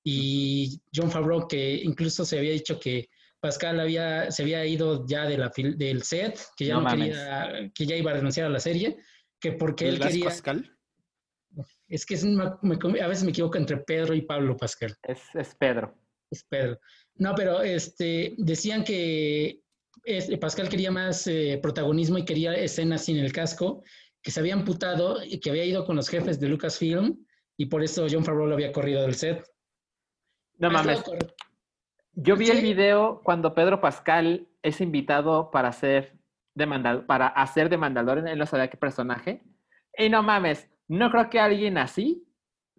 y John Favreau, que incluso se había dicho que Pascal había, se había ido ya de la, fil- del set, que ya No quería, que ya iba a renunciar a la serie, que porque él ¿Blas quería... Pascal? Es que es un- me- a veces me equivoco entre Pedro y Pablo Pascal. Es, es Pedro. Es Pedro. No, pero este, decían que este, Pascal quería más eh, protagonismo y quería escenas sin el casco, que se había amputado y que había ido con los jefes de Lucasfilm y por eso John Favreau lo había corrido del set. No mames. Yo vi el video cuando Pedro Pascal es invitado para hacer de Mandal para hacer de Mandalorian, él no sabía qué personaje. Y no mames, no creo que alguien así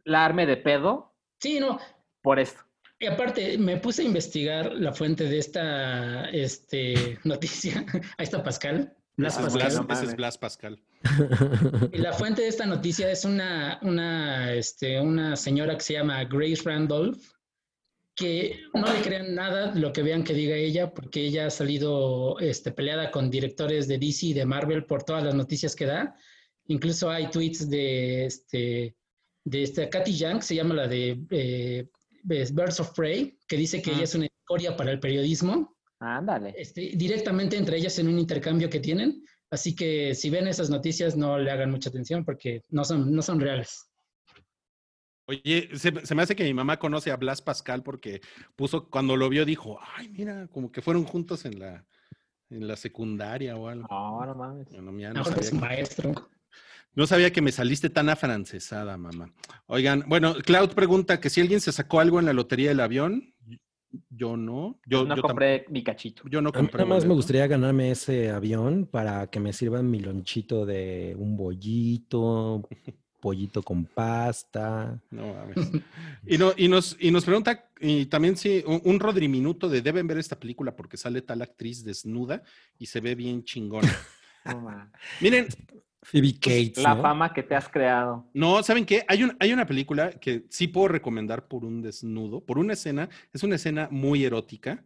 la arme de pedo Sí, no. por esto. Y aparte, me puse a investigar la fuente de esta este, noticia. Ahí está Pascal. Blas Pascal. Blas, no ese es. Blas Pascal. Y la fuente de esta noticia es una, una, este, una señora que se llama Grace Randolph, que no le crean nada lo que vean que diga ella, porque ella ha salido este, peleada con directores de DC y de Marvel por todas las noticias que da. Incluso hay tweets de, este, de esta Katy Young, se llama la de eh, Birds of Prey, que dice que Ah. ella es una escoria para el periodismo Ándale. este, directamente entre ellas en un intercambio que tienen. Así que si ven esas noticias, no le hagan mucha atención porque no son, no son reales. Oye, se, se me hace que mi mamá conoce a Blas Pascal porque puso, cuando lo vio, dijo, ay, mira, como que fueron juntos en la, en la secundaria o algo. No, no mames. Bueno, mira, no mejor es un sabía, que, maestro. no sabía que me saliste tan afrancesada, mamá. Oigan, bueno, Cloud pregunta que si alguien se sacó algo en la lotería del avión. Yo no. Yo no yo compré mi cachito. yo no A mí compré. nada más me gustaría ganarme ese avión para que me sirvan mi lonchito de un bollito, pollito con pasta. No mames. Y, no, y, nos, y nos pregunta, y también sí, un, un Rodri Minuto de deben ver esta película porque sale tal actriz desnuda y se ve bien chingona. No. Miren, Phoebe Cates, La ¿no? fama que te has creado. no, ¿saben qué? Hay, un, hay una película que sí puedo recomendar por un desnudo, por una escena, es una escena muy erótica.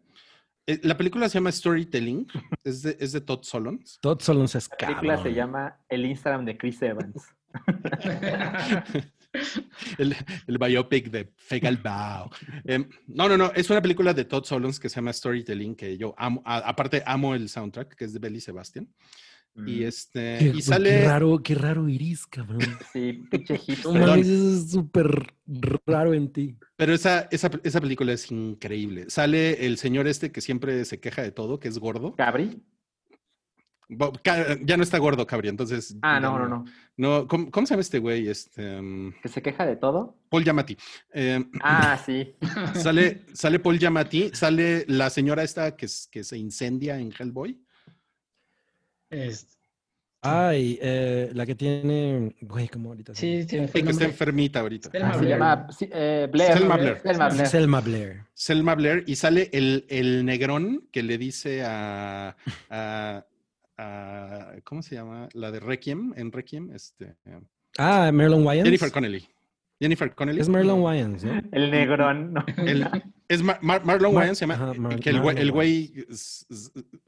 Eh, La película se llama Storytelling, es de, es de Todd Solondz. Todd Solondz es La película se llama El Instagram de Chris Evans. El, el biopic de Fegal Bao. Em, no, no, no, es una película de Todd Solondz que se llama Storytelling, que yo amo, a- aparte amo el soundtrack, que es de Belly Sebastian. Y Mm, este, Qué, y qué sale, raro, qué raro iris, cabrón. Sí, pinche No eso es súper raro en ti. pero esa, esa, esa película es increíble. Sale el señor este que siempre se queja de todo, que es gordo. Cabri. Ya no está gordo, Cabri, entonces. Ah, no, no, no. No, ¿cómo, cómo se llama este güey? Este, um, Que se queja de todo. Paul Giamatti. Em, Ah, sí. sale, sale Paul Giamatti, sale la señora esta que, que se incendia en Hellboy. Ay, eh, la que tiene. Güey, como ahorita. sí, tiene Sí, que está enfermita ahorita. Selma Ah, se llama sí, eh, Blair. Selma. Blair. Selma Blair. Selma Blair. Selma Blair y sale el, el negrón que le dice a, a- a- ¿cómo se llama? La de Requiem, en Requiem, este, eh, Ah, Marilyn Wayans. Jennifer Connelly. Jennifer Connelly. Es Marilyn Wayans, ¿no? El negrón. ¿no? El- es Mar- Mar- Marlon Mar- Wayans, se llama, ajá, Mar- que el güey, Marlon el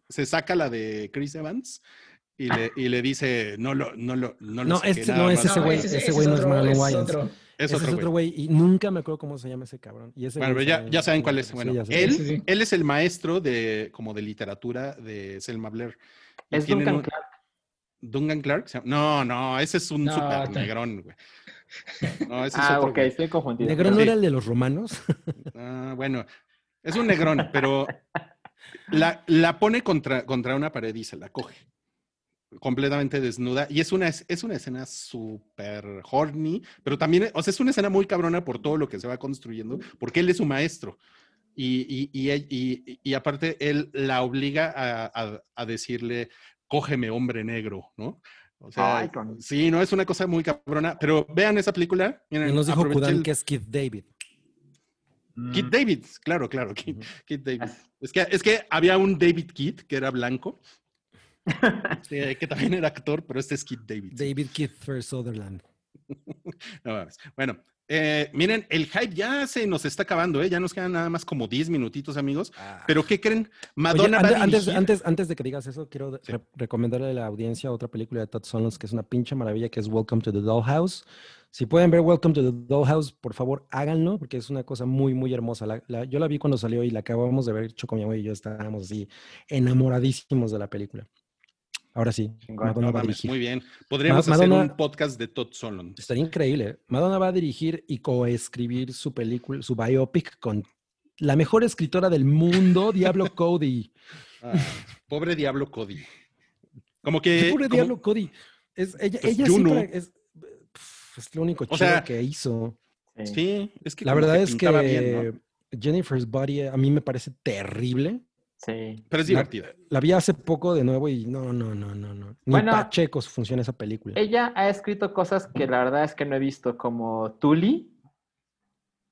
se saca la de Chris Evans y le, y le dice, no lo, no lo, no lo No, saqué este no es más". ese güey, ese güey no es Marlon es Wayans. otro. Es Ese otro güey. Y nunca me acuerdo cómo se llama ese cabrón. Y ese Bueno, pero ya, ya saben cuál es. Bueno, él, Sí, sí. él es el maestro de, como de literatura de Selma Blair. Es Duncan un- Clark. Duncan Clark. No, no, ese es un No, super negrón, güey. No, ese es Ah, otro, ok, güey. estoy confundido. ¿Negro no Sí. era el de los romanos? Ah, bueno, es un negrón, pero la, la pone contra, contra una pared y se la coge. Completamente desnuda. Y es una, es es una escena súper horny, pero también, o sea, es una escena muy cabrona por todo lo que se va construyendo, porque él es su maestro. Y, y, y, él- y- y aparte, él la obliga a, a- a decirle, cógeme, hombre negro, ¿no? O sea, Ay, con- sí, no, es una cosa muy cabrona, pero vean esa película. miren, Y nos dijo el- que es Keith David. Kit Mm. David, claro, claro, Kit. Kit David. Es que, es que había un David Kit que era blanco, sí, que también era actor, pero este es Kit David. David Kiefer Sutherland. No mames. Bueno, eh, miren, el hype ya se nos está acabando, ¿eh? Ya nos quedan nada más como 10 minutitos, amigos. Pero ¿qué creen? Madonna Oye, va antes, antes, antes de que digas eso, quiero de- Sí. re- recomendarle a la audiencia otra película de Todd Solondz que es una pinche maravilla, que es Welcome to the Dollhouse. Si pueden ver Welcome to the Dollhouse, por favor, háganlo, porque es una cosa muy, muy hermosa. La- la- yo la vi cuando salió y la acabamos de ver, hecho con mi y yo estábamos así enamoradísimos de la película. Ahora sí. Madonna No va a dirigir. muy bien. Podríamos hacer un podcast de Todd Solondz. Estaría increíble. Madonna va a dirigir y coescribir su película, su biopic con la mejor escritora del mundo, Diablo Cody. Ah, pobre Diablo Cody. Como ¿Qué que... pobre como- Diablo Cody? Es, ella Pues ella Juno. siempre es, es lo único O chido sea, que hizo. Sí. Sí, es que La verdad es que bien, ¿no? Jennifer's Body a mí me parece terrible. Sí. Pero es divertida. La vi hace poco de nuevo y no, no, no, no, no. Ni Bueno, Pacheco funciona esa película. Ella ha escrito cosas que la verdad es que no he visto, como Tully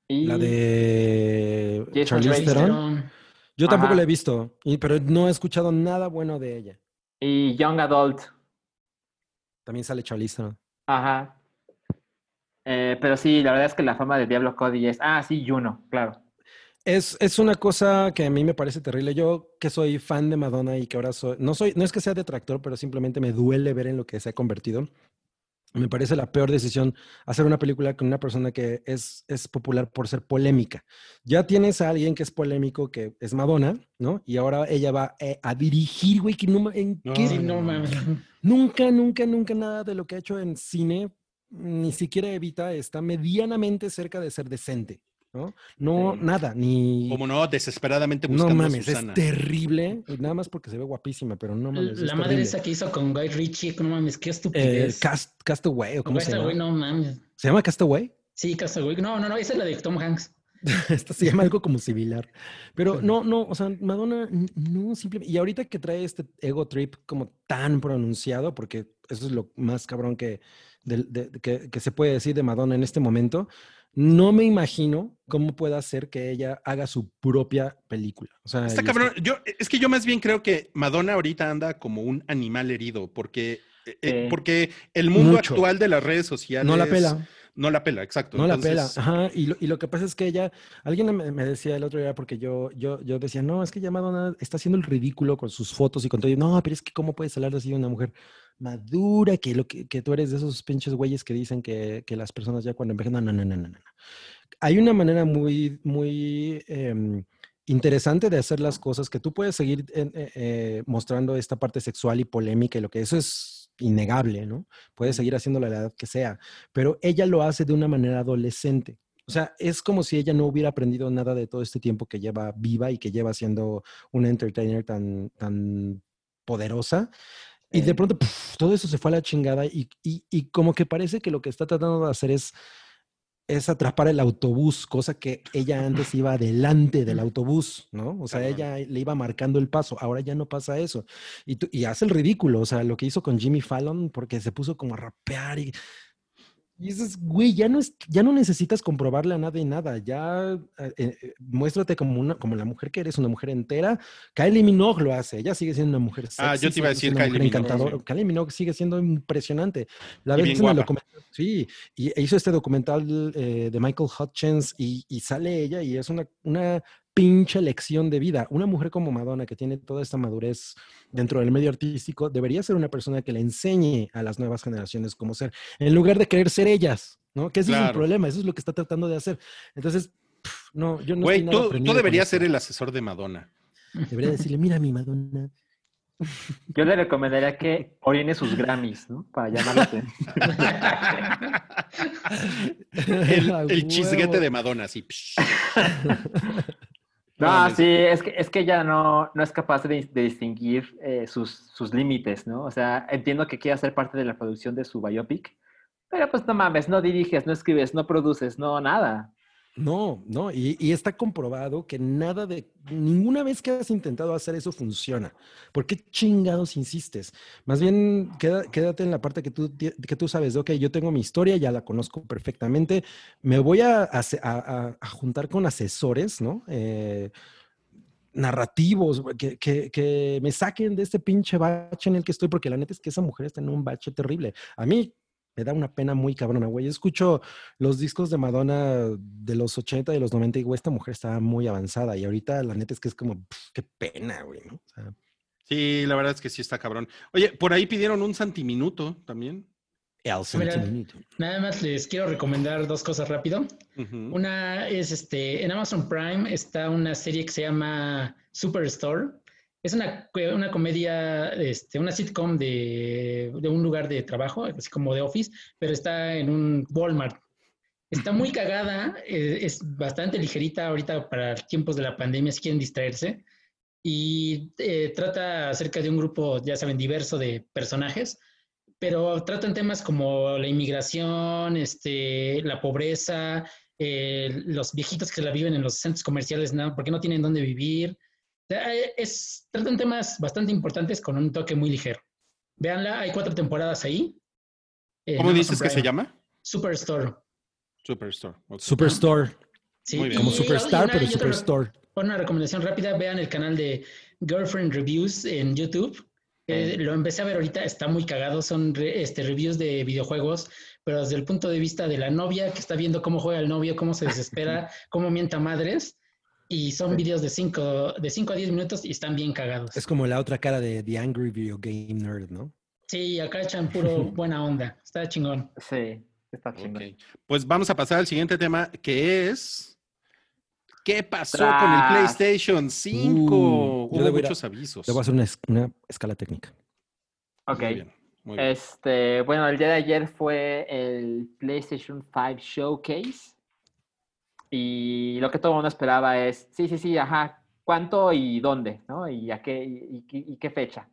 y La de Jason Charlize. Theron. Yo tampoco Ajá. la he visto, y- pero no he escuchado nada bueno de ella. y Young Adult. También sale Charlize Theron. Ajá. Eh, pero sí, la verdad es que la fama de Diablo Cody es. Ah, sí, Juno, claro. Es, es una cosa que a mí me parece terrible. Yo que soy fan de Madonna y que ahora soy, no soy, no es que sea detractor, pero simplemente me duele ver en lo que se ha convertido. Me parece la peor decisión hacer una película con una persona que es, es popular por ser polémica. Ya tienes a alguien que es polémico, que es Madonna, ¿no? Y ahora ella va eh, a dirigir, güey, que no, ¿en No, qué? No mames. Nunca, nunca, nunca nada de lo que ha hecho en cine, ni siquiera Evita, está medianamente cerca de ser decente, ¿no? No, Sí. nada, ni... Como no, desesperadamente No buscando mames, a es terrible, nada más porque se ve guapísima, pero no mames. es La madre terrible. esa que hizo con Guy Ritchie, no mames, qué Eh, estupidez. Cast, Castaway, ¿o cómo se llama? Castaway, no mames. ¿Se llama Castaway? Sí, Castaway. No, no, no, esa es la de Tom Hanks. Esta se llama algo como similar. Pero no, no, o sea, Madonna, no, simplemente. Y ahorita que trae este ego trip como tan pronunciado, porque eso es lo más cabrón que, del- de- que, que se puede decir de Madonna en este momento, no me imagino cómo pueda hacer que ella haga su propia película. O sea, Está cabrón. Yo, es que yo más bien creo que Madonna ahorita anda como un animal herido, porque, eh, eh, Sí. porque el mundo Mucho. actual de las redes sociales No la pela. No la pela, exacto. No la pela. Ajá. Y lo, y lo que pasa es que ella, alguien me, me decía el otro día, porque yo, yo, yo decía, no, es que ya Madonna está haciendo el ridículo con sus fotos y con todo. Y, no, pero es que cómo puedes hablar así de una mujer madura, que, lo que, que tú eres de esos pinches güeyes que dicen que, que las personas ya cuando envejecen, no, no, no, no, no. no. Hay una manera muy, muy em, interesante de hacer las cosas que tú puedes seguir eh, eh, mostrando esta parte sexual y polémica y lo que eso es innegable, ¿no? Puedes seguir haciéndolo a la edad que sea, pero ella lo hace de una manera adolescente. O sea, es como si ella no hubiera aprendido nada de todo este tiempo que lleva viva y que lleva siendo una entertainer tan, tan poderosa. Y de Sí. pronto puf, todo eso se fue a la chingada y, y- y como que parece que lo que está tratando de hacer es es atrapar el autobús, cosa que ella antes iba adelante del autobús, ¿no? O sea, ella le iba marcando el paso, ahora ya no pasa eso. Y, tú- y hace el ridículo, o sea, lo que hizo con Jimmy Fallon, porque se puso como a rapear y... Y dices, güey, ya no, es, ya no necesitas comprobarle a nadie nada, ya eh, eh, muéstrate como, una, como la mujer que eres, una mujer entera. Kylie Minogue lo hace, ella sigue siendo una mujer sexy. Ah, yo te iba a decir Kylie Minogue, encantadora. sí. Kylie Minogue sigue siendo impresionante. La vez en el documental, sí, y hizo este documental eh, de Michael Hutchins y, y sale ella y es una, una pinche lección de vida. Una mujer como Madonna que tiene toda esta madurez dentro del medio artístico debería ser una persona que le enseñe a las nuevas generaciones cómo ser, en lugar de querer ser ellas, ¿no? Que ese es el problema, eso es lo que está tratando de hacer. Entonces, no, yo no Güey, tú, tú deberías ser el asesor de Madonna. Debería decirle, mira mi Madonna. Yo le recomendaría que orine sus Grammys, ¿no? Para llamar la atención. El, chisguete de Madonna, así. No, sí, es que, es que ella no, no es capaz de, de distinguir eh, sus, sus límites, ¿no? O sea, entiendo que quiera ser parte de la producción de su biopic, pero pues no mames, no diriges, no escribes, no produces, no nada. No, no, y, está comprobado que nada de, ninguna vez que has intentado hacer eso funciona. ¿Por qué chingados insistes? Más bien, quédate en la parte que tú, que tú sabes de, ok, yo tengo mi historia, ya la conozco perfectamente, me voy a juntar con asesores, ¿no? Eh, narrativos, que, que- que me saquen de este pinche bache en el que estoy, porque la neta es que esa mujer está en un bache terrible. A mí me da una pena muy cabrona, güey. Escucho los discos de Madonna de los 80 y los 90 y güey, esta mujer estaba muy avanzada y ahorita la neta es que es como, qué pena, güey, ¿no? O sea, Sí, la verdad es que sí está cabrón. Oye, por ahí pidieron un santiminuto también. el Mira, sentimiento. Nada más les quiero recomendar dos cosas rápido. Una es este, en Amazon Prime está una serie que se llama Superstore. Es una, una comedia, este, una sitcom de, de un lugar de trabajo, así como de office, pero está en un Walmart. Está muy cagada, eh, es bastante ligerita ahorita para tiempos de la pandemia, si quieren distraerse. Y eh, trata acerca de un grupo, ya saben, diverso de personajes, pero tratan temas como la inmigración, este, la pobreza, eh, los viejitos que la viven en los centros comerciales, ¿no? porque no tienen dónde vivir. O sea, eh, es, tratan temas bastante importantes con un toque muy ligero. Véanla, hay cuatro temporadas ahí. en ¿Cómo dices que se llama? Superstore. Superstore. Superstore, Sí, Muy bien. como Superstar, una- pero Superstore. Una recomendación rápida, vean el canal de Girlfriend Reviews en YouTube. Eh, lo empecé a ver ahorita, está muy cagado, son re- este, reviews de videojuegos, pero desde el punto de vista de la novia que está viendo cómo juega el novio, cómo se desespera, cómo mienta madres, y son Sí. videos de 5 de cinco a 10 minutos y están bien cagados. Es como la otra cara de The Angry Video Game Nerd, ¿no? Sí, acá echan puro buena onda, está chingón. Sí, está chingón. Pues vamos a pasar al siguiente tema, que es. ¿Qué pasó con el. PlayStation 5? Uh, yo Hubo a- muchos avisos. Le voy a hacer una, una escala técnica. Ok. Muy bien, muy bien. Este, bueno, el día de ayer fue el PlayStation 5 Showcase. Y lo que todo el mundo esperaba es, sí, sí, sí, ajá, ¿cuánto y dónde? ¿no? ¿Y a qué, y, y- y qué fecha?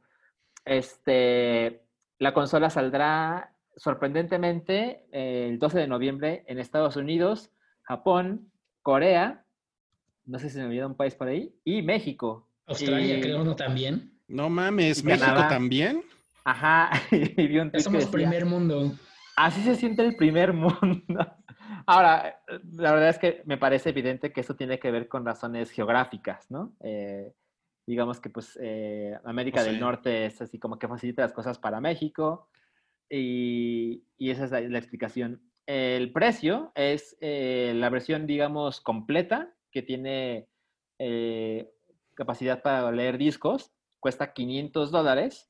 Este, la consola saldrá sorprendentemente el 12 de noviembre en Estados Unidos, Japón, Corea, no sé si se me olvida un país por ahí, y México. Australia, Y- creo, no también. No mames, ¿México Canadá. también? Ajá, y vi un que somos decía, primer mundo. Así se siente el primer mundo. Ahora, eh, la verdad es que me parece evidente que eso tiene que ver con razones geográficas, ¿no? Eh, digamos que pues eh, América No del. Norte es así como que facilita las cosas para México y, y esa es la, la explicación. El precio es eh, la versión, digamos, completa que tiene capacidad para leer discos, cuesta 500 dólares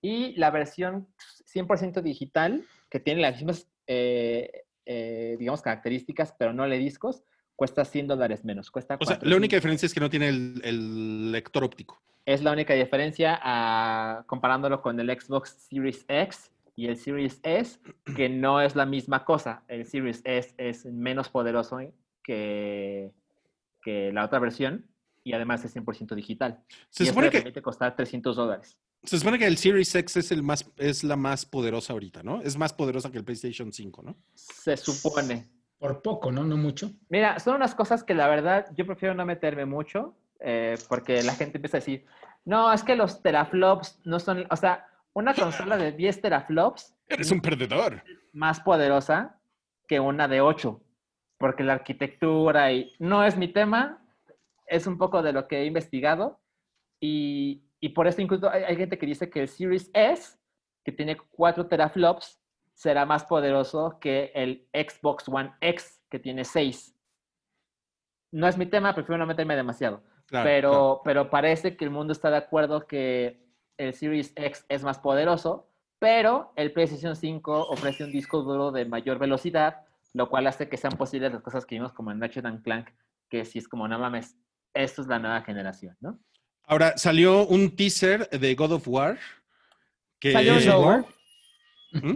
y la versión 100% digital, que tiene las mismas, eh, eh, digamos, características, pero no lee discos, cuesta 100 dólares menos. Cuesta O sea, la 400. única diferencia es que no tiene el, el lector óptico. Es la única diferencia ah, comparándolo con el Xbox Series X y el Series S, que no es la misma cosa. El Series S es menos poderoso que, que la otra versión y además es 100% digital. Se y supone, le que, permite costar 300 dólares. Se supone que el Series X es, el más, es la más poderosa ahorita, ¿no? Es más poderosa que el PlayStation 5, ¿no? Se supone. Por poco, ¿no? No mucho. Mira, son unas cosas que la verdad yo prefiero no meterme mucho, eh, porque la gente empieza a decir, no, es que los teraflops no son, o sea, una consola de 10 teraflops Eres un perdedor. más poderosa que una de 8, porque la arquitectura y no es mi tema, es un poco de lo que he investigado y, y por eso incluso hay, hay gente que dice que el Series S, que tiene 4 teraflops, será más poderoso que el Xbox One X, que tiene 6. No es mi tema, prefiero no meterme demasiado. Claro, pero, claro. pero parece que el mundo está de acuerdo que el Series X es más poderoso, pero el PlayStation 5 ofrece un disco duro de mayor velocidad, lo cual hace que sean posibles las cosas que vimos como en Ratchet and Clank, que sí es como, no mames, esto es la nueva generación, ¿no? Ahora salió un teaser de God of War. Que Salió ¿Gears of. War? ¿Mm?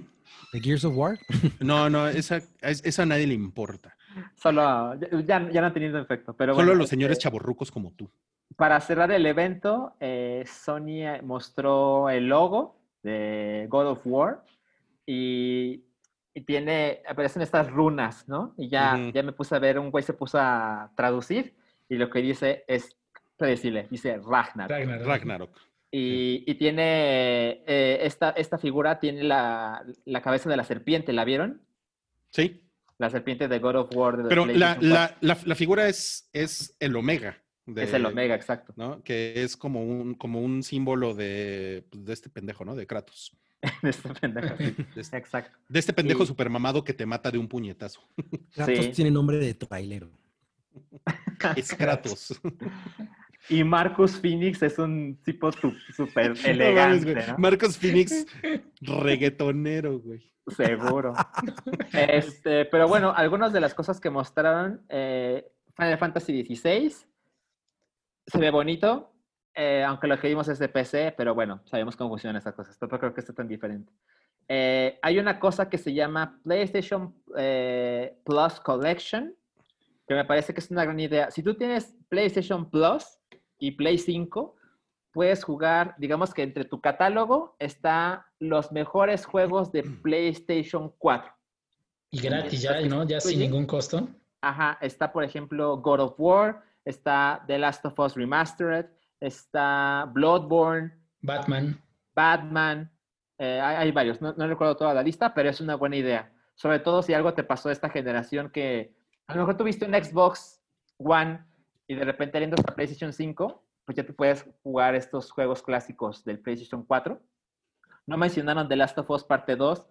¿De Gears of War? No, no, esa, es- esa a nadie le importa. Solo, ya, ya no ha tenido efecto, pero Solo bueno, los señores este, chaborrucos como tú. Para cerrar el evento, eh, Sony eh, mostró el logo de God of War y, y tiene, aparecen estas runas, ¿no? Y ya, ya me puse a ver, un güey se puso a traducir y lo que dice es predecible, dice Ragnar. Ragnar. Ragnarok. Y, y tiene, eh, esta, esta figura tiene la, la cabeza de la serpiente, ¿la vieron? Sí. La serpiente de God of War. De Pero la, la, la, la figura es, es el Omega. 4. de- Es el Omega, exacto. ¿no? Que es como un, como un símbolo de, pues, de este pendejo, ¿no? De Kratos. Este pendejo, sí, De este, exacto. de este pendejo Y- supermamado que te mata de un puñetazo. Kratos Sí. tiene nombre de trailero. Es Kratos. Y Marcus Phoenix es un tipo súper elegante. ¿no? Marcos Phoenix, reggaetonero, güey. Seguro. Este, pero bueno, algunas de las cosas que mostraron, eh, Final Fantasy XVI, se ve bonito, eh, aunque lo que vimos es de PC, pero bueno, sabemos cómo funcionan estas cosas. Tampoco creo que esté tan diferente. Eh, hay una cosa que se llama PlayStation eh, Plus Collection, que me parece que es una gran idea. Si tú tienes PlayStation Plus y Play 5, puedes jugar, digamos que entre tu catálogo está los mejores juegos de PlayStation 4. Y gratis ya, ¿no? Ya sin Oye. ningún costo. Ajá, está por ejemplo God of War, está The Last of Us Remastered, está Bloodborne, Batman. Batman, eh, hay, hay varios, no, no recuerdo toda la lista, pero es una buena idea. Sobre todo si algo te pasó esta generación que a lo mejor tuviste un Xbox One y de repente yendo a PlayStation 5, pues ya te puedes jugar estos juegos clásicos del PlayStation 4. No mencionaron The Last of Us Parte 2,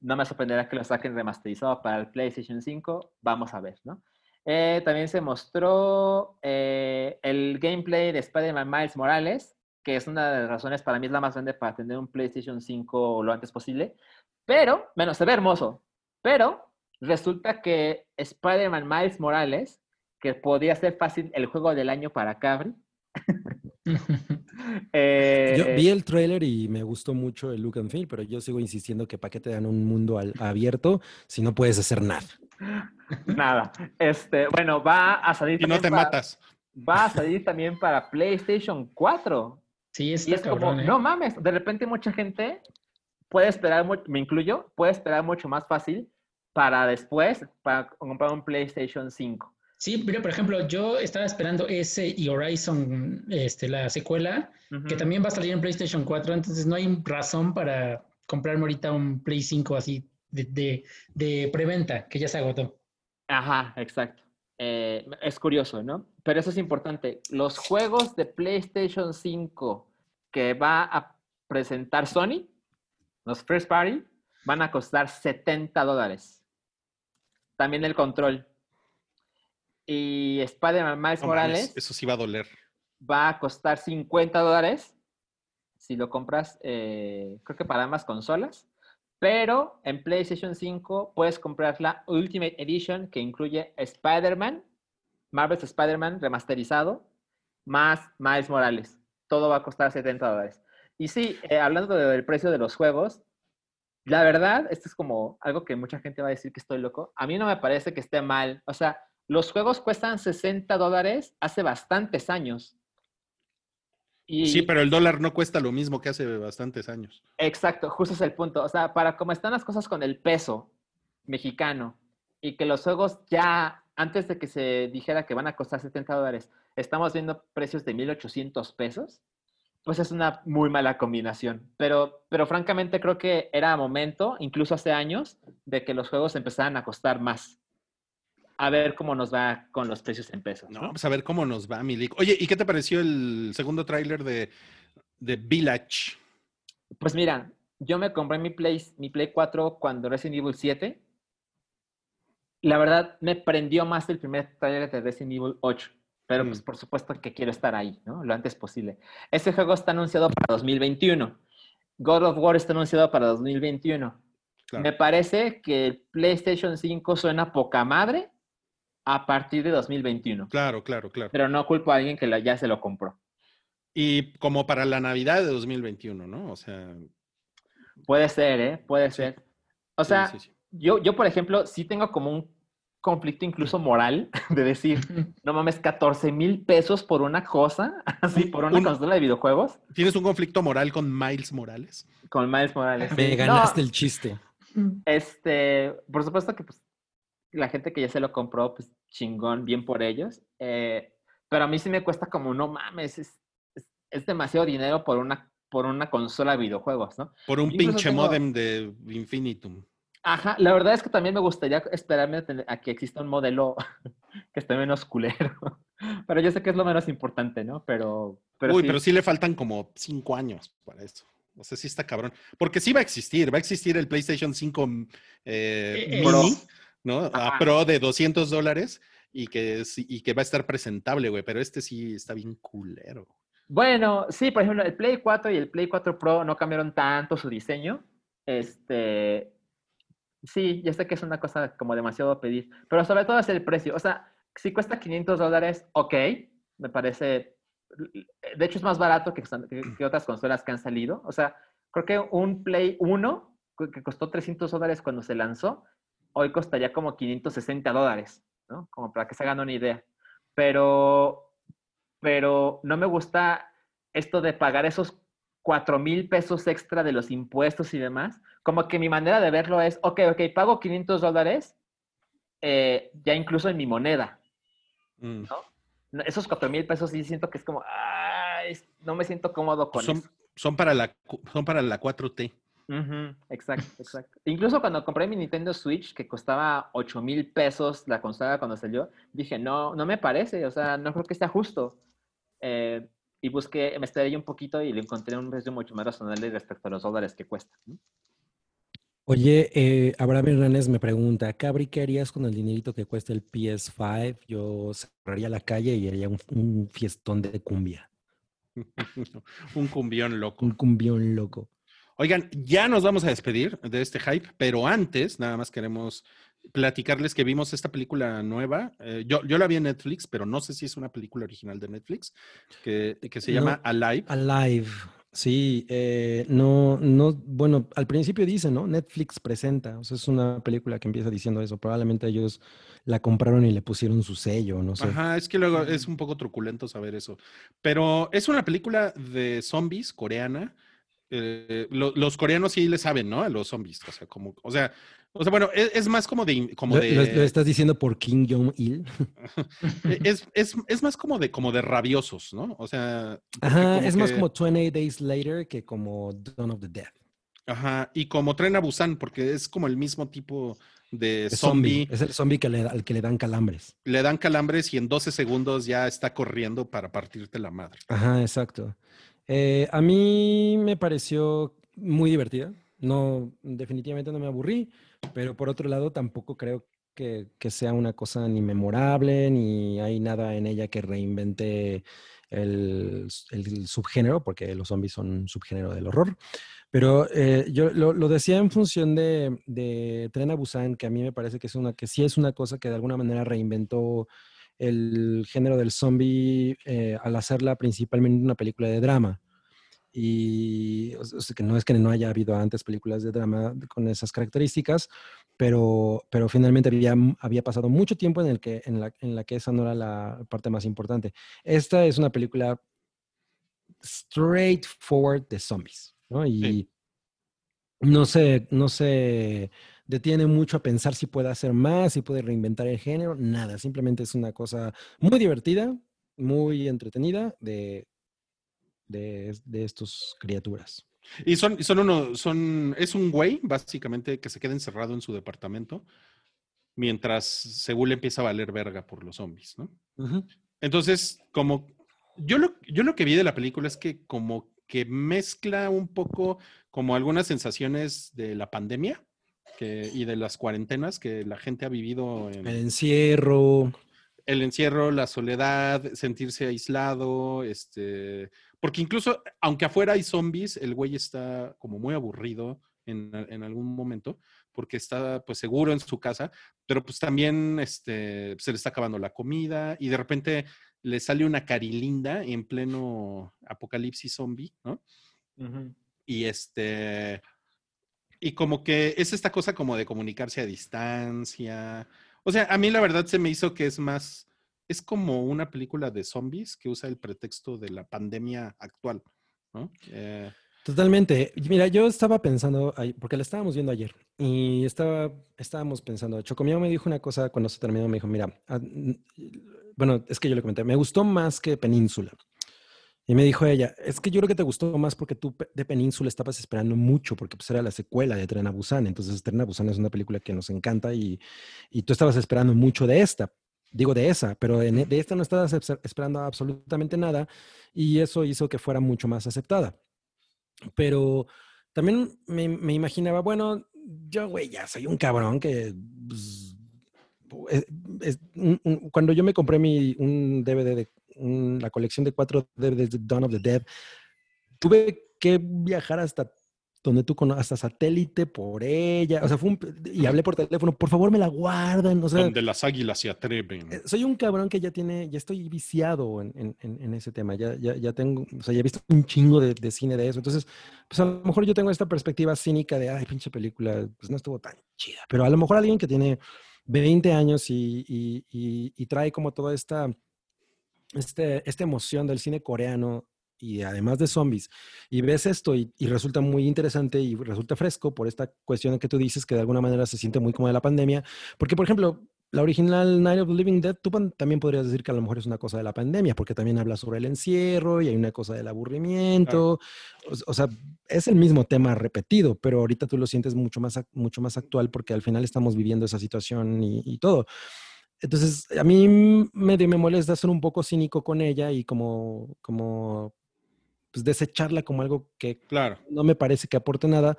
no me sorprenderá que lo saquen remasterizado para el PlayStation 5, vamos a ver, ¿no? Eh, también se mostró eh, el gameplay de Spider-Man Miles Morales, que es una de las razones para mí es la más grande para tener un PlayStation 5 lo antes posible. Pero, bueno, se ve hermoso, pero resulta que Spider-Man Miles Morales, que podría ser fácil el juego del año para Cabri. eh, Yo vi el trailer y me gustó mucho el look and feel, pero yo sigo insistiendo que para qué te dan un mundo al- abierto si no puedes hacer nada. Nada. Este, bueno, va a salir Y no te para- matas. Va a salir también para PlayStation 4. Sí, Y está es como, cabrón, ¿eh? no mames, de repente mucha gente puede esperar, me incluyo, puede esperar mucho más fácil para después, para comprar un PlayStation 5. Sí, mira, por ejemplo, yo estaba esperando ese y Horizon, este, la secuela, que también va a salir en PlayStation 4, entonces no hay razón para comprarme ahorita un Play 5 así de, de, de preventa, que ya se agotó. Ajá, exacto. Eh, es curioso, ¿no? Pero eso es importante. Los juegos de PlayStation 5 que va a presentar Sony, los first party, van a costar 70 dólares. También el control. Y Spider-Man Miles No mames, Morales eso sí va a doler. va a costar 50 dólares si lo compras, eh, creo que para ambas consolas. Pero en PlayStation 5 puedes comprar la Ultimate Edition que incluye Spider-Man, Marvel's Spider-Man remasterizado, más Miles Morales. Todo va a costar 70 dólares. Y sí, eh, hablando de- del precio de los juegos, la verdad, esto es como algo que mucha gente va a decir que estoy loco. A mí no me parece que esté mal. O sea, los juegos cuestan 60 dólares hace bastantes años. Y, Sí, pero el dólar no cuesta lo mismo que hace bastantes años. Exacto, justo es el punto. O sea, para cómo están las cosas con el peso mexicano y que los juegos ya, antes de que se dijera que van a costar 70 dólares, estamos viendo precios de 1.800 pesos, pues es una muy mala combinación. Pero, pero francamente creo que era momento, incluso hace años, de que los juegos empezaran a costar más. A ver cómo nos va con los precios en pesos. No, ¿no? pues a ver cómo nos va, Milik. Oye, ¿y qué te pareció el segundo tráiler de, de Village? Pues mira, yo me compré mi Play, mi Play 4 cuando Resident Evil 7. La verdad, me prendió más el primer trailer de Resident Evil 8. Pero pues Mm. por supuesto que quiero estar ahí, ¿no? Lo antes posible. Ese juego está anunciado para 2021. God of War está anunciado para 2021. Claro. Me parece que el PlayStation 5 suena poca madre a partir de 2021. Claro, claro, claro. Pero no culpo a alguien que la- ya se lo compró. Y como para la Navidad de 2021, ¿no? O sea, Puede ser, ¿eh? Puede Sí. ser. O sí, sea, sí, sí. Yo, yo, por ejemplo, sí tengo como un conflicto incluso moral de decir, no mames, 14 mil pesos por una cosa, así, por una Un- consola de videojuegos, ¿Tienes un conflicto moral con Miles Morales? con Miles Morales. Me sí. ganaste No, el chiste. Este, por supuesto que pues, la gente que ya se lo compró, pues chingón, bien por ellos. eh, pero a mí sí me cuesta como, no mames, es, es, es demasiado dinero por una, por una consola de videojuegos, ¿no? Por un pinche tengo- modem de Infinitum. Ajá, la verdad es que también me gustaría esperarme a, que exista un modelo que esté menos culero. Pero yo sé que es lo menos importante, ¿no? Pero, pero Uy, sí. pero sí le faltan como cinco años para eso. O sea, sí está cabrón. Porque sí va a existir, va a existir el PlayStation 5 eh, Eh, mini, ¿no? A. Pro de 200 dólares y que, y que va a estar presentable, güey. Pero este sí está bien culero. Bueno, sí, por ejemplo, el Play 4 y el Play 4 Pro no cambiaron tanto su diseño. Este, sí, ya sé que es una cosa como demasiado pedir, pero sobre todo es el precio. O sea, si cuesta 500 dólares, ok, me parece, de hecho es más barato que, que- que otras consolas que han salido. O sea, creo que un Play 1 que que costó 300 dólares cuando se lanzó, hoy costaría como 560 dólares, ¿no? Como para que se hagan una idea. Pero, pero no me gusta esto de pagar esos 4 mil pesos extra de los impuestos y demás. Como que mi manera de verlo es, ok, ok, pago 500 dólares eh, ya incluso en mi moneda. Mm. No, Esos 4 mil pesos sí siento que es como, ay, no me siento cómodo con Son, eso. son, para la, son para la 4T. Exacto, exacto. Incluso cuando compré mi Nintendo Switch, que costaba 8 mil pesos la consola cuando salió, dije, no, no me parece, o sea, no creo que sea justo. Eh, y busqué, me estudié un poquito y le encontré un precio mucho más razonable respecto a los dólares que cuesta. Oye, eh, Abraham Hernández me pregunta, Cabri, ¿qué harías con el dinerito que cuesta el PS5? Yo cerraría la calle y haría un, un fiestón de cumbia, Un cumbión loco. un cumbión loco. Oigan, ya nos vamos a despedir de este hype, pero antes nada más queremos platicarles que vimos esta película nueva. Eh, yo, yo la vi en Netflix, pero no sé si es una película original de Netflix, que, que se No. llama Alive. Alive, sí, eh, no, no, bueno, al principio dice, ¿no? Netflix presenta, o sea, es una película que empieza diciendo eso, probablemente ellos la compraron y le pusieron su sello, no sé. Ajá, es que luego es un poco truculento saber eso. Pero es una película de zombies coreana. Eh, lo- los coreanos sí le saben, ¿no? A los zombies. O sea, como, o sea, o sea, bueno, es, es más como de, como de, lo- lo estás diciendo por Kim Jong-il. e- es, es, es más como de, como de rabiosos, ¿no? O sea, Ajá, es más como 28 Days Later que como Dawn of the Dead. Ajá, y como Tren a Busan, porque es como el mismo tipo de zombie. Es el zombie que le, al que le dan calambres. Le dan calambres y en 12 segundos ya está corriendo para partirte la madre. Ajá, exacto. Eh, a mí me pareció muy divertida. No, definitivamente no me aburrí, pero por otro lado tampoco creo que, sea una cosa ni memorable, ni hay nada en ella que reinvente el, subgénero, porque los zombies son un subgénero del horror. Pero eh, yo lo, lo decía en función de, de Tren a Busan, que a mí me parece que, es una, que sí es una cosa que de alguna manera reinventó el género del zombie eh, al hacerla principalmente una película de drama. Y o sea, que no es que no haya habido antes películas de drama con esas características, pero, pero finalmente había, había pasado mucho tiempo en, el que, en, la, en la que esa no era la parte más importante. Esta es una película straightforward de zombies, ¿no? Y Sí. no se, no se detiene mucho a pensar si puede hacer más, si puede reinventar el género, nada, simplemente es una cosa muy divertida, muy entretenida de, de, de estos criaturas. Y son, son uno, son, es un güey, básicamente, que se queda encerrado en su departamento mientras Seúl empieza a valer verga por los zombies, ¿no? Entonces, como yo lo, yo lo que vi de la película es que como que mezcla un poco como algunas sensaciones de la pandemia que, y de las cuarentenas que la gente ha vivido en El encierro. el encierro, la soledad, sentirse aislado, este, porque incluso aunque afuera hay zombies, el güey está como muy aburrido en, en algún momento, porque está pues seguro en su casa, pero pues también este, se le está acabando la comida y de repente le sale una carilinda en pleno apocalipsis zombie, ¿no? Y este, y como que es esta cosa como de comunicarse a distancia. O sea, a mí la verdad se me hizo que es más, es como una película de zombies que usa el pretexto de la pandemia actual, ¿no? Eh, Totalmente. Mira, yo estaba pensando, porque la estábamos viendo ayer, y estaba, estábamos pensando, Chocomio me dijo una cosa cuando se terminó, me dijo, mira, ah, bueno, es que yo le comenté, me gustó más que Península. Y me dijo ella, es que yo creo que te gustó más porque tú de Península estabas esperando mucho, porque pues era la secuela de Tren a Busan. Entonces, Tren a Busan es una película que nos encanta y, y tú estabas esperando mucho de esta. Digo de esa, pero en- de esta no estabas esper- esperando absolutamente nada y eso hizo que fuera mucho más aceptada. Pero también me, me imaginaba, bueno, yo, güey, ya soy un cabrón que... pues, cuando yo me compré mi, un DVD de un- la colección de cuatro DVDs de Dawn of the Dead, tuve que viajar hasta donde tú conoces, hasta satélite por ella, o sea, fue un, y hablé por teléfono, por favor me la guardan, o sea, donde las águilas se atreven. eh, soy un cabrón que ya tiene, ya estoy viciado en- en ese tema, ya, ya, ya tengo, o sea, ya he visto un chingo de, de cine de eso, entonces, pues a lo mejor yo tengo esta perspectiva cínica de, ay, pinche película, pues no estuvo tan chida, pero a lo mejor alguien que tiene 20 años y, y- y- y trae como toda esta, este, esta emoción del cine coreano y además de zombies, y ves esto y, y resulta muy interesante y resulta fresco por esta cuestión que tú dices que de alguna manera se siente muy como de la pandemia, porque por ejemplo, la original Night of the Living Dead, tú también podrías decir que a lo mejor es una cosa de la pandemia, porque también habla sobre el encierro y hay una cosa del aburrimiento, o, o sea, es el mismo tema repetido, pero ahorita tú lo sientes mucho más, mucho más actual porque al final estamos viviendo esa situación y, y todo. Entonces, a mí medio me molesta ser un poco cínico con ella y como, como pues, desecharla como algo que Claro. no me parece que aporte nada,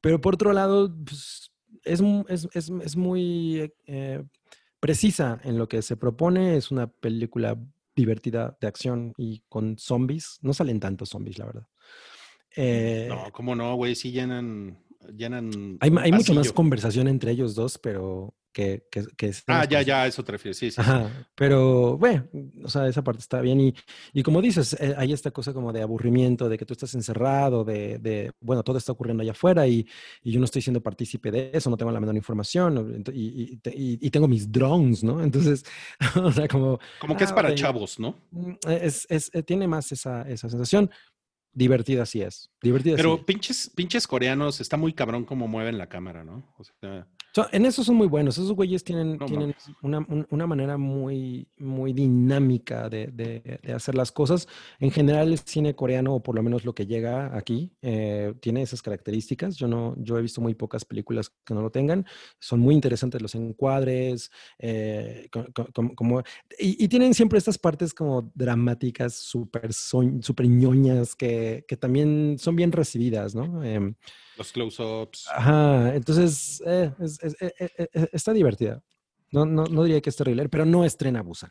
pero por otro lado, pues, es, es, es- es muy eh, precisa en lo que se propone, es una película divertida de acción y con zombies, no salen tantos zombies, la verdad. Eh, No, cómo no, güey, sí llenan, llenan. hay hay un mucha más conversación entre ellos dos, pero que... que, que Ah, estemos ya, ya, eso te refieres, sí, sí. sí. Ajá, pero bueno, o sea, esa parte está bien. Y, y como dices, eh, hay esta cosa como de aburrimiento, de que tú estás encerrado, de, de, bueno, todo está ocurriendo allá afuera y, y yo no estoy siendo partícipe de eso, no tengo la menor información y, y, te- y- y tengo mis drones, ¿no? Entonces, o sea, como... Como que es ah, para ok, chavos, ¿no? mm, Es, es- eh, tiene más esa, esa sensación. Divertida sí es. Divertida sí Pero es. pinches, pinches coreanos, está muy cabrón cómo mueven la cámara, ¿no? O sea, So, en eso son muy buenos. Esos güeyes tienen, No tienen una, un- una manera muy, muy dinámica de, de- de hacer las cosas. En general, el cine coreano, o por lo menos lo que llega aquí, eh, tiene esas características. Yo no, yo he visto muy pocas películas que no lo tengan. Son muy interesantes los encuadres, eh, co- co- como, como- y, y tienen siempre estas partes como dramáticas, súper súper ñoñas, que, que también son bien recibidas, ¿no? Em, los close-ups. Ajá, entonces eh, es- es- eh, eh, está divertida. No, no, no diría que es terrible, pero no estrena Busan.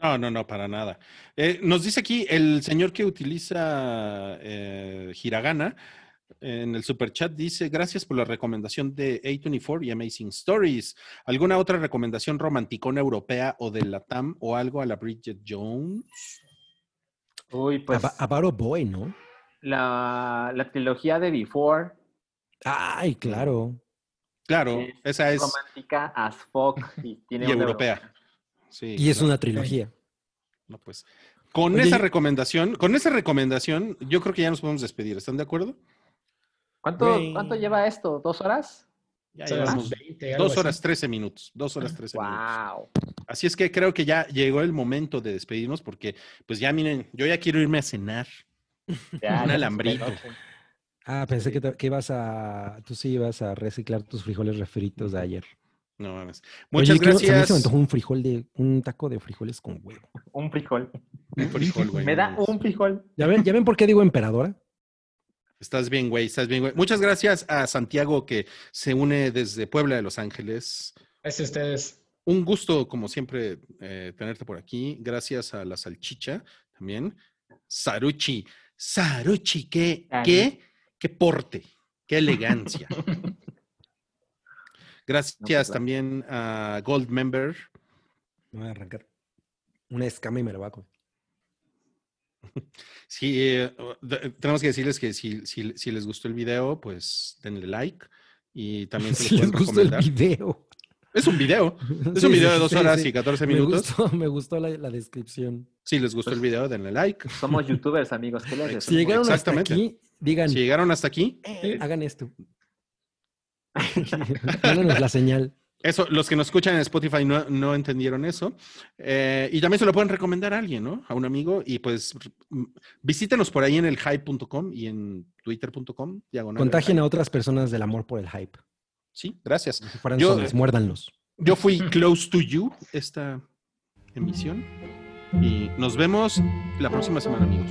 No, no, no, para nada. Eh, nos dice aquí el señor que utiliza eh, Hiragana en el super chat dice gracias por la recomendación de A24 y Amazing Stories. ¿Alguna otra recomendación romanticona europea o de la TAM o algo a la Bridget Jones? Uy, pues Aba- About a Boy, ¿no? la, la trilogía de Before Ay, claro. Claro, es esa es romántica as fuck y tiene y europea. Sí, Y es claro. una trilogía. No, pues. Con Oye, esa recomendación, con esa recomendación, yo creo que ya nos podemos despedir. ¿Están de acuerdo? ¿Cuánto. ¿Cuánto lleva esto? ¿Dos horas? Ya llevamos 20, algo dos horas 13 minutos. Dos horas 13 minutos. Wow. Así es que creo que ya llegó el momento de despedirnos porque, pues ya miren, yo ya quiero irme a cenar. Ya, Un ya alambrito. Ah, pensé que, te- que ibas a. Tú sí ibas a reciclar tus frijoles refritos de ayer. No mames. Oye, Muchas quiero- también gracias. se me antojó un frijol de. Un taco de frijoles con huevo. Un frijol. Un frijol, güey, Me da un frijol. ¿Ya ven, ¿Ya ven por qué digo emperadora? Estás bien, güey, estás bien, güey. Muchas gracias a Santiago que se une desde Puebla de Los Ángeles. Gracias a ustedes. Un gusto, como siempre, eh, tenerte por aquí. Gracias a la salchicha también. Saruchi. Saruchi, qué, qué, qué porte, qué elegancia. Gracias pues, va. también a Gold Member. Me voy a arrancar una escama y me la voy a comer. Sí, eh, tenemos que decirles que si, si- si les gustó el video, pues denle like y también se Si lo les pueden gustó el recomendar. video. Es un video. Es Sí, un sí, video de dos sí, horas sí. y 14 Me minutos. gustó, me gustó la, la descripción. Si les gustó el video, denle like. Somos youtubers, amigos. ¿Qué les Si llegaron hasta Exactamente. aquí, digan, Si llegaron hasta aquí, hagan esto. Mándanos la señal. eso, los que nos escuchan en Spotify no, no entendieron eso. Eh, y también se lo pueden recomendar a alguien, ¿no? A un amigo. Y pues mm, visítenos por ahí en el hype.com y en twitter.com. Contagien a otras personas del amor por el hype. Sí, gracias. Si fueran Yo- zombies, muérdanlos. Yo fui close to you esta emisión. Y nos vemos la próxima semana, amigos.